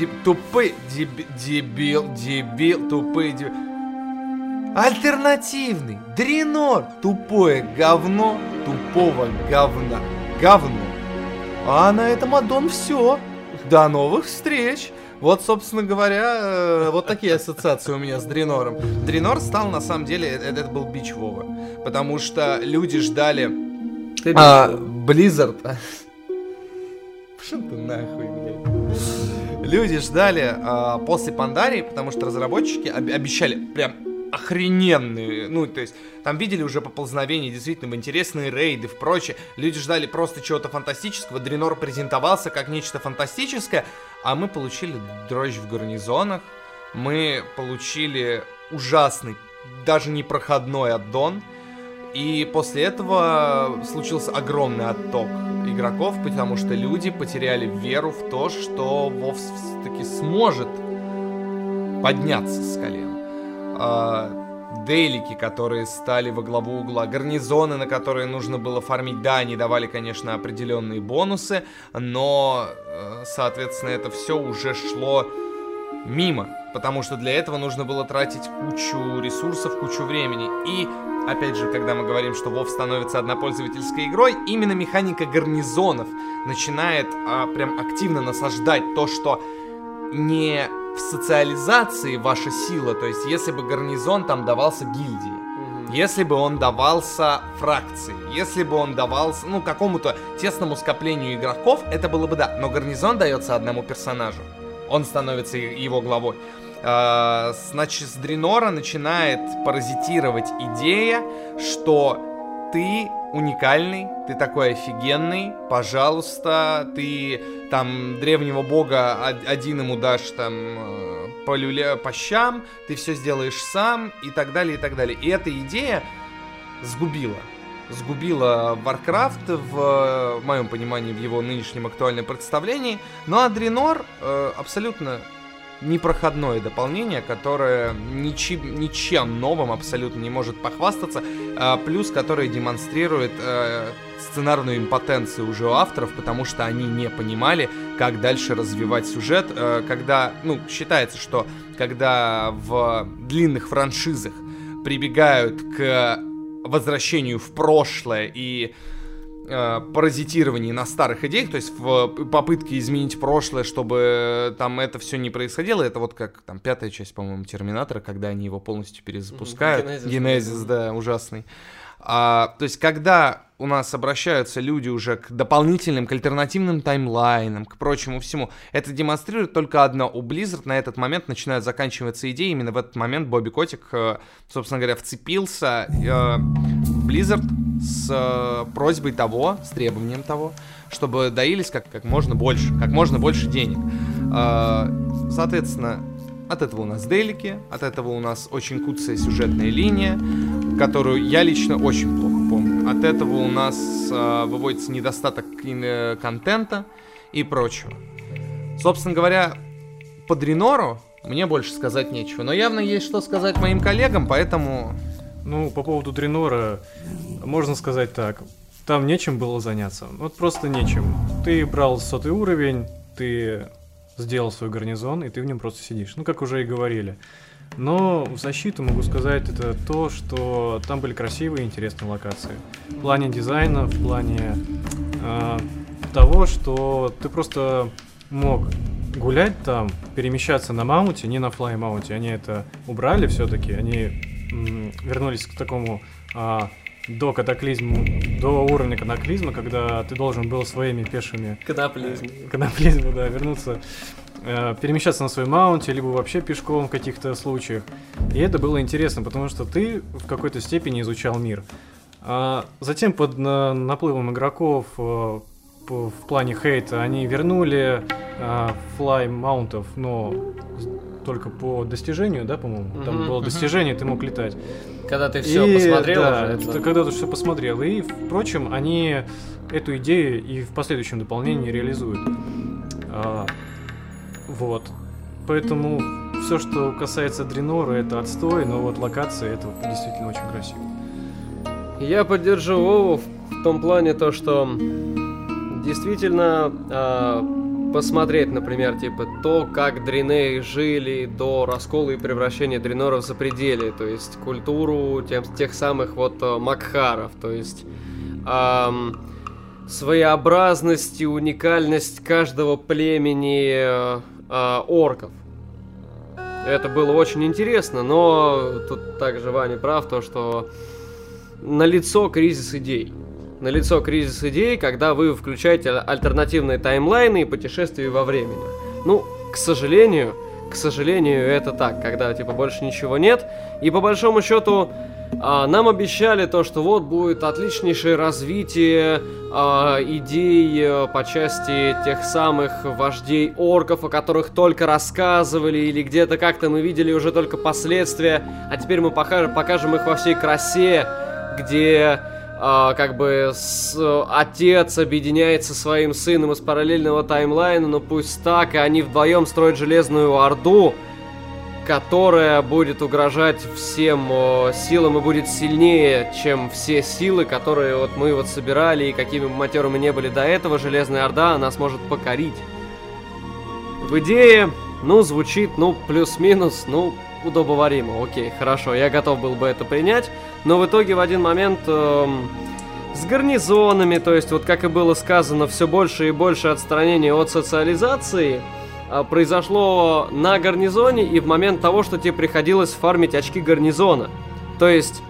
Деб- тупый, деб- дебил, дебил, тупый, дебил. Альтернативный, Дренор, тупое говно, тупого говна, говно. А на этом аддон все. До новых встреч. Вот, собственно говоря, э, вот такие ассоциации у меня с Дренором. Дренор стал, на самом деле, э, это, был бич Вова. Потому что люди ждали... Ты А. Blizzard... [LAUGHS] Что ты нахуй, блядь? Люди ждали а, после Пандарии, потому что разработчики об- обещали прям охрененные, ну, то есть, там видели уже поползновения, действительно, в интересные рейды, в прочее. Люди ждали просто чего-то фантастического, Дренор презентовался как нечто фантастическое, а мы получили дрожь в гарнизонах, мы получили ужасный, даже непроходной аддон, и после этого случился огромный отток игроков, потому что люди потеряли веру в то, что Вов таки сможет подняться с колен. А, Дейлики, которые стали во главу угла, гарнизоны, на которые нужно было фармить, да, они давали, конечно, определенные бонусы, но, э, соответственно, это все уже шло мимо, потому что для этого нужно было тратить кучу ресурсов, кучу времени. И, опять же, когда мы говорим, что WoW становится однопользовательской игрой, именно механика гарнизонов начинает а, прям активно насаждать то, что не в социализации ваша сила, то есть если бы гарнизон там давался гильдии, если бы он давался фракции, если бы он давался, ну, какому-то тесному скоплению игроков, это было бы да. Но гарнизон дается одному персонажу. Он становится его главой. А, Значит, с Дренора начинает паразитировать идея, что ты уникальный, ты такой офигенный, пожалуйста, ты там древнего бога од- один ему дашь там э, по, люле, по щам, ты все сделаешь сам и так далее, и так далее. И эта идея сгубила сгубила Warcraft в, в моем понимании, в его нынешнем актуальном представлении. Но Адринор э, абсолютно непроходное дополнение, которое ничем, ничем новым абсолютно не может похвастаться, э, плюс которое демонстрирует э, сценарную импотенцию уже у авторов, потому что они не понимали, как дальше развивать сюжет, э, когда, ну, считается, что когда в длинных франшизах прибегают к возвращению в прошлое и э, паразитировании на старых идеях, то есть в попытке изменить прошлое, чтобы там это все не происходило. Это вот как там пятая часть, по-моему, Терминатора, когда они его полностью перезапускают. Генезис. Генезис, да, ужасный. А, то есть, когда у нас обращаются люди уже к дополнительным, к альтернативным таймлайнам, к прочему всему, это демонстрирует только одно. У Blizzard на этот момент начинают заканчиваться идеи. Именно в этот момент Бобби Котик, э, собственно говоря, вцепился э, в Blizzard с э, просьбой того, с требованием того, чтобы доились как, как можно больше, как можно больше денег. Соответственно, от этого у нас делики, от этого у нас очень куцая сюжетная линия, которую я лично очень плохо помню. От этого у нас э, выводится недостаток кин- контента и прочего. Собственно говоря, по Дринору мне больше сказать нечего. Но явно есть что сказать моим коллегам, поэтому... Ну, по поводу Дренора, можно сказать так. Там нечем было заняться. Вот просто нечем. Ты брал сотый уровень, ты сделал свой гарнизон, и ты в нем просто сидишь. Ну, как уже и говорили. Но в защиту могу сказать это то, что там были красивые и интересные локации. В плане дизайна, в плане э, того, что ты просто мог гулять там, перемещаться на маунте, не на флай маунте. Они это убрали все-таки, они вернулись к такому а, до катаклизма, до уровня катаклизма, когда ты должен был своими пешими Коноплизм. канаплизма, да, вернуться, э, перемещаться на своем маунте, либо вообще пешком в каких-то случаях. И это было интересно, потому что ты в какой-то степени изучал мир. А затем под на- наплывом игроков э, в плане хейта они вернули э, флай маунтов, но только по достижению, да, по-моему? Там Мгм, было достижение, ты мог летать. Когда ты все И, посмотрел да, уже, это это- когда ты все посмотрел. И, впрочем, они эту идею и в последующем дополнении реализуют. А, вот. Поэтому все, что касается Дренора, это отстой, но вот локации это действительно очень красиво. Я поддержу Вову в том плане то, что действительно а, посмотреть, например, типа то, как Дриней жили до раскола и превращения Дренора в запределе, то есть культуру тем, тех самых вот а, Макхаров, то есть ам, своеобразность и уникальность каждого племени а, а, орков. Это было очень интересно, но тут также Ваня прав, то что налицо кризис идей. Налицо кризис идей, когда вы включаете аль- альтернативные таймлайны и путешествия во времени. Ну, к сожалению, к сожалению, это так, когда типа больше ничего нет. И по большому счету а, нам обещали то, что вот будет отличнейшее развитие а, идей э, по части тех самых вождей орков, о которых только рассказывали, или где-то как-то мы видели уже только последствия, а теперь мы покажем, покажем их во всей красе, где как бы с- отец объединяется со своим сыном из параллельного таймлайна, но пусть так, и они вдвоем строят железную орду, которая будет угрожать всем силам и будет сильнее, чем все силы, которые вот мы вот собирали, и какими бы матерыми не были до этого, Железная Орда, она сможет покорить. В идее, ну, звучит, ну, плюс-минус, ну, удобоваримо. Окей, хорошо, я готов был бы это принять, но в итоге в один момент эм, с гарнизонами, то есть вот как и было сказано, все больше и больше отстранения от социализации а, произошло на гарнизоне и в момент того, что тебе приходилось фармить очки гарнизона. То есть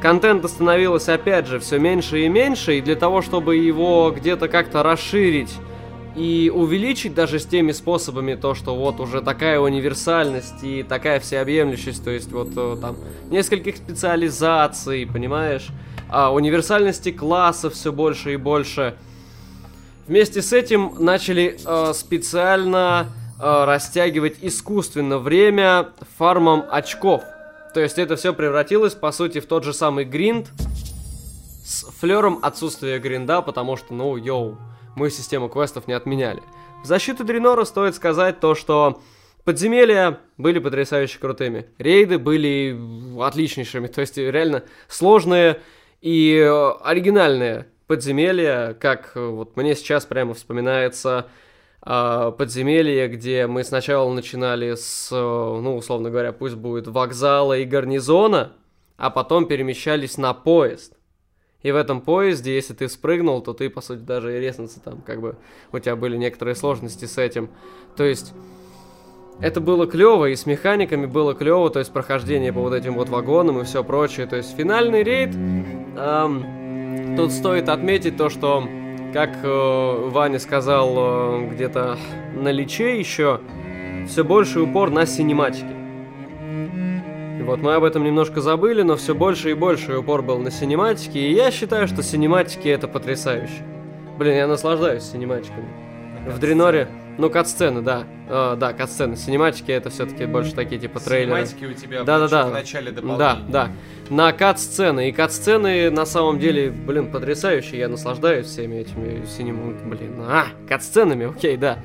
контента становилось опять же все меньше и меньше, и для того, чтобы его где-то как-то расширить и увеличить даже с теми способами то, что вот уже такая универсальность и такая всеобъемлющесть, то есть вот э, там нескольких специализаций, понимаешь, а универсальности классов все больше и больше. Вместе с этим начали э, специально э, растягивать искусственно время фармом очков. То есть это все превратилось, по сути, в тот же самый гринд, с флером отсутствия гринда, потому что, ну, йоу, мы систему квестов не отменяли. В защиту Дренора стоит сказать то, что подземелья были потрясающе крутыми, рейды были отличнейшими, то есть реально сложные и э, оригинальные подземелья, как э, вот мне сейчас прямо вспоминается э, подземелье, где мы сначала начинали с, ну, условно говоря, пусть будет вокзала и гарнизона, а потом перемещались на поезд. И в этом поезде, если ты спрыгнул, то ты, по сути, даже и резнуться там, как бы, у тебя были некоторые сложности с этим. То есть, это было клево, и с механиками было клево, то есть прохождение по вот этим вот вагонам и все прочее. То есть финальный рейд, эм, тут стоит отметить то, что, как э, Ваня сказал э, где-то на личе еще, все больше упор на синематики. Вот мы об этом немножко забыли, но все больше и больше упор был на синематики, и я считаю, что синематики это потрясающе. Блин, я наслаждаюсь синематиками. В Дреноре, ну, кат-сцены, да. Э, да, кат-сцены. Синематики это все-таки больше такие типа трейлеры. Синематики у тебя Да, да, да. в начале дополнения. Да, да. На кат-сцены. И кат-сцены на самом деле, блин, потрясающие. Я наслаждаюсь всеми этими синем... Блин, а, кат-сценами, окей, да.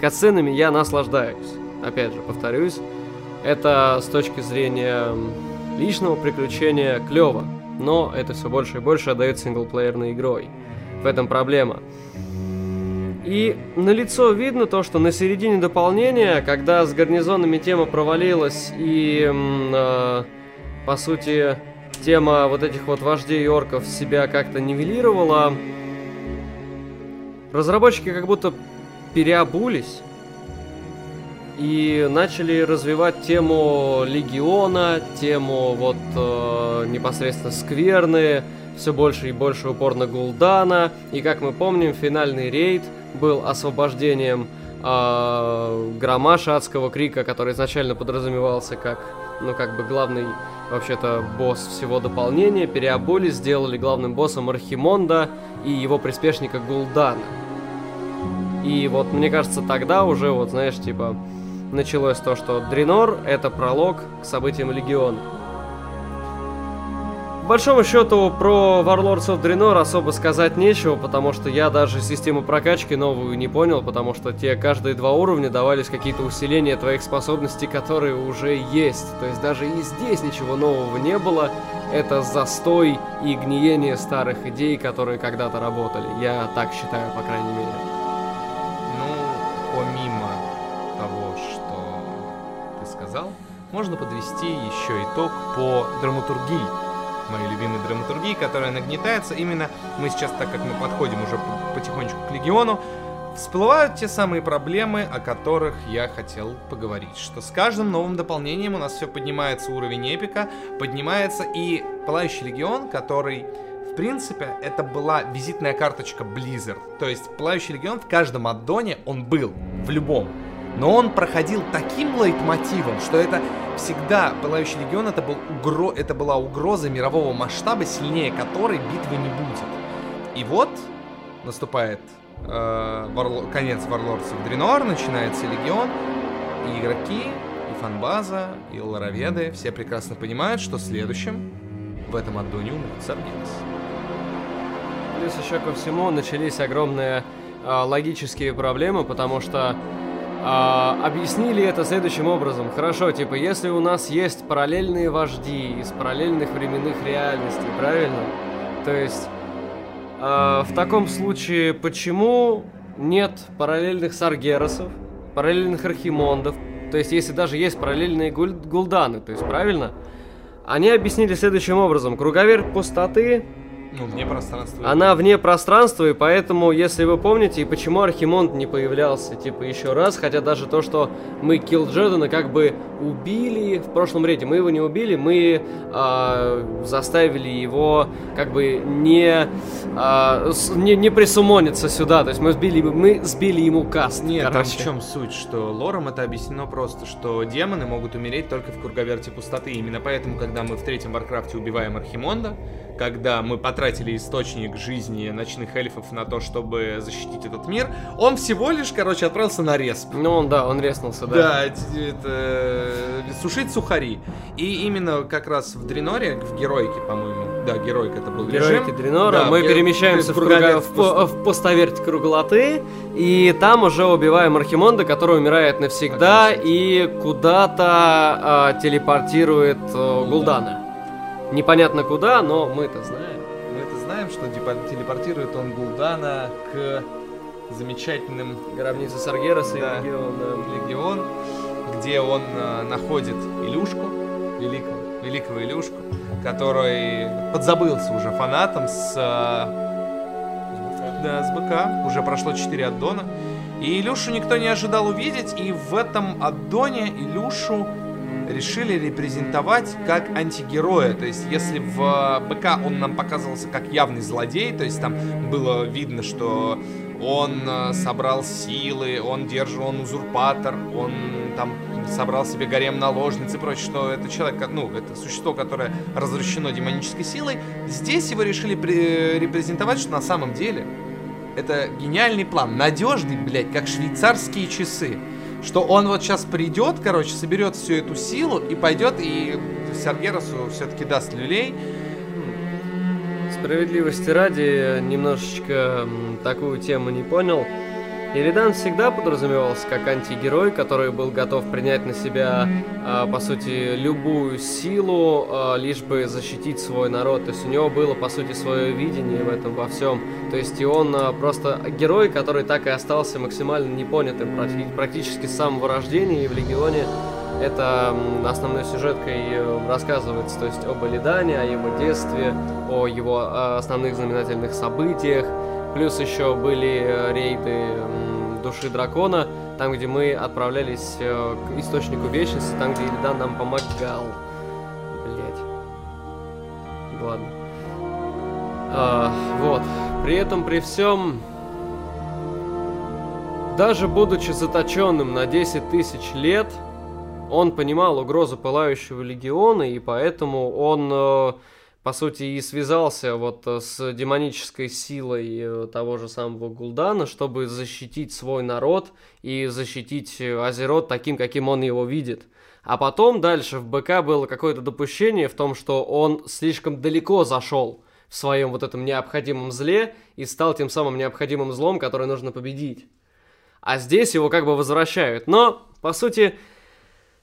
Кат-сценами я наслаждаюсь. Опять же, повторюсь. Это с точки зрения личного приключения клево. Но это все больше и больше отдает синглплеерной игрой. В этом проблема. И на лицо видно то, что на середине дополнения, когда с гарнизонами тема провалилась и, э, по сути, тема вот этих вот вождей орков себя как-то нивелировала, разработчики как будто переобулись и начали развивать тему легиона, тему вот э, непосредственно скверны, все больше и больше упор на Гулдана. И как мы помним, финальный рейд был освобождением э, Громаша Адского Крика, который изначально подразумевался как, ну, как бы главный, вообще-то, босс всего дополнения. Переобули, сделали главным боссом Архимонда и его приспешника Гулдана. И вот, мне кажется, тогда уже, вот, знаешь, типа, началось то, что Дренор — это пролог к событиям Легиона. По большому счету, про Warlords of Draenor особо сказать нечего, потому что я даже систему прокачки новую не понял, потому что те каждые два уровня давались какие-то усиления твоих способностей, которые уже есть. То есть даже и здесь ничего нового не было. Это застой и гниение старых идей, которые когда-то работали. Я так считаю, по крайней мере. Сказал, можно подвести еще итог по драматургии. Моей любимой драматургии, которая нагнетается именно, мы сейчас, так как мы подходим уже по- потихонечку к Легиону, всплывают те самые проблемы, о которых я хотел поговорить. Что с каждым новым дополнением у нас все поднимается уровень эпика, поднимается и Пылающий Легион, который в принципе, это была визитная карточка Blizzard. То есть, Пылающий Легион в каждом аддоне он был, в любом. Но он проходил таким лейтмотивом, что это всегда Пылающий Легион это, был угро... это была угроза мирового масштаба, сильнее которой битвы не будет. И вот наступает э, Варло- конец of Draenor, начинается Легион, и игроки, и фанбаза, и лороведы все прекрасно понимают, что следующим в этом аддоне умрет Саргерас. Плюс еще ко всему начались огромные а, логические проблемы, потому что а, объяснили это следующим образом. Хорошо, типа, если у нас есть параллельные вожди из параллельных временных реальностей, правильно? То есть, а, в таком случае, почему нет параллельных Саргерасов, параллельных Архимондов? То есть, если даже есть параллельные гуль- Гулданы, то есть, правильно? Они объяснили следующим образом. Круговерть пустоты Ну, вне пространства. она вне пространства, и поэтому, если вы помните, и почему Архимонд не появлялся, типа, еще раз, хотя даже то, что мы Килл Джедана как бы убили в прошлом рейде, мы его не убили, мы а, заставили его как бы не, с- не, не присумониться сюда, то есть мы сбили, мы сбили ему каст, Нет, там короче. в чем суть, что лором это объяснено просто, что демоны могут умереть только в круговерте пустоты. Именно поэтому, когда мы в третьем Варкрафте убиваем Архимонда, когда мы потратили источник жизни ночных эльфов на то, чтобы защитить этот мир, он всего лишь, короче, отправился на респ. Ну, он, да, он резнулся, да. Да, это, это, сушить сухари. И именно как раз в Дреноре, в Геройке, по-моему, да, Геройка это был Героики режим. Дренора, Да, мы ге- перемещаемся в, круга- в, по- в постоверт круглоты, и там уже убиваем Архимонда, который умирает навсегда и куда-то а, телепортирует а, Гулдана. Непонятно куда, но мы-то знаем. Мы это знаем, что телепортирует он Гулдана к замечательным Гробница Саргераса Да. и Легион, да. Легион, где он э, находит Илюшку, великого, великого Илюшку, который подзабылся уже фанатом с, э, да, с БК, уже прошло 4 аддона, и Илюшу никто не ожидал увидеть, и в этом аддоне Илюшу решили репрезентовать как антигероя. То есть, если в БК он нам показывался как явный злодей, то есть там было видно, что он э, собрал силы, он держит, он узурпатор, он там собрал себе гарем наложниц и прочее, что это человек, ну, это существо, которое развращено демонической силой. Здесь его решили при- репрезентовать, что на самом деле это гениальный план, надежный, блядь, как швейцарские часы. Что он вот сейчас придет, короче, соберет всю эту силу и пойдет и Саргерасу все-таки даст люлей. Справедливости ради, немножечко такую тему не понял. Иридан всегда подразумевался как антигерой, который был готов принять на себя, а, по сути, любую силу, а, лишь бы защитить свой народ. То есть у него было, по сути, свое видение в этом во всем. То есть и он а, просто герой, который так и остался максимально непонятым практи- практически с самого рождения и в Легионе это основной сюжеткой э, рассказывается, то есть об Элидане, о его детстве, о его основных знаменательных событиях. Плюс еще были э, рейды Души Дракона, там, где мы отправлялись э, к Источнику Вечности, там, где Элидан нам помогал. Блять. Ладно. А, вот. При этом, при всем, даже будучи заточенным на 10 тысяч лет, он понимал угрозу Пылающего Легиона, и поэтому он, э, по сути, и связался вот э, с демонической силой э, того же самого Гулдана, чтобы защитить свой народ и защитить э, Азерот таким, каким он его видит. А потом дальше в БК было какое-то допущение в том, что он слишком далеко зашел в своем вот этом необходимом зле и стал тем самым необходимым злом, который нужно победить. А здесь его как бы возвращают. Но, по сути,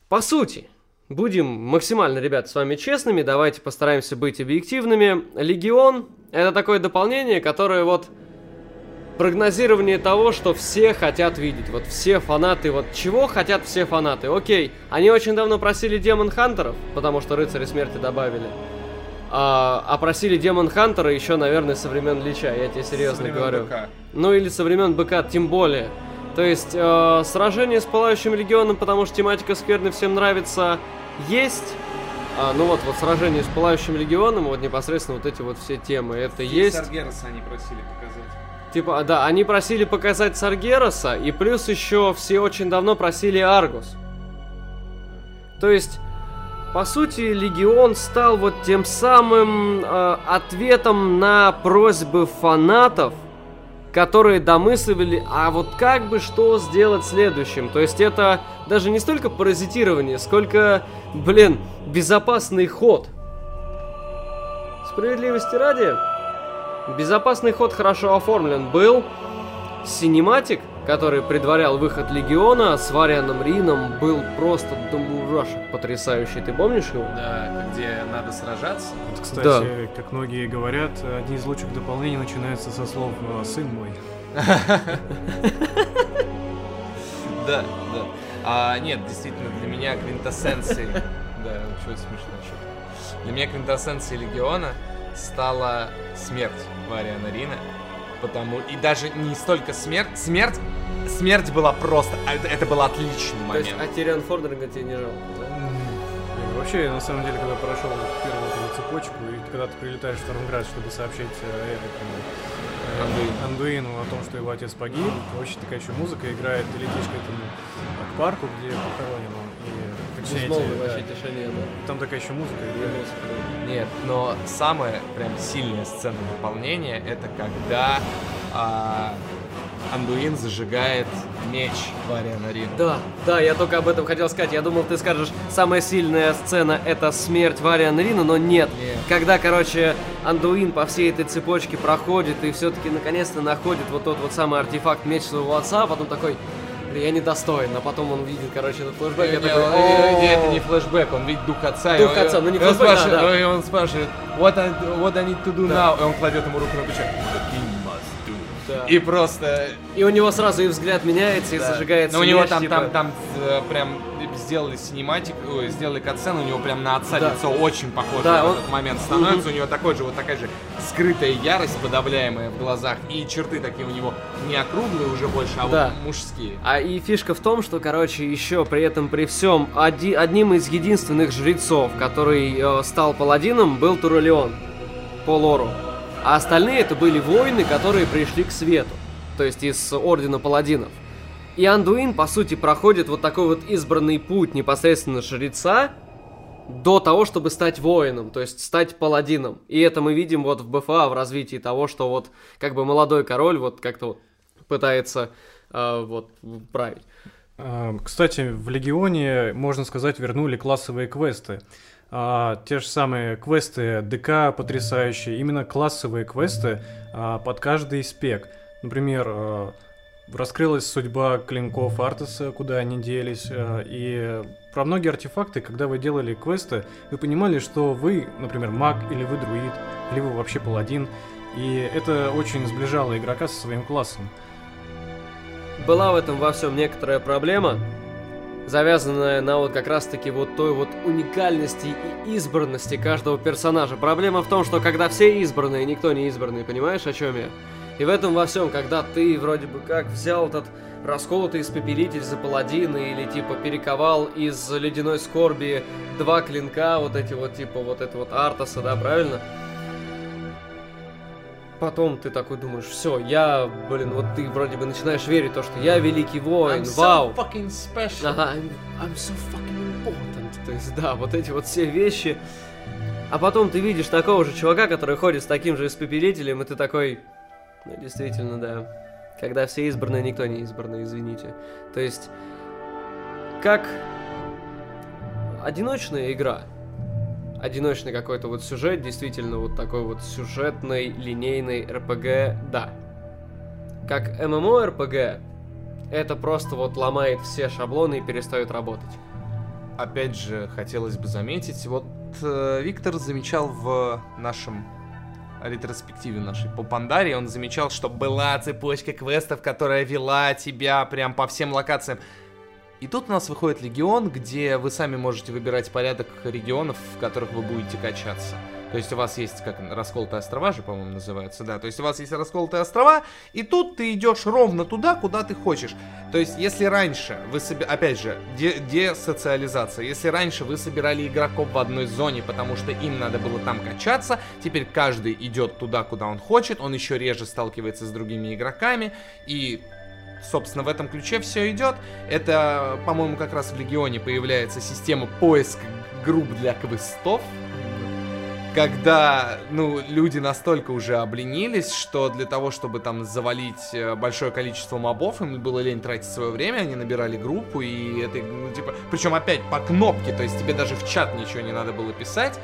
по сути, будем максимально, ребят, с вами честными, давайте постараемся быть объективными. Легион — это такое дополнение, которое вот прогнозирование того, что все хотят видеть. Вот все фанаты, вот чего хотят все фанаты? Окей, они очень давно просили Демон Хантеров, потому что Рыцари Смерти добавили. А, а просили Демон Хантера еще, наверное, со времен Лича, я тебе серьезно говорю. БК. Ну или со времен БК, тем более. То есть э, сражение с Пылающим Легионом, потому что тематика скверны всем нравится, есть. А, ну вот, вот сражение с Пылающим Легионом, вот непосредственно вот эти вот все темы, это есть. Саргераса они просили показать. Типа, да, они просили показать Саргераса, и плюс еще все очень давно просили Аргус. То есть, по сути, Легион стал вот тем самым э, ответом на просьбы фанатов, которые домысливали, а вот как бы что сделать следующим. То есть это даже не столько паразитирование, сколько, блин, безопасный ход. Справедливости ради, Безопасный ход хорошо оформлен был. Синематик, который предварял выход Легиона с Варианом Рином, был просто до мурашек потрясающий. Ты помнишь его? Да, где надо сражаться. Вот, кстати, как многие говорят, одни из лучших дополнений начинаются со слов э, «сын мой». [LAUGHS] Да, да. А, нет, действительно, для меня квинтэссенцией... [LAUGHS] Да, что смешно что Для меня квинтэссенцией Легиона стала смерть Вариана Рина. Потому... И даже не столько смерть... Смерть... Смерть была просто... а Это, это был отличный То есть, момент. а Тириан Фордеринга тебе не жалко, Вообще, на самом деле, когда прошел первую эту цепочку, и когда ты прилетаешь в Старнград, чтобы сообщить э, этому, Андуин. Андуину о том, что его отец погиб. Очень такая еще музыка играет. Ты летишь к этому к парку, где похоронен он. И все эти, вообще тишине, да. Там такая еще музыка играет. Нет, но самая прям сильная сцена выполнения это когда а, Андуин зажигает меч Вариана Рина. Да, да, я только об этом хотел сказать. Я думал, ты скажешь, самая сильная сцена это смерть Вариан Рина, но нет. Нет. Когда, короче, Андуин по всей этой цепочке проходит и все-таки наконец-то находит вот тот вот самый артефакт меч своего отца, а потом такой, «Блин, я недостоин, а потом он видит, короче, этот флешбэк, я Не, такой, он- не, не, это не флешбэк, он видит дух отца. Дух отца, ну не флешбэк, да. И он спрашивает, what I, what I need to do now? И он кладет ему руку на плечо. Да. И просто... И у него сразу и взгляд меняется, и да. зажигается Но у него там, типа. там, там э, прям сделали синематик, ой, сделали катсцену, у него прям на отца Да. лицо очень похоже Да, в он- этот момент становится. У него такой же, вот такая же скрытая ярость, подавляемая в глазах. И черты такие у него не округлые уже больше, а Да. вот мужские. А и фишка в том, что, короче, еще при этом при всем оди- одним из единственных жрецов, который э, стал паладином, был Туралион по лору. А остальные это были воины, которые пришли к свету. То есть из ордена паладинов. И Андуин, по сути, проходит вот такой вот избранный путь непосредственно жреца до того, чтобы стать воином, то есть стать паладином. И это мы видим вот в БФА, в развитии того, что вот как бы молодой король вот как-то вот пытается э, вот править. А, Кстати, в Легионе, можно сказать, вернули классовые квесты. А, те же самые квесты ДК потрясающие, именно классовые квесты а, под каждый спек. Например, а, раскрылась судьба клинков Артеса, куда они делись, а, и про многие артефакты, когда вы делали квесты, вы понимали, что вы, например, маг, или вы друид, или вы вообще паладин, и это очень сближало игрока со своим классом. Была в этом во всем некоторая проблема, завязанная на вот как раз-таки вот той вот уникальности и избранности каждого персонажа. Проблема в том, что когда все избранные, никто не избранный, понимаешь, о чем я? И в этом во всем, когда ты вроде бы как взял этот расколотый испепелитель за паладина или типа перековал из ледяной скорби два клинка, вот эти вот типа вот это вот Артаса, да, правильно? Потом ты такой думаешь, все, я, блин, вот ты вроде бы начинаешь верить в то, что я великий воин, вау. fucking special. Ага, I'm, I'm so fucking important. То есть, да, вот эти вот все вещи. А потом ты видишь такого же чувака, который ходит с таким же испепелителем, и ты такой, ну, действительно, да. Когда все избранные, никто не избранный, извините. То есть, как одиночная игра, одиночный какой-то вот сюжет, действительно вот такой вот сюжетный, линейный РПГ, да. Как ММО-РПГ, это просто вот ломает все шаблоны и перестает работать. Опять же, хотелось бы заметить, вот э, Виктор замечал в нашем ретроспективе нашей по Пандаре, он замечал, что была цепочка квестов, которая вела тебя прям по всем локациям. И тут у нас выходит Легион, где вы сами можете выбирать порядок регионов, в которых вы будете качаться. То есть у вас есть, как расколотые острова же, по-моему, называются, да. То есть у вас есть расколотые острова, и тут ты идешь ровно туда, куда ты хочешь. То есть если раньше вы себе, опять же, де- десоциализация, если раньше вы собирали игроков в одной зоне, потому что им надо было там качаться, теперь каждый идет туда, куда он хочет, он еще реже сталкивается с другими игроками, и собственно, в этом ключе все идет. Это, по-моему, как раз в Легионе появляется система поиска групп для квестов. Когда, ну, люди настолько уже обленились, что для того, чтобы там завалить э, большое количество мобов, им было лень тратить свое время, они набирали группу, и это, ну, типа, причем опять по кнопке, то есть тебе даже в чат ничего не надо было писать.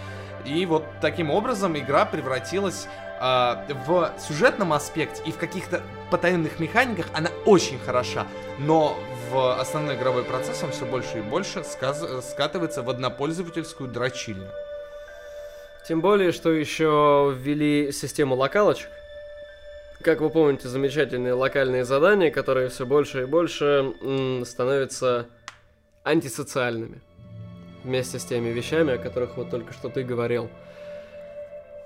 И вот таким образом игра превратилась в сюжетном аспекте и в каких-то потаенных механиках она очень хороша, но в основной игровой процесс он все больше и больше скатывается в однопользовательскую дрочильню. Тем более, что еще ввели систему локалочек. Как вы помните, замечательные локальные задания, которые все больше и больше становятся антисоциальными. Вместе с теми вещами, о которых вот только что ты говорил.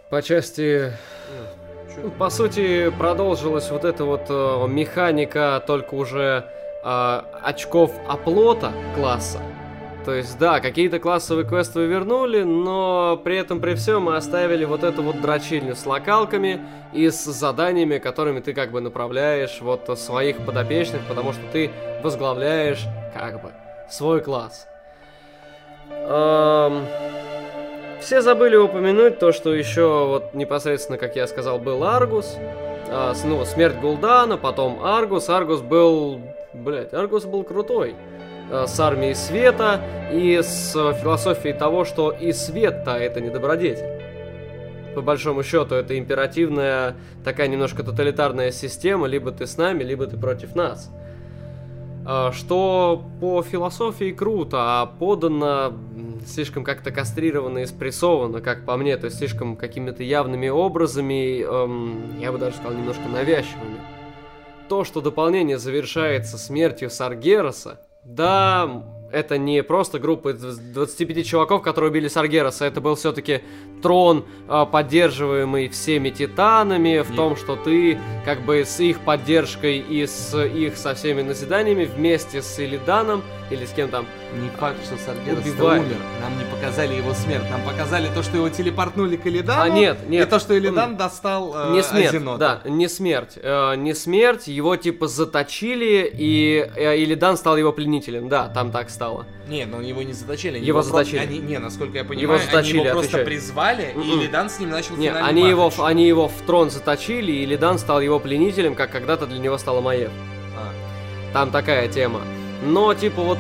По части... ну, по сути, продолжилась вот эта вот э, механика, только уже э, очков оплота класса. То есть, да, какие-то классовые квесты вы вернули, но при этом при всем мы оставили вот эту вот дрочильню с локалками и с заданиями, которыми ты как бы направляешь вот своих подопечных, потому что ты возглавляешь как бы свой класс. Эм, Все забыли упомянуть то, что еще вот непосредственно, как я сказал, был Аргус. А, ну, смерть Гулдана, потом Аргус. Аргус был... Блять, Аргус был крутой. А, С армией света и с философией того, что и свет-то это не добродетель. По большому счету, это императивная, такая немножко тоталитарная система, либо ты с нами, либо ты против нас. А, Что по философии круто, а подано слишком как-то кастрированно и спрессовано, как по мне, то есть слишком какими-то явными образами, эм, я бы даже сказал, немножко навязчивыми. То, что дополнение завершается смертью Саргераса, да, это не просто группа из 25 чуваков, которые убили Саргераса, это был все-таки трон, а, поддерживаемый всеми титанами, в Не- том, что ты как бы с их поддержкой и с их со всеми назиданиями вместе с Илиданом или с кем там Не факт, что Саргерас умер. Нам не показали его смерть. Нам показали то, что его телепортнули к Элидану. А, нет, нет. И то, что Элидан достал э, Не смерть, Азенота. да, не смерть. Э, не смерть, его типа заточили, и э, Илидан стал его пленителем. Да, там так стало. Не, но его не заточили. Его про- заточили. Они, не, насколько я понимаю, заточили, они его просто отвечаю. призвали, и Мгм. Элидан с ним начал Не, они его, матч. они его в трон заточили, и Илидан стал его пленителем, как когда-то для него стала Маев. А. Там такая тема. Но, типа, вот,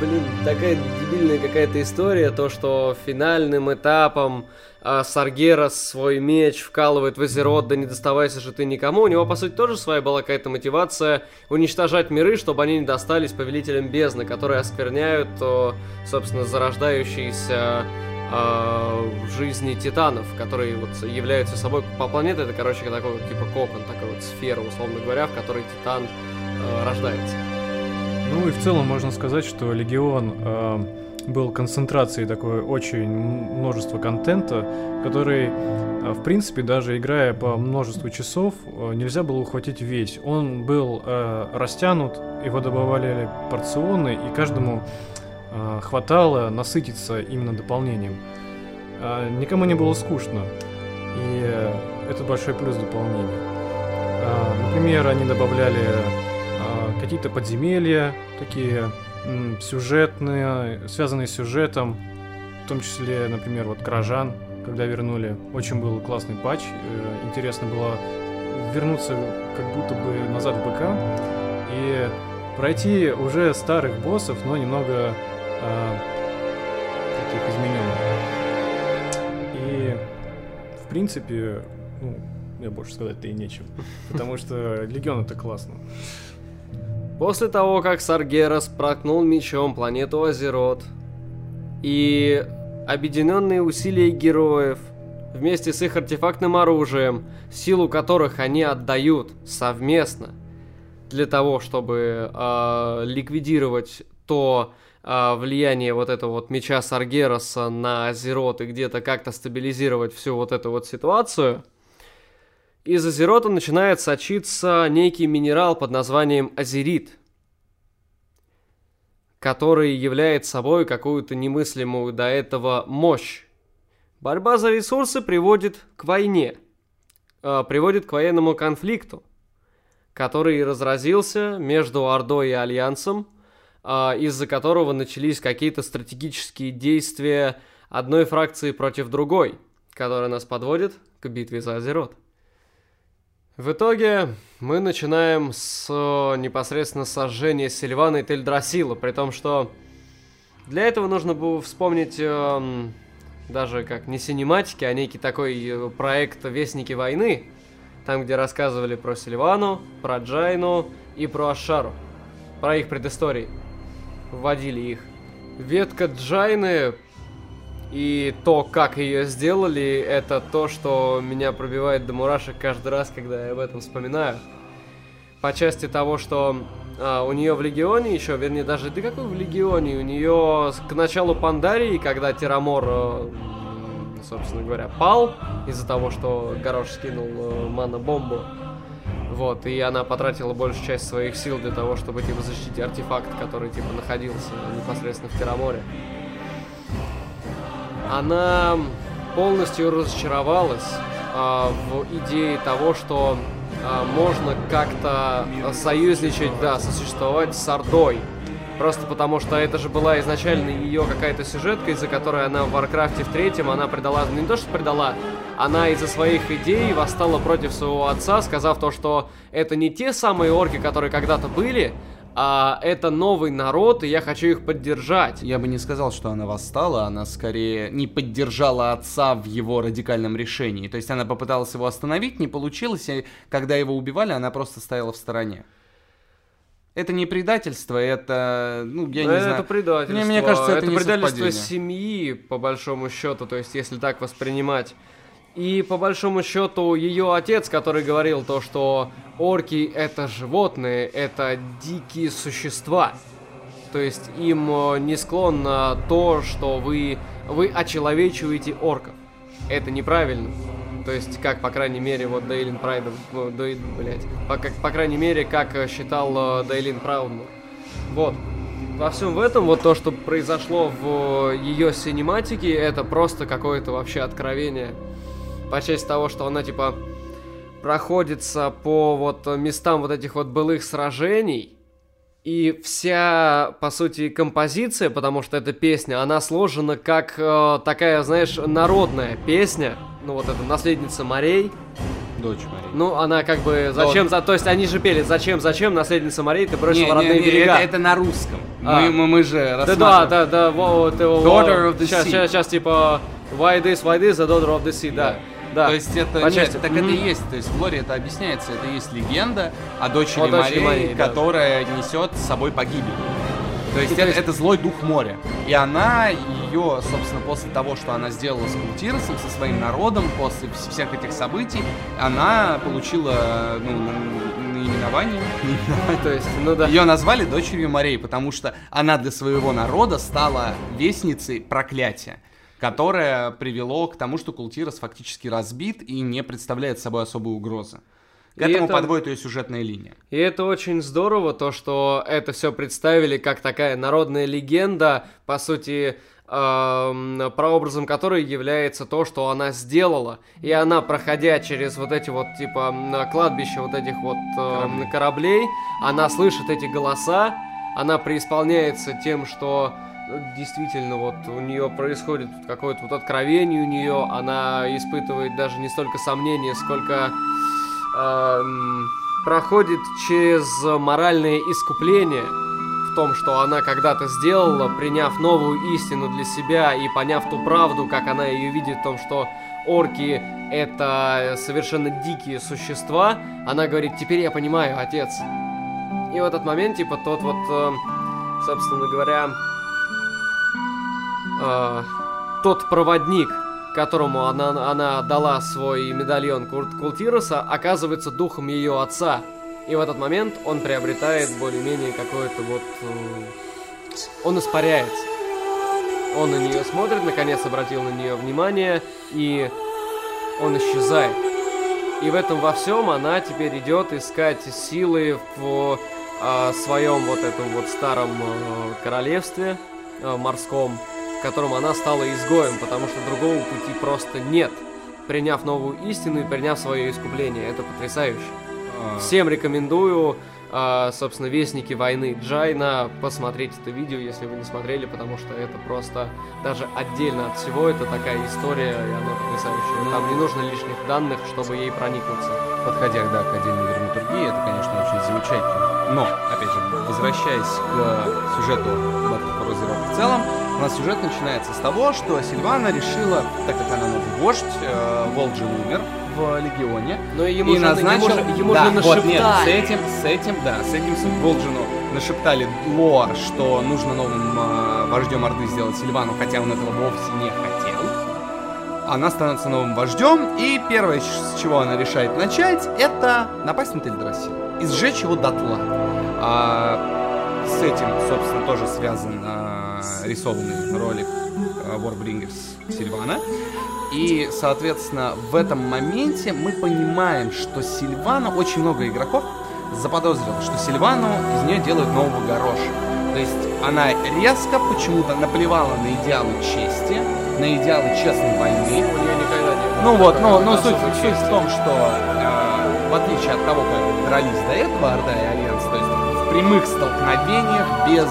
блин, такая дебильная какая-то история, то, что финальным этапом а, Саргерас свой меч вкалывает в Азерот, да не доставайся же ты никому. У него, по сути, тоже своя была какая-то мотивация уничтожать миры, чтобы они не достались повелителям бездны, которые оскверняют, о, собственно, зарождающиеся а, в жизни титанов, которые вот являются собой по планете, это, короче, такой типа кокон, такая вот сфера, условно говоря, в которой титан э, рождается. Ну и в целом можно сказать, что Легион э, был концентрацией такой очень множества контента, который, э, в принципе, даже играя по множеству часов, э, нельзя было ухватить весь. Он был э, растянут, его добавляли порционы, и каждому э, хватало насытиться именно дополнением. Э, никому не было скучно, и э, это большой плюс дополнения. Э, например, они добавляли какие-то подземелья, такие сюжетные, связанные с сюжетом, в том числе, например, вот Кражан, когда вернули, очень был классный патч, э, интересно было вернуться как будто бы назад в БК и пройти уже старых боссов, но немного а, таких измененных. И, в принципе, ну, мне больше сказать-то и нечем, потому что Легион это классно. После того, как Саргерас проткнул мечом планету Азерот, и объединенные усилия героев вместе с их артефактным оружием, силу которых они отдают совместно для того, чтобы а, ликвидировать то а, влияние вот этого вот меча Саргераса на Азерот и где-то как-то стабилизировать всю вот эту вот ситуацию, из Азерота начинает сочиться некий минерал под названием азерит, который является собой какую-то немыслимую до этого мощь. Борьба за ресурсы приводит к войне, э, приводит к военному конфликту, который разразился между Ордой и Альянсом, э, из-за которого начались какие-то стратегические действия одной фракции против другой, которая нас подводит к битве за Азерот. В итоге мы начинаем с э, непосредственно сожжения Сильвана и Тельдрасила, при том, что для этого нужно было вспомнить эм, даже как не синематики, а некий такой э, проект «Вестники войны», там, где рассказывали про Сильвану, про Джайну и про Ашару, про их предыстории, вводили их. Ветка Джайны и то, как ее сделали, это то, что меня пробивает до мурашек каждый раз, когда я об этом вспоминаю. По части того, что а, у нее в Легионе еще, вернее, даже да какой в Легионе, у нее к началу Пандарии, когда Тирамор, э, собственно говоря, пал из-за того, что Горош скинул э, мана-бомбу Вот, и она потратила большую часть своих сил для того, чтобы, типа, защитить артефакт, который, типа, находился непосредственно в Тераморе. Она полностью разочаровалась а, в идее того, что а, можно как-то союзничать, да, сосуществовать с Ордой. Просто потому, что это же была изначально ее какая-то сюжетка, из-за которой она в Варкрафте в третьем, она предала, ну, не то что предала, она из-за своих идей восстала против своего отца, сказав то, что это не те самые орки, которые когда-то были, а это новый народ, и я хочу их поддержать. Я бы не сказал, что она восстала, она скорее не поддержала отца в его радикальном решении. То есть она попыталась его остановить, не получилось, и когда его убивали, она просто стояла в стороне. Это не предательство, это, ну, я не это знаю. предательство. Мне, мне кажется, это, это не предательство совпадение. семьи, по большому счету, то есть, если так воспринимать. И по большому счету ее отец, который говорил то, что орки это животные, это дикие существа. То есть им э, не склонно то, что вы, вы очеловечиваете орков. Это неправильно. То есть, как, по крайней мере, вот Дейлин Прайдом, ну, Дей- блядь, по, как, по крайней мере, как э, считал э, Дейлин Праудмур. Вот. Во всем в этом, вот то, что произошло в ее синематике, это просто какое-то вообще откровение. По части того, что она, типа, проходится по вот местам вот этих вот былых сражений, и вся, по сути, композиция, потому что эта песня, она сложена как э, такая, знаешь, народная песня, ну вот эта наследница морей, Дочь Марии. ну она как бы, зачем, за, то есть они же пели, зачем, зачем, наследница морей, ты бросила Не, не, родные не, берега. Это, это на русском. А. Мы, мы, мы же Да, да, да, да, вот, его, Daughter of the сейчас, sea. сейчас, сейчас, типа, why this, why this, the daughter of the sea, да, да. То есть это, По нет, так Мгм. это и есть, то есть в лоре это объясняется, это и есть легенда о дочери, О дочери морей, да. которая несет с собой погибель. То есть, И то это, есть- это злой дух моря. И она, ее, собственно, после того, что она сделала с Култиросом, со своим народом, после вс- всех этих событий, она получила, ну, на- наименование. [LAUGHS] То есть, ну да. Ее назвали дочерью морей, потому что она для своего народа стала вестницей проклятия, которое привело к тому, что Култирос фактически разбит и не представляет собой особой угрозы. К И этому это- подводит ее сюжетная линия. И это очень здорово, то, что это все представили как такая народная легенда, по сути, эм, прообразом которой является то, что она сделала. И она, проходя через вот эти вот, типа, кладбища вот этих вот эм, кораблей, она слышит эти голоса, она преисполняется тем, что действительно вот у нее происходит какое-то вот откровение у нее, она испытывает даже не столько сомнения, сколько эм, проходит через моральное искупление в том, что она когда-то сделала, приняв новую истину для себя и поняв ту правду, как она ее видит в том, что орки это совершенно дикие существа, она говорит, теперь я понимаю, отец. И в этот момент, типа, тот вот, э, собственно говоря, э, тот проводник, которому она, она дала свой медальон Курт Култироса, оказывается духом ее отца. И в этот момент он приобретает более-менее какое-то вот... э, он испаряется. Он на нее смотрит, наконец обратил на нее внимание, и он исчезает. И в этом во всем она теперь идет искать силы в а, своем вот этом вот старом э, королевстве э, морском, в котором она стала изгоем, потому что другого пути просто нет. Приняв новую истину и приняв свое искупление, это потрясающе. Всем рекомендую, а, собственно, Вестники войны Джайна, посмотреть это видео, если вы не смотрели, потому что это просто даже отдельно от всего, это такая история, и она потрясающая. Там не нужно лишних данных, чтобы ей проникнуться. Подходя да, к отдельной драматургии, это, конечно, очень замечательно. Но, опять же, возвращаясь к сюжету Battle for в целом, у нас сюжет начинается с того, что Сильвана решила, так как она новый вождь, э, Волджи умер в Легионе, Но ему, и же, назначил... ему, же, ему да, же вот, нет, с нашептали. этим, с этим, да, с этим с Волджину нашептали лор, что нужно новым э, вождем Орды сделать Сильвану, хотя он этого вовсе не хотел. Она становится новым вождем, и первое, с чего она решает начать, это напасть на Тельдрасил и сжечь его дотла. А, с этим, собственно, тоже связан а, э, рисованный ролик э, Warbringers Сильвана. И, соответственно, в этом моменте мы понимаем, что Сильвана, очень много игроков заподозрило, что Сильвану из нее делают нового Гарроша. То есть она резко почему-то наплевала на идеалы чести, на идеалы честной войны. Ну вот, ну такой суть, суть в том, что э, в отличие от того, как дрались до этого Орда и Альянс, то есть прямых столкновениях, без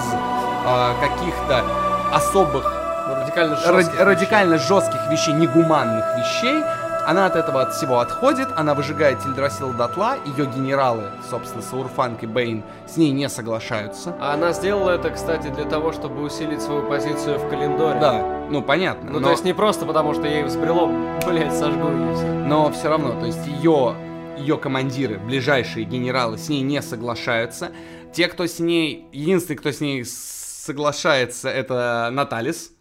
э, каких-то особых радикально ради- жестких радикально жестких вещей, негуманных вещей, она от этого от всего отходит, она выжигает Тильдрасил дотла, ее генералы, собственно, Саурфанк и Бейн, с ней не соглашаются. А она сделала это, кстати, для того, чтобы усилить свою позицию в календаре. Да, ну понятно. Ну, но- то есть не просто потому, что ей взбрело, [LAUGHS] блять, сожгу все. но все равно, то есть ее, ее командиры, ближайшие генералы с ней не соглашаются. Те, кто с ней, единственный, кто с ней соглашается, это Наталис,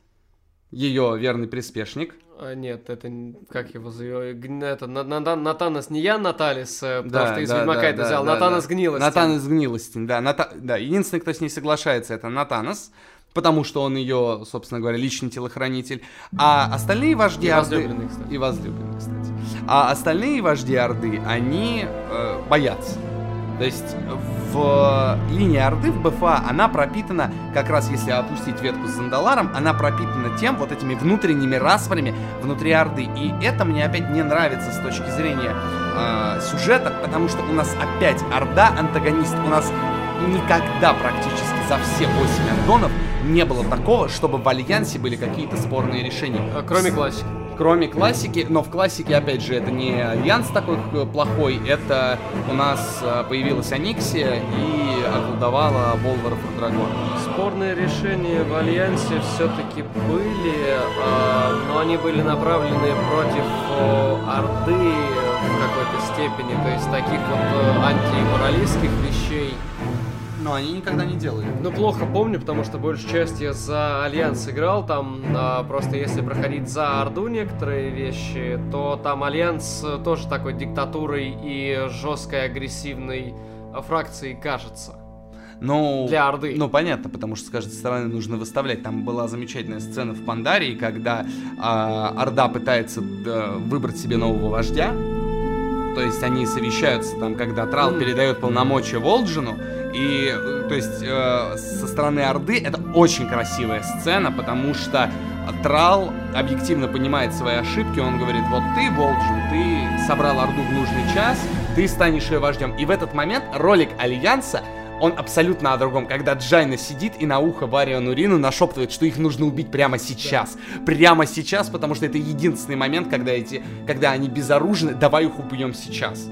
ее верный приспешник. А, нет, это как его зовут? Г- Это На- На- Натанас не я, Наталис, э, потому Да, что из да, Ведьмака да, это да, взял. да, Натанас да. гнилости. Натанас Гнилостин, да, Ната- да. Единственный, кто с ней соглашается, это Натанас, потому что он ее, собственно говоря, личный телохранитель. А остальные вожди И Орды... кстати. И возлюбленный, кстати. А остальные вожди Орды, они э, боятся. То есть в линии Орды, в БФА, она пропитана, как раз если опустить ветку с Зандаларом, она пропитана тем, вот этими внутренними распрями внутри Орды. И это мне опять не нравится с точки зрения э, сюжета, потому что у нас опять Орда антагонист. У нас никогда практически за все 8 аддонов не было такого, чтобы в Альянсе были какие-то спорные решения. А, Кроме классики. Кроме классики, но в классике, опять же, это не альянс такой э, плохой, это у нас э, появилась Ониксия и околдовала Болвара Фордрагона. Спорные решения в Альянсе все-таки были, а, но они были направлены против о, Орды в какой-то степени, то есть таких вот э, антиморалистских вещей. Но они никогда не делали. Ну, плохо помню, потому что большую часть я за Альянс играл, там а, просто если проходить за Орду некоторые вещи, то там Альянс э, тоже такой диктатурой и жесткой агрессивной а, фракцией кажется. Ну, Для Орды. Ну, понятно, потому что с каждой стороны нужно выставлять. Там была замечательная сцена в Пандарии, когда а, Орда пытается да, выбрать себе нового вождя. То есть они совещаются там, когда Тралл Мгм. передает полномочия Волджину. И, э, то есть, э, со стороны Орды это очень красивая сцена, потому что Тралл объективно понимает свои ошибки. Он говорит, вот ты, Волджин, ты собрал Орду в нужный час, ты станешь ее вождем. И в этот момент ролик Альянса он абсолютно о другом. Когда Джайна сидит и на ухо Вариану Ринну нашептывает, что их нужно убить прямо сейчас. Прямо сейчас, потому что это единственный момент, когда эти, когда они безоружны, давай их убьем сейчас.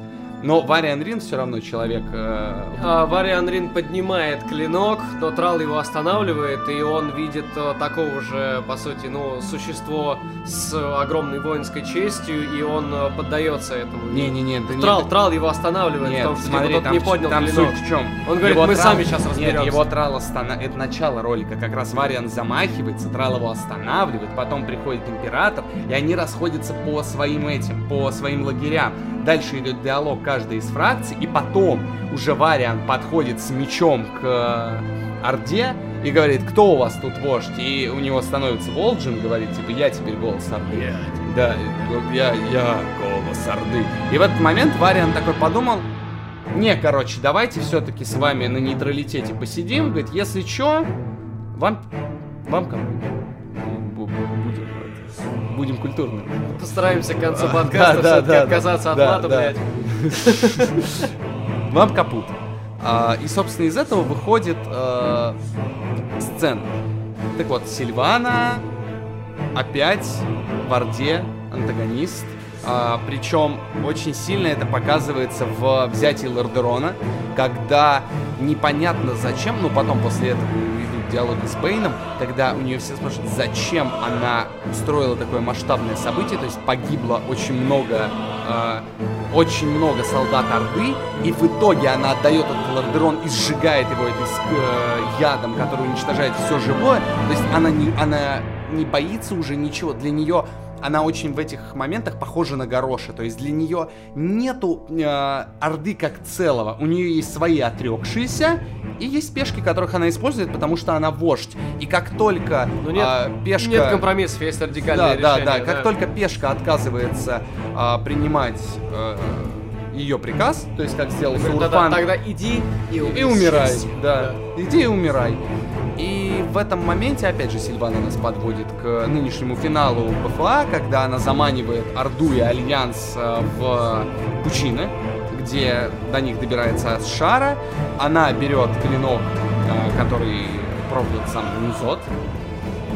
Но Вариан Рин все равно человек... э, А, Вариан Рин поднимает клинок, то Трал его останавливает, и он видит э, такого же, по сути, ну, существо с огромной воинской честью, и он э, поддается этому. Не-не-не, не... Трал, Трал его останавливает, Нет, потому что типа, смотри, тот там, не поднял там клинок. суть в чем? Он говорит, «Мы сами щас разберемся». Нет, его Трал остана... Это начало ролика. Как раз Вариан замахивается, Трал его останавливает, потом приходит Император, и они расходятся по своим этим, по своим лагерям. Дальше идет диалог каждой из фракций, и потом уже Вариан подходит с мечом к э, Орде и говорит, кто у вас тут вождь? И у него становится Волджин, говорит, типа, я теперь голос Орды. Да, я, я голос Орды. И в этот момент Вариан такой подумал, не, короче, давайте все-таки с вами на нейтралитете посидим. Говорит, если чё, вам, вам будем, это, будем культурными. Постараемся к концу [LAUGHS] Да, подкаста да, все-таки да, отказаться от да, мата, да. блядь. [LAUGHS] Вам капут. А, и, собственно, из этого выходит э, сцена. Так вот, Сильвана опять в Орде антагонист. А, причем очень сильно это показывается в взятии Лордерона, когда непонятно зачем, но потом после этого диалоги с Бэйном, когда у нее все спрашивают, зачем она устроила такое масштабное событие, то есть погибло очень много, э, очень много солдат Орды, и в итоге она отдает этот Лордерон и сжигает его ск- э, ядом, который уничтожает все живое, то есть она не, она не боится уже ничего, для нее она очень в этих моментах похожа на Гороша. То есть для нее нету э, Орды как целого. У нее есть свои отрекшиеся, и есть пешки, которых она использует, потому что она вождь. И как только Ну, нет- а, пешка... Нет компромиссов, есть радикальное Да, решение. да, да. Как только пешка отказывается а, принимать ее приказ, то есть как сделал Говорит, тогда, тогда иди и, и умирай, исчезни. да. Иди и умирай. И в этом моменте, опять же, Сильвана нас подводит к нынешнему финалу BFA, когда она заманивает Орду и Альянс э, в пучины, где до них добирается Азшара. Она берет клинок, э, который пробует сам Н'Зот.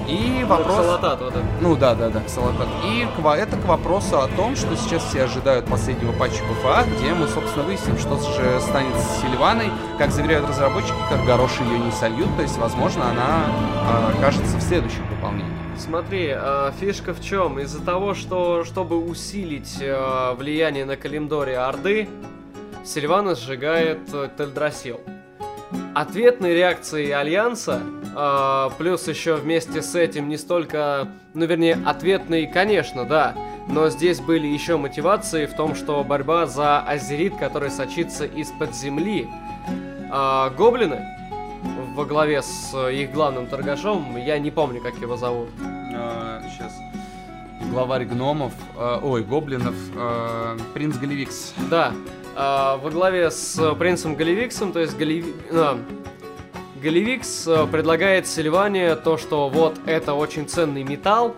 И вопрос... Ксалатат вот этот. Ну да, да, да, Ксалатат. И к это к вопросу о том, что сейчас все ожидают последнего патча BFA, где мы, собственно, выясним, что же станет с Сильваной. Как заверяют разработчики, как Горош ее не сольют, то есть, возможно, она а, окажется в следующем дополнении. Смотри, э, фишка в чем? Из-за того, что чтобы усилить э, влияние на Калимдоре Орды, Сильвана сжигает э, Тельдрасил. Ответной реакцией Альянса, э, плюс еще вместе с этим не столько, ну вернее, ответной, конечно, да, но здесь были еще мотивации в том, что борьба за Азерит, который сочится из-под земли. А, гоблины во главе с э, их главным торгашом, я не помню, как его зовут. сейчас. Главарь гномов, э, ой, гоблинов, э, принц Галивикс. Да, а, во главе с э, принцем Галивиксом, то есть Галиви... а, Галивикс э, предлагает Сильване то, что вот это очень ценный металл,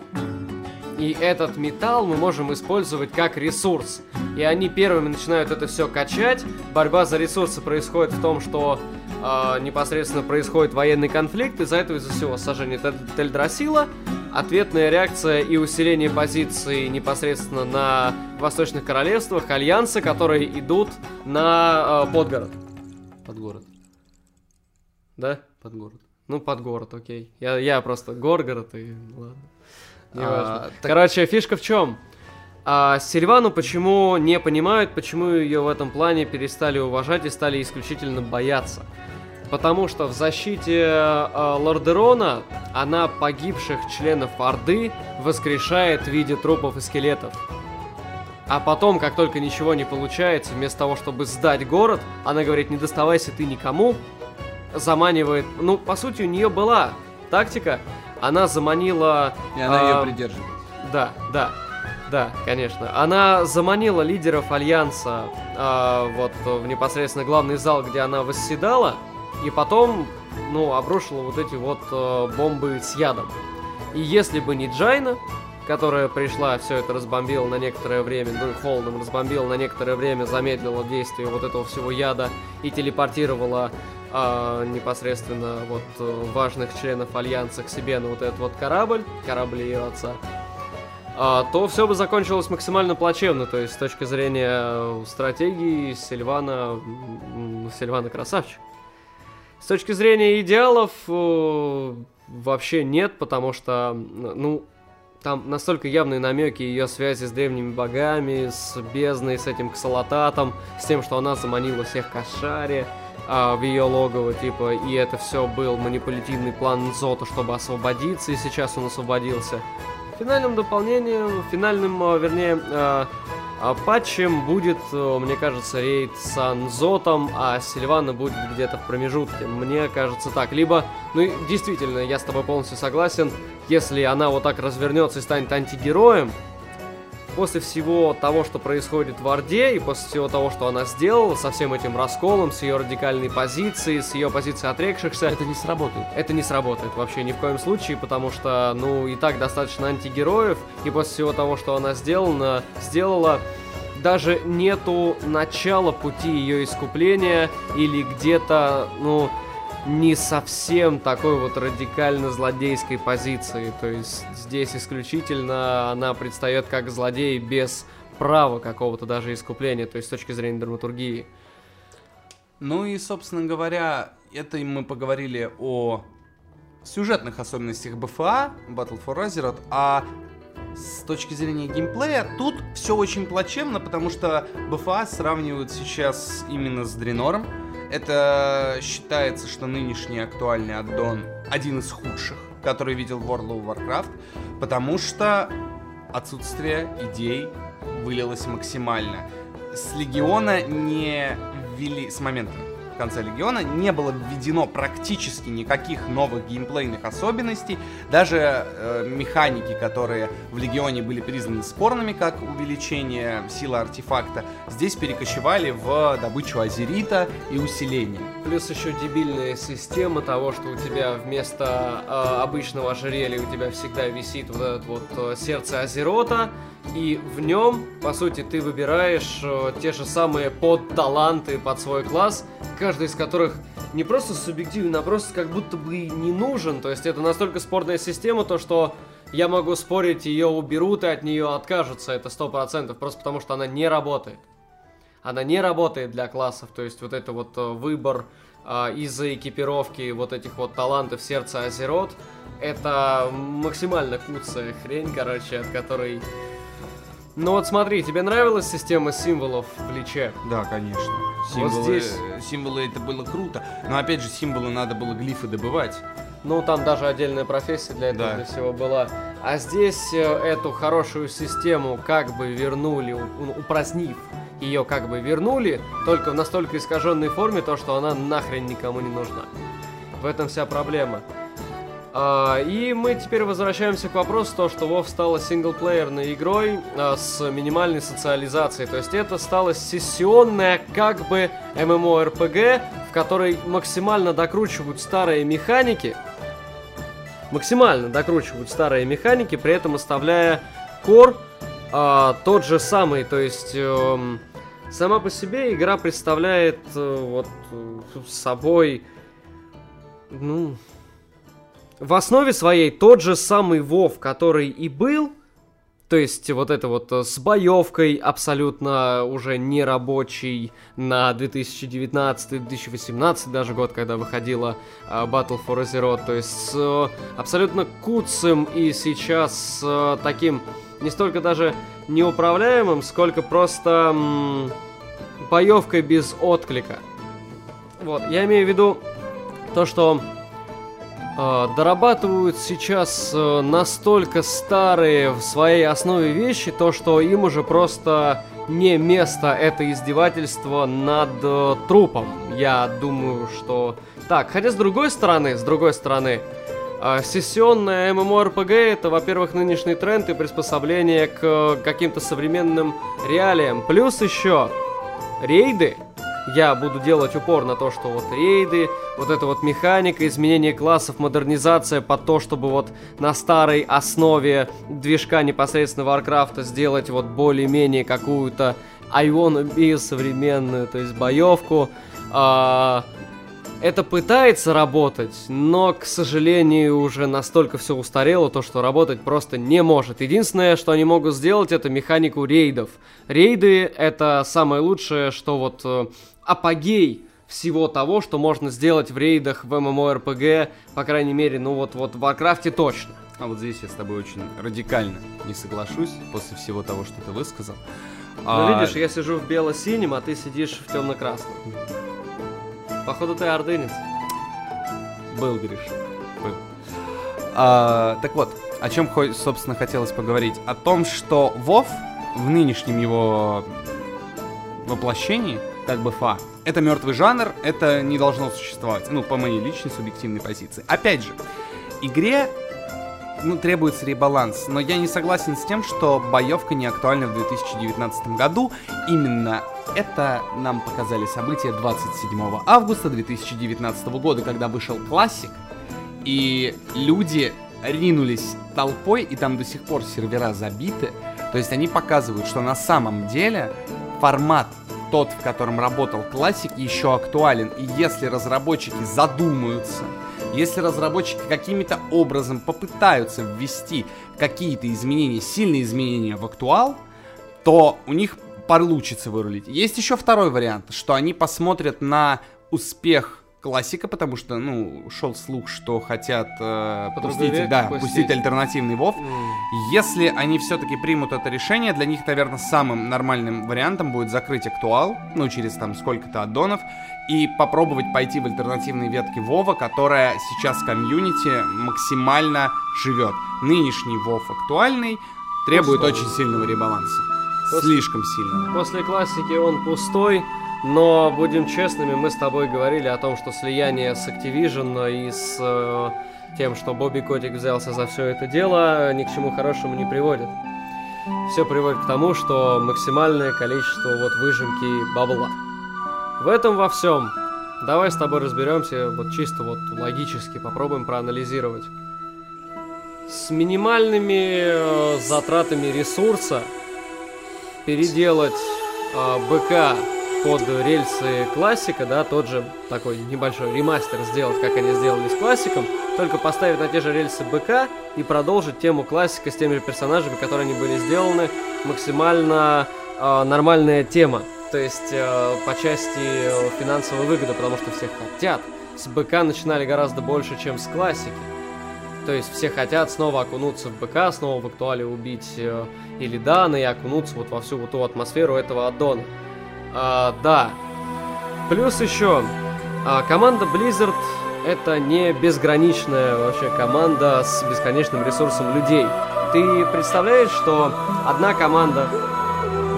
и этот металл мы можем использовать как ресурс. И они первыми начинают это все качать. Борьба за ресурсы происходит в том, что а, непосредственно происходит военный конфликт, из-за этого из-за всего сожжение Тель- Тельдрасила, ответная реакция и усиление позиций непосредственно на восточных королевствах, альянсы, которые идут на а, подгород. Под город. Да? Под город. Ну, под город, окей. Я, я просто Горгород и ладно. Неважно. А, так- Короче, фишка в чем? А Сильвану почему не понимают, почему ее в этом плане перестали уважать и стали исключительно бояться? Потому что в защите э, Лордерона она погибших членов Орды воскрешает в виде трупов и скелетов. А потом, как только ничего не получается, вместо того, чтобы сдать город, она говорит, не доставайся ты никому, заманивает... Ну, по сути, у нее была тактика. Она заманила... И она ее а, придерживает. Да, да, да, конечно. Она заманила лидеров Альянса а, вот в непосредственно главный зал, где она восседала, и потом, ну, обрушила вот эти вот э, бомбы с ядом. И если бы не Джайна, которая пришла, все это разбомбила на некоторое время, ну, холодом разбомбила на некоторое время, замедлила действие вот этого всего яда и телепортировала а, непосредственно вот э, важных членов Альянса к себе на вот этот вот корабль, корабль ее отца, а, то все бы закончилось максимально плачевно. То есть с точки зрения э, стратегии Сильвана, Сильвана красавчик. С точки зрения идеалов э, вообще нет, потому что, ну, там настолько явные намеки ее связи с древними богами, с бездной, с этим ксалататом, с тем, что она заманила всех к Ашаре а, в ее логово, типа, и это все был манипулятивный план Зота, чтобы освободиться, и сейчас он освободился. Финальным дополнением, финальным, а, вернее, а, патчем будет, а, мне кажется, рейд с Анзотом, а Сильвана будет где-то в промежутке. Мне кажется так. Либо, ну действительно, я с тобой полностью согласен, если она вот так развернется и станет антигероем, после всего того, что происходит в Орде, и после всего того, что она сделала, со всем этим расколом, с ее радикальной позицией, с ее позицией отрекшихся, Это не сработает. это не сработает вообще ни в коем случае, потому что, ну, и так достаточно антигероев, и после всего того, что она сделана, сделала, даже нету начала пути ее искупления или где-то, ну, не совсем такой вот радикально злодейской позиции. То есть здесь исключительно она предстает как злодей без права какого-то даже искупления, то есть с точки зрения драматургии. Ну и, собственно говоря, это мы поговорили о сюжетных особенностях БФА, Battle for Azeroth, а с точки зрения геймплея, тут все очень плачевно, потому что БФА сравнивают сейчас именно с Дренором. Это считается, что нынешний актуальный аддон один из худших, который видел World of Warcraft, потому что отсутствие идей вылилось максимально. С Легиона не ввели, с момента в конце Легиона не было введено практически никаких новых геймплейных особенностей. Даже э, механики, которые в Легионе были признаны спорными, как увеличение силы артефакта, здесь перекочевали в добычу азерита и усиление. Плюс еще дебильная система того, что у тебя вместо э, обычного ожерелья у тебя всегда висит вот это вот э, сердце Азерота, и в нем, по сути, ты выбираешь э, те же самые подталанты под свой класс, каждый из которых не просто субъективен, а просто как будто бы не нужен. То есть это настолько спорная система, то что я могу спорить, ее уберут и от нее откажутся, это сто процентов, просто потому что она не работает. Она не работает для классов, то есть вот это вот э, выбор э, из-за экипировки вот этих вот талантов сердца Азерот, это максимально куцая хрень, короче, от которой ну вот смотри, тебе нравилась система символов в Личе? Да, конечно. Вот здесь- символы это было круто. Но опять же, символы надо было глифы добывать. Ну, там даже отдельная профессия для этого Да. для всего была. А здесь э, эту хорошую систему как бы вернули, упразднив ее как бы вернули, только в настолько искаженной форме, то, что она нахрен никому не нужна. В этом вся проблема. А, и мы теперь возвращаемся к вопросу, то, что WoW стала синглплеерной игрой а, с минимальной социализацией. То есть это стала сессионная как бы MMORPG, в которой максимально докручивают старые механики, максимально докручивают старые механики, при этом оставляя кор а, тот же самый. То есть эм, сама по себе игра представляет э, вот э, собой, ну, в основе своей тот же самый Вов, который и был, то есть вот это вот э, с боевкой абсолютно уже не рабочий на 2019-2018 даже год, когда выходила а, Battle for Azeroth, то есть с э, абсолютно куцым и сейчас с э, таким не столько даже неуправляемым, сколько просто м, боевкой без отклика. Вот, я имею в виду то, что э, дорабатывают сейчас э, настолько старые в своей основе вещи, то что им уже просто не место это издевательство над э, трупом. Я думаю, что так. Хотя с другой стороны, с другой стороны, э, сессионная MMORPG это, во-первых, нынешний тренд и приспособление к каким-то современным реалиям. Плюс еще рейды. Я буду делать упор на то, что вот рейды, вот эта вот механика, изменение классов, модернизация под то, чтобы вот на старой основе движка непосредственно Варкрафта сделать вот более-менее какую-то I wanna be современную, то есть боевку. А, это пытается работать, но, к сожалению, уже настолько все устарело, то, что работать просто не может. Единственное, что они могут сделать, это механику рейдов. Рейды — это самое лучшее, что вот э, апогей всего того, что можно сделать в рейдах в MMORPG, по крайней мере, ну вот, вот в Варкрафте точно. А вот здесь я с тобой очень радикально не соглашусь после всего того, что ты высказал. Ну, А, видишь, я сижу в бело-синем, а ты сидишь в темно-красном. Походу, ты ордынец. Был, Гриш. Был. А, так вот, о чем, собственно, хотелось поговорить. О том, что Вов в нынешнем его воплощении, как бы фа, это мертвый жанр, это не должно существовать. Ну, по моей личной субъективной позиции. Опять же, игре ну, требуется ребаланс, но я не согласен с тем, что боевка не актуальна в 2019 году. Именно это нам показали события 27 августа 2019 года, когда вышел классик, и люди ринулись толпой, и там до сих пор сервера забиты. То есть они показывают, что на самом деле формат тот, в котором работал классик, еще актуален. И если разработчики задумаются, если разработчики каким-то образом попытаются ввести какие-то изменения, сильные изменения в актуал, то у них получится вырулить. Есть еще второй вариант, что они посмотрят на успех классика, потому что, ну, шел слух, что хотят э, пустить, век да, пустить. пустить альтернативный Вов. Если они все-таки примут это решение, для них, наверное, самым нормальным вариантом будет закрыть актуал, ну, через там сколько-то аддонов, и попробовать пойти в альтернативные ветки Вова, которая сейчас в комьюнити максимально живет. Нынешний Вов актуальный, Требует Пустой. очень сильного ребаланса. После- Слишком сильного. После классики он пустой, но будем честными, мы с тобой говорили о том, что слияние с Activision и с э, тем, что Бобби Котик взялся за все это дело, ни к чему хорошему не приводит. Все приводит к тому, что максимальное количество вот выжимки бабла. В этом во всем. Давай с тобой разберемся, вот чисто вот логически попробуем проанализировать. С минимальными э, затратами ресурса переделать а, БК под рельсы классика, да, тот же такой небольшой ремастер сделать, как они сделали с классиком, только поставить на те же рельсы БК и продолжить тему классика с теми же персонажами, которые они были сделаны, максимально а, нормальная тема. То есть э, по части э, финансовой выгоды, потому что все хотят. С БК начинали гораздо больше, чем с классики. То есть все хотят снова окунуться в БК, снова в актуале убить э, Илидана и окунуться вот во всю вот ту атмосферу этого аддона. А, да. Плюс еще, а, команда Blizzard это не безграничная вообще команда с бесконечным ресурсом людей. Ты представляешь, что одна команда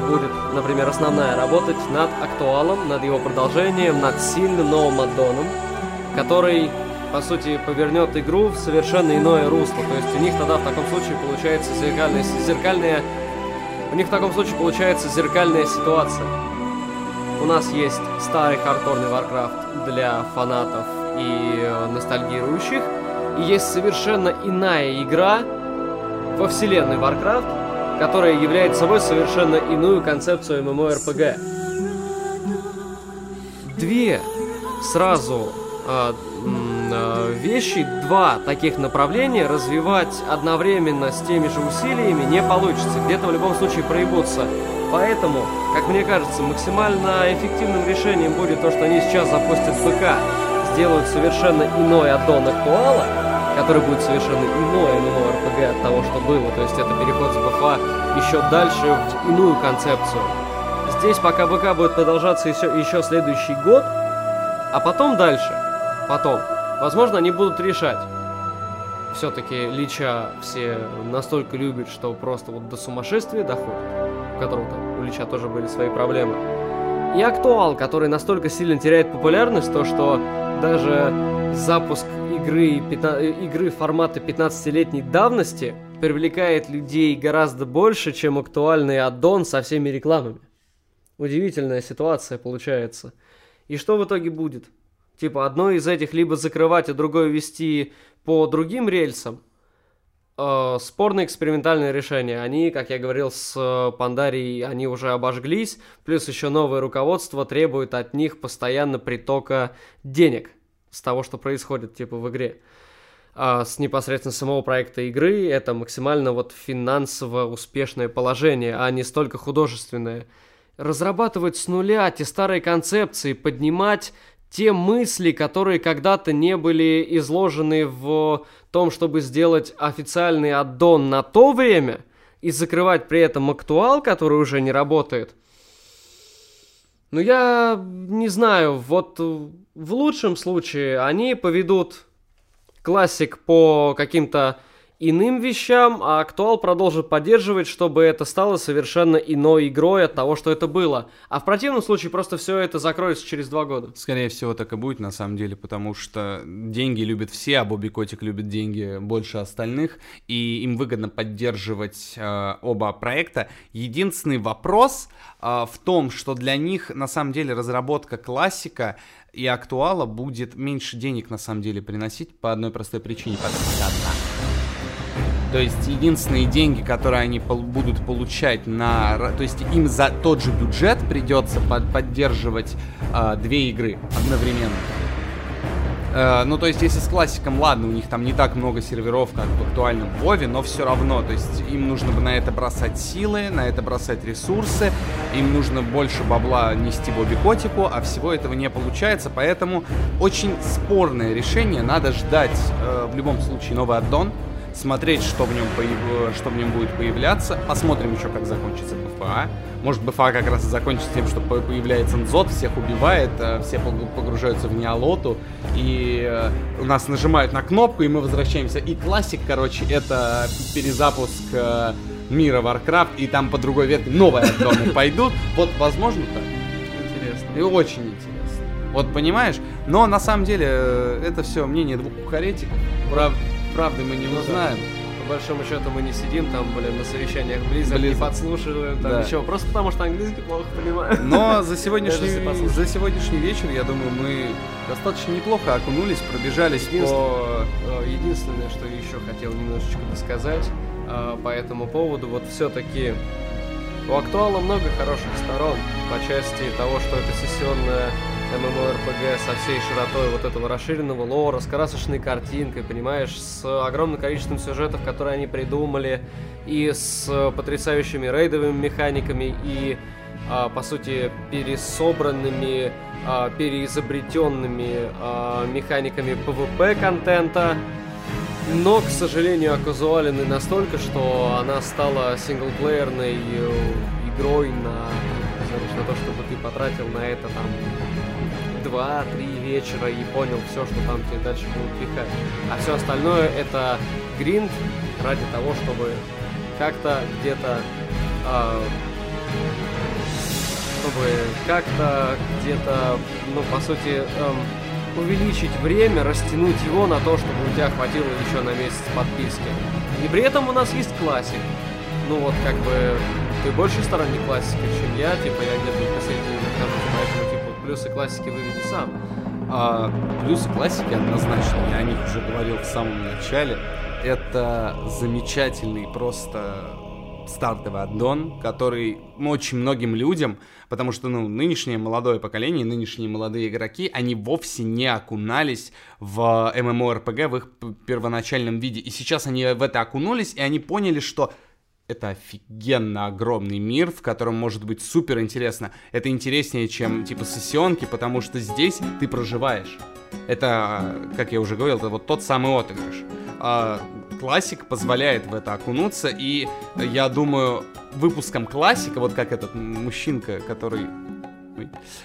будет, например, основная, работать над актуалом, над его продолжением, над сильным новым аддоном, который, по сути, повернет игру в совершенно иное русло. То есть у них тогда в таком случае получается зеркальная, зеркальная... У них в таком случае получается зеркальная ситуация. У нас есть старый хардкорный Warcraft для фанатов и э, ностальгирующих, и есть совершенно иная игра во вселенной Warcraft, которая является собой совершенно иную концепцию MMORPG. Две сразу м, а, вещи, два таких направления развивать одновременно с теми же усилиями не получится. Где-то в любом случае проебутся. Поэтому, как мне кажется, максимально эффективным решением будет то, что они сейчас запустят БК, сделают совершенно иной аддон актуала, который будет совершенно иной MMORPG от того, что было. То есть это переход с БФА еще дальше в иную концепцию. Здесь пока БК будет продолжаться еще, еще следующий год, а потом дальше, потом, возможно, они будут решать. Все-таки Лича все настолько любят, что просто вот до сумасшествия доходит, у которого там у Лича тоже были свои проблемы. И актуал, который настолько сильно теряет популярность, то что даже запуск игры, игры формата 15-летней давности привлекает людей гораздо больше, чем актуальный аддон со всеми рекламами. Удивительная ситуация получается. И что в итоге будет? Типа одно из этих либо закрывать, а другое вести по другим рельсам. Э, спорное экспериментальное решение. Они, как я говорил с э, Пандарией, они уже обожглись. Плюс еще новое руководство требует от них постоянно притока денег с того, что происходит типа в игре. А с непосредственно самого проекта игры это максимально вот финансово успешное положение, а не столько художественное. Разрабатывать с нуля те старые концепции, поднимать те мысли, которые когда-то не были изложены в том, чтобы сделать официальный аддон на то время и закрывать при этом актуал, который уже не работает. Ну, я не знаю, вот в лучшем случае они поведут классик по каким-то иным вещам, а актуал продолжит поддерживать, чтобы это стало совершенно иной игрой от того, что это было. А в противном случае просто все это закроется через два года. Скорее всего, так и будет на самом деле, потому что деньги любят все, а Бобби Котик любит деньги больше остальных, и им выгодно поддерживать э, оба проекта. Единственный вопрос э, в том, что для них на самом деле разработка классика и актуала будет меньше денег на самом деле приносить по одной простой причине, потому что. То есть единственные деньги, которые они будут получать на... То есть им за тот же бюджет придется под- поддерживать а, две игры одновременно. Э, ну, то есть, если с классиком, ладно, у них там не так много серверов, как в актуальном Вове, но все равно, то есть, им нужно бы на это бросать силы, на это бросать ресурсы, им нужно больше бабла нести Бобби Котику, а всего этого не получается, поэтому очень спорное решение, надо ждать э, в любом случае новый аддон, смотреть, что в нем, появ... что в нем будет появляться. Посмотрим еще, как закончится БФА. Может, БФА как раз и закончится тем, что по- появляется Нзот, всех убивает, э, все пог- погружаются в Неолоту, и э, у нас нажимают на кнопку, и мы возвращаемся. И классик, короче, это перезапуск э, мира Warcraft, и там по другой ветке новые аддоны [LAUGHS] пойдут. Вот, возможно, так. Интересно. И очень интересно. Вот понимаешь? Но на самом деле это все мнение двух кухаретиков. Прав... Правды мы не Ну да. узнаем. По большому счету мы не сидим там, блин, на совещаниях близко, не подслушиваем, там Да. ничего, просто потому что английский плохо понимаю. Но за сегодняшний, за сегодняшний вечер, я думаю, мы достаточно неплохо окунулись, пробежались по... Единственное, э, единственное, что еще хотел немножечко досказать э, по этому поводу, вот все-таки у актуала много хороших сторон по части того, что это сессионная MMORPG со всей широтой вот этого расширенного лора, с красочной картинкой, понимаешь, с огромным количеством сюжетов, которые они придумали, и с потрясающими рейдовыми механиками, и, а, по сути, пересобранными, а, переизобретенными а, механиками PvP-контента, но, к сожалению, оказуалены настолько, что она стала синглплеерной э, игрой на, на то, чтобы ты потратил на это там 2-3 вечера и понял все, что там тебе дальше будут пихать. А все остальное это гринд ради того, чтобы как-то где-то а, чтобы как-то где-то, ну, по сути, эм, увеличить время, растянуть его на то, чтобы у тебя хватило еще на месяц подписки. И при этом у нас есть классик. Ну вот, как бы, ты больше сторонник классики, чем я, типа, я где-то посередине нахожусь, поэтому, типа, плюсы классики выведи сам. А, плюсы классики однозначно, я о них уже говорил в самом начале. Это замечательный просто стартовый аддон, который очень многим людям, потому что ну, нынешнее молодое поколение, нынешние молодые игроки, они вовсе не окунались в MMORPG в их первоначальном виде. И сейчас они в это окунулись, и они поняли, что это офигенно огромный мир, в котором может быть супер интересно. Это интереснее, чем типа сессионки, потому что здесь ты проживаешь. Это, как я уже говорил, это вот тот самый отыгрыш. А, классик позволяет в это окунуться, и я думаю, выпуском классика, вот как этот мужчинка, который...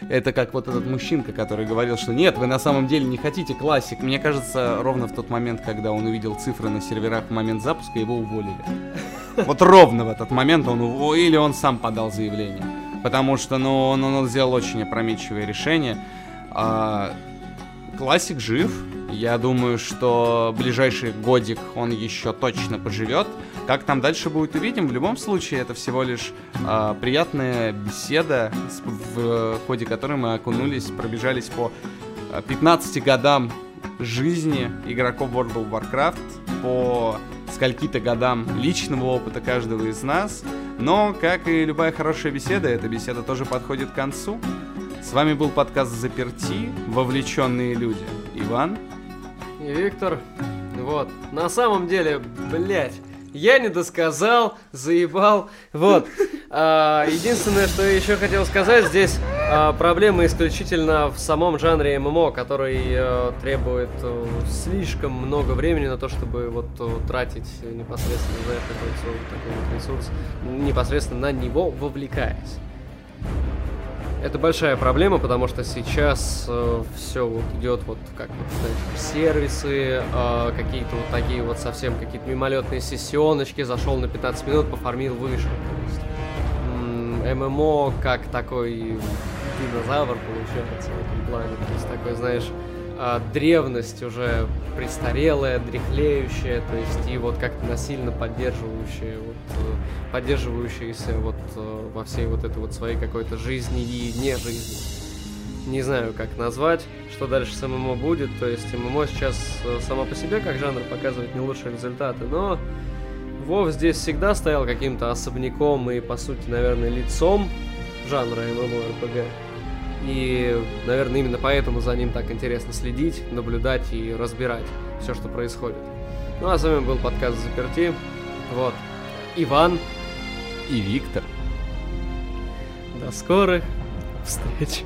Это как вот этот мужчинка, который говорил, что нет, вы на самом деле не хотите классик. Мне кажется, ровно в тот момент, когда он увидел цифры на серверах в момент запуска, его уволили. Вот ровно в этот момент он ув- или он сам подал заявление. Потому что, ну, он, он сделал очень опрометчивое решение. А, классик жив. Я думаю, что ближайший годик он еще точно поживет. Как там дальше будет, увидим. В любом случае, это всего лишь а, приятная беседа, в ходе которой мы окунулись, пробежались по а, 15 годам жизни игроков World of Warcraft, по скольки-то годам личного опыта каждого из нас. Но, как и любая хорошая беседа, эта беседа тоже подходит к концу. С вами был подкаст «Заперти. Вовлеченные люди». Иван. И Виктор, вот, на самом деле, блядь, я не досказал, заебал, вот. [LAUGHS] А, единственное, что я еще хотел сказать, здесь а, проблема исключительно в самом жанре ММО, который э, требует э, слишком много времени на то, чтобы вот э, тратить непосредственно за со- такой вот ресурс, непосредственно на него вовлекаясь. Это большая проблема, потому что сейчас все вот идет вот как знаешь, сервисы, э, какие-то вот такие вот совсем какие-то мимолетные сессионочки, зашел на 15 минут, пофармил, вышел. То ММО как такой динозавр получается в этом плане. То есть такой, знаешь, а, древность уже престарелая, дряхлеющая, то есть и вот как-то насильно поддерживающая, вот, э, поддерживающаяся вот э, во всей вот этой вот своей какой-то жизни и не жизни. Не знаю, как назвать, что дальше с ММО будет, то есть ММО сейчас э, сама по себе как жанр показывает не лучшие результаты, но Вов здесь всегда стоял каким-то особняком и, по сути, наверное, лицом жанра MMORPG. И, наверное, именно поэтому за ним так интересно следить, наблюдать и разбирать все, что происходит. Ну а с вами был подкаст «Заперти». Вот. Иван. И Виктор. До скорых встреч.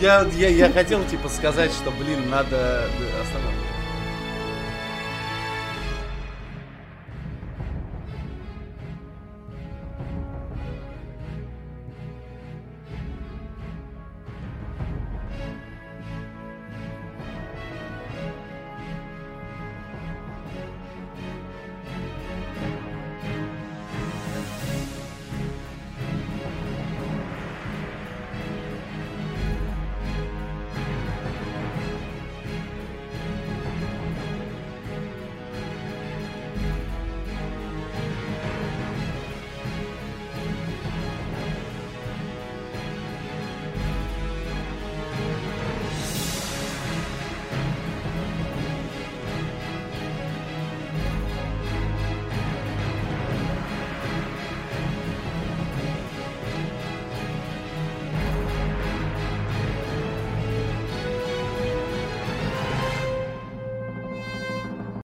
Я, я, я хотел, типа, сказать, что, блин, надо... Останавливаться.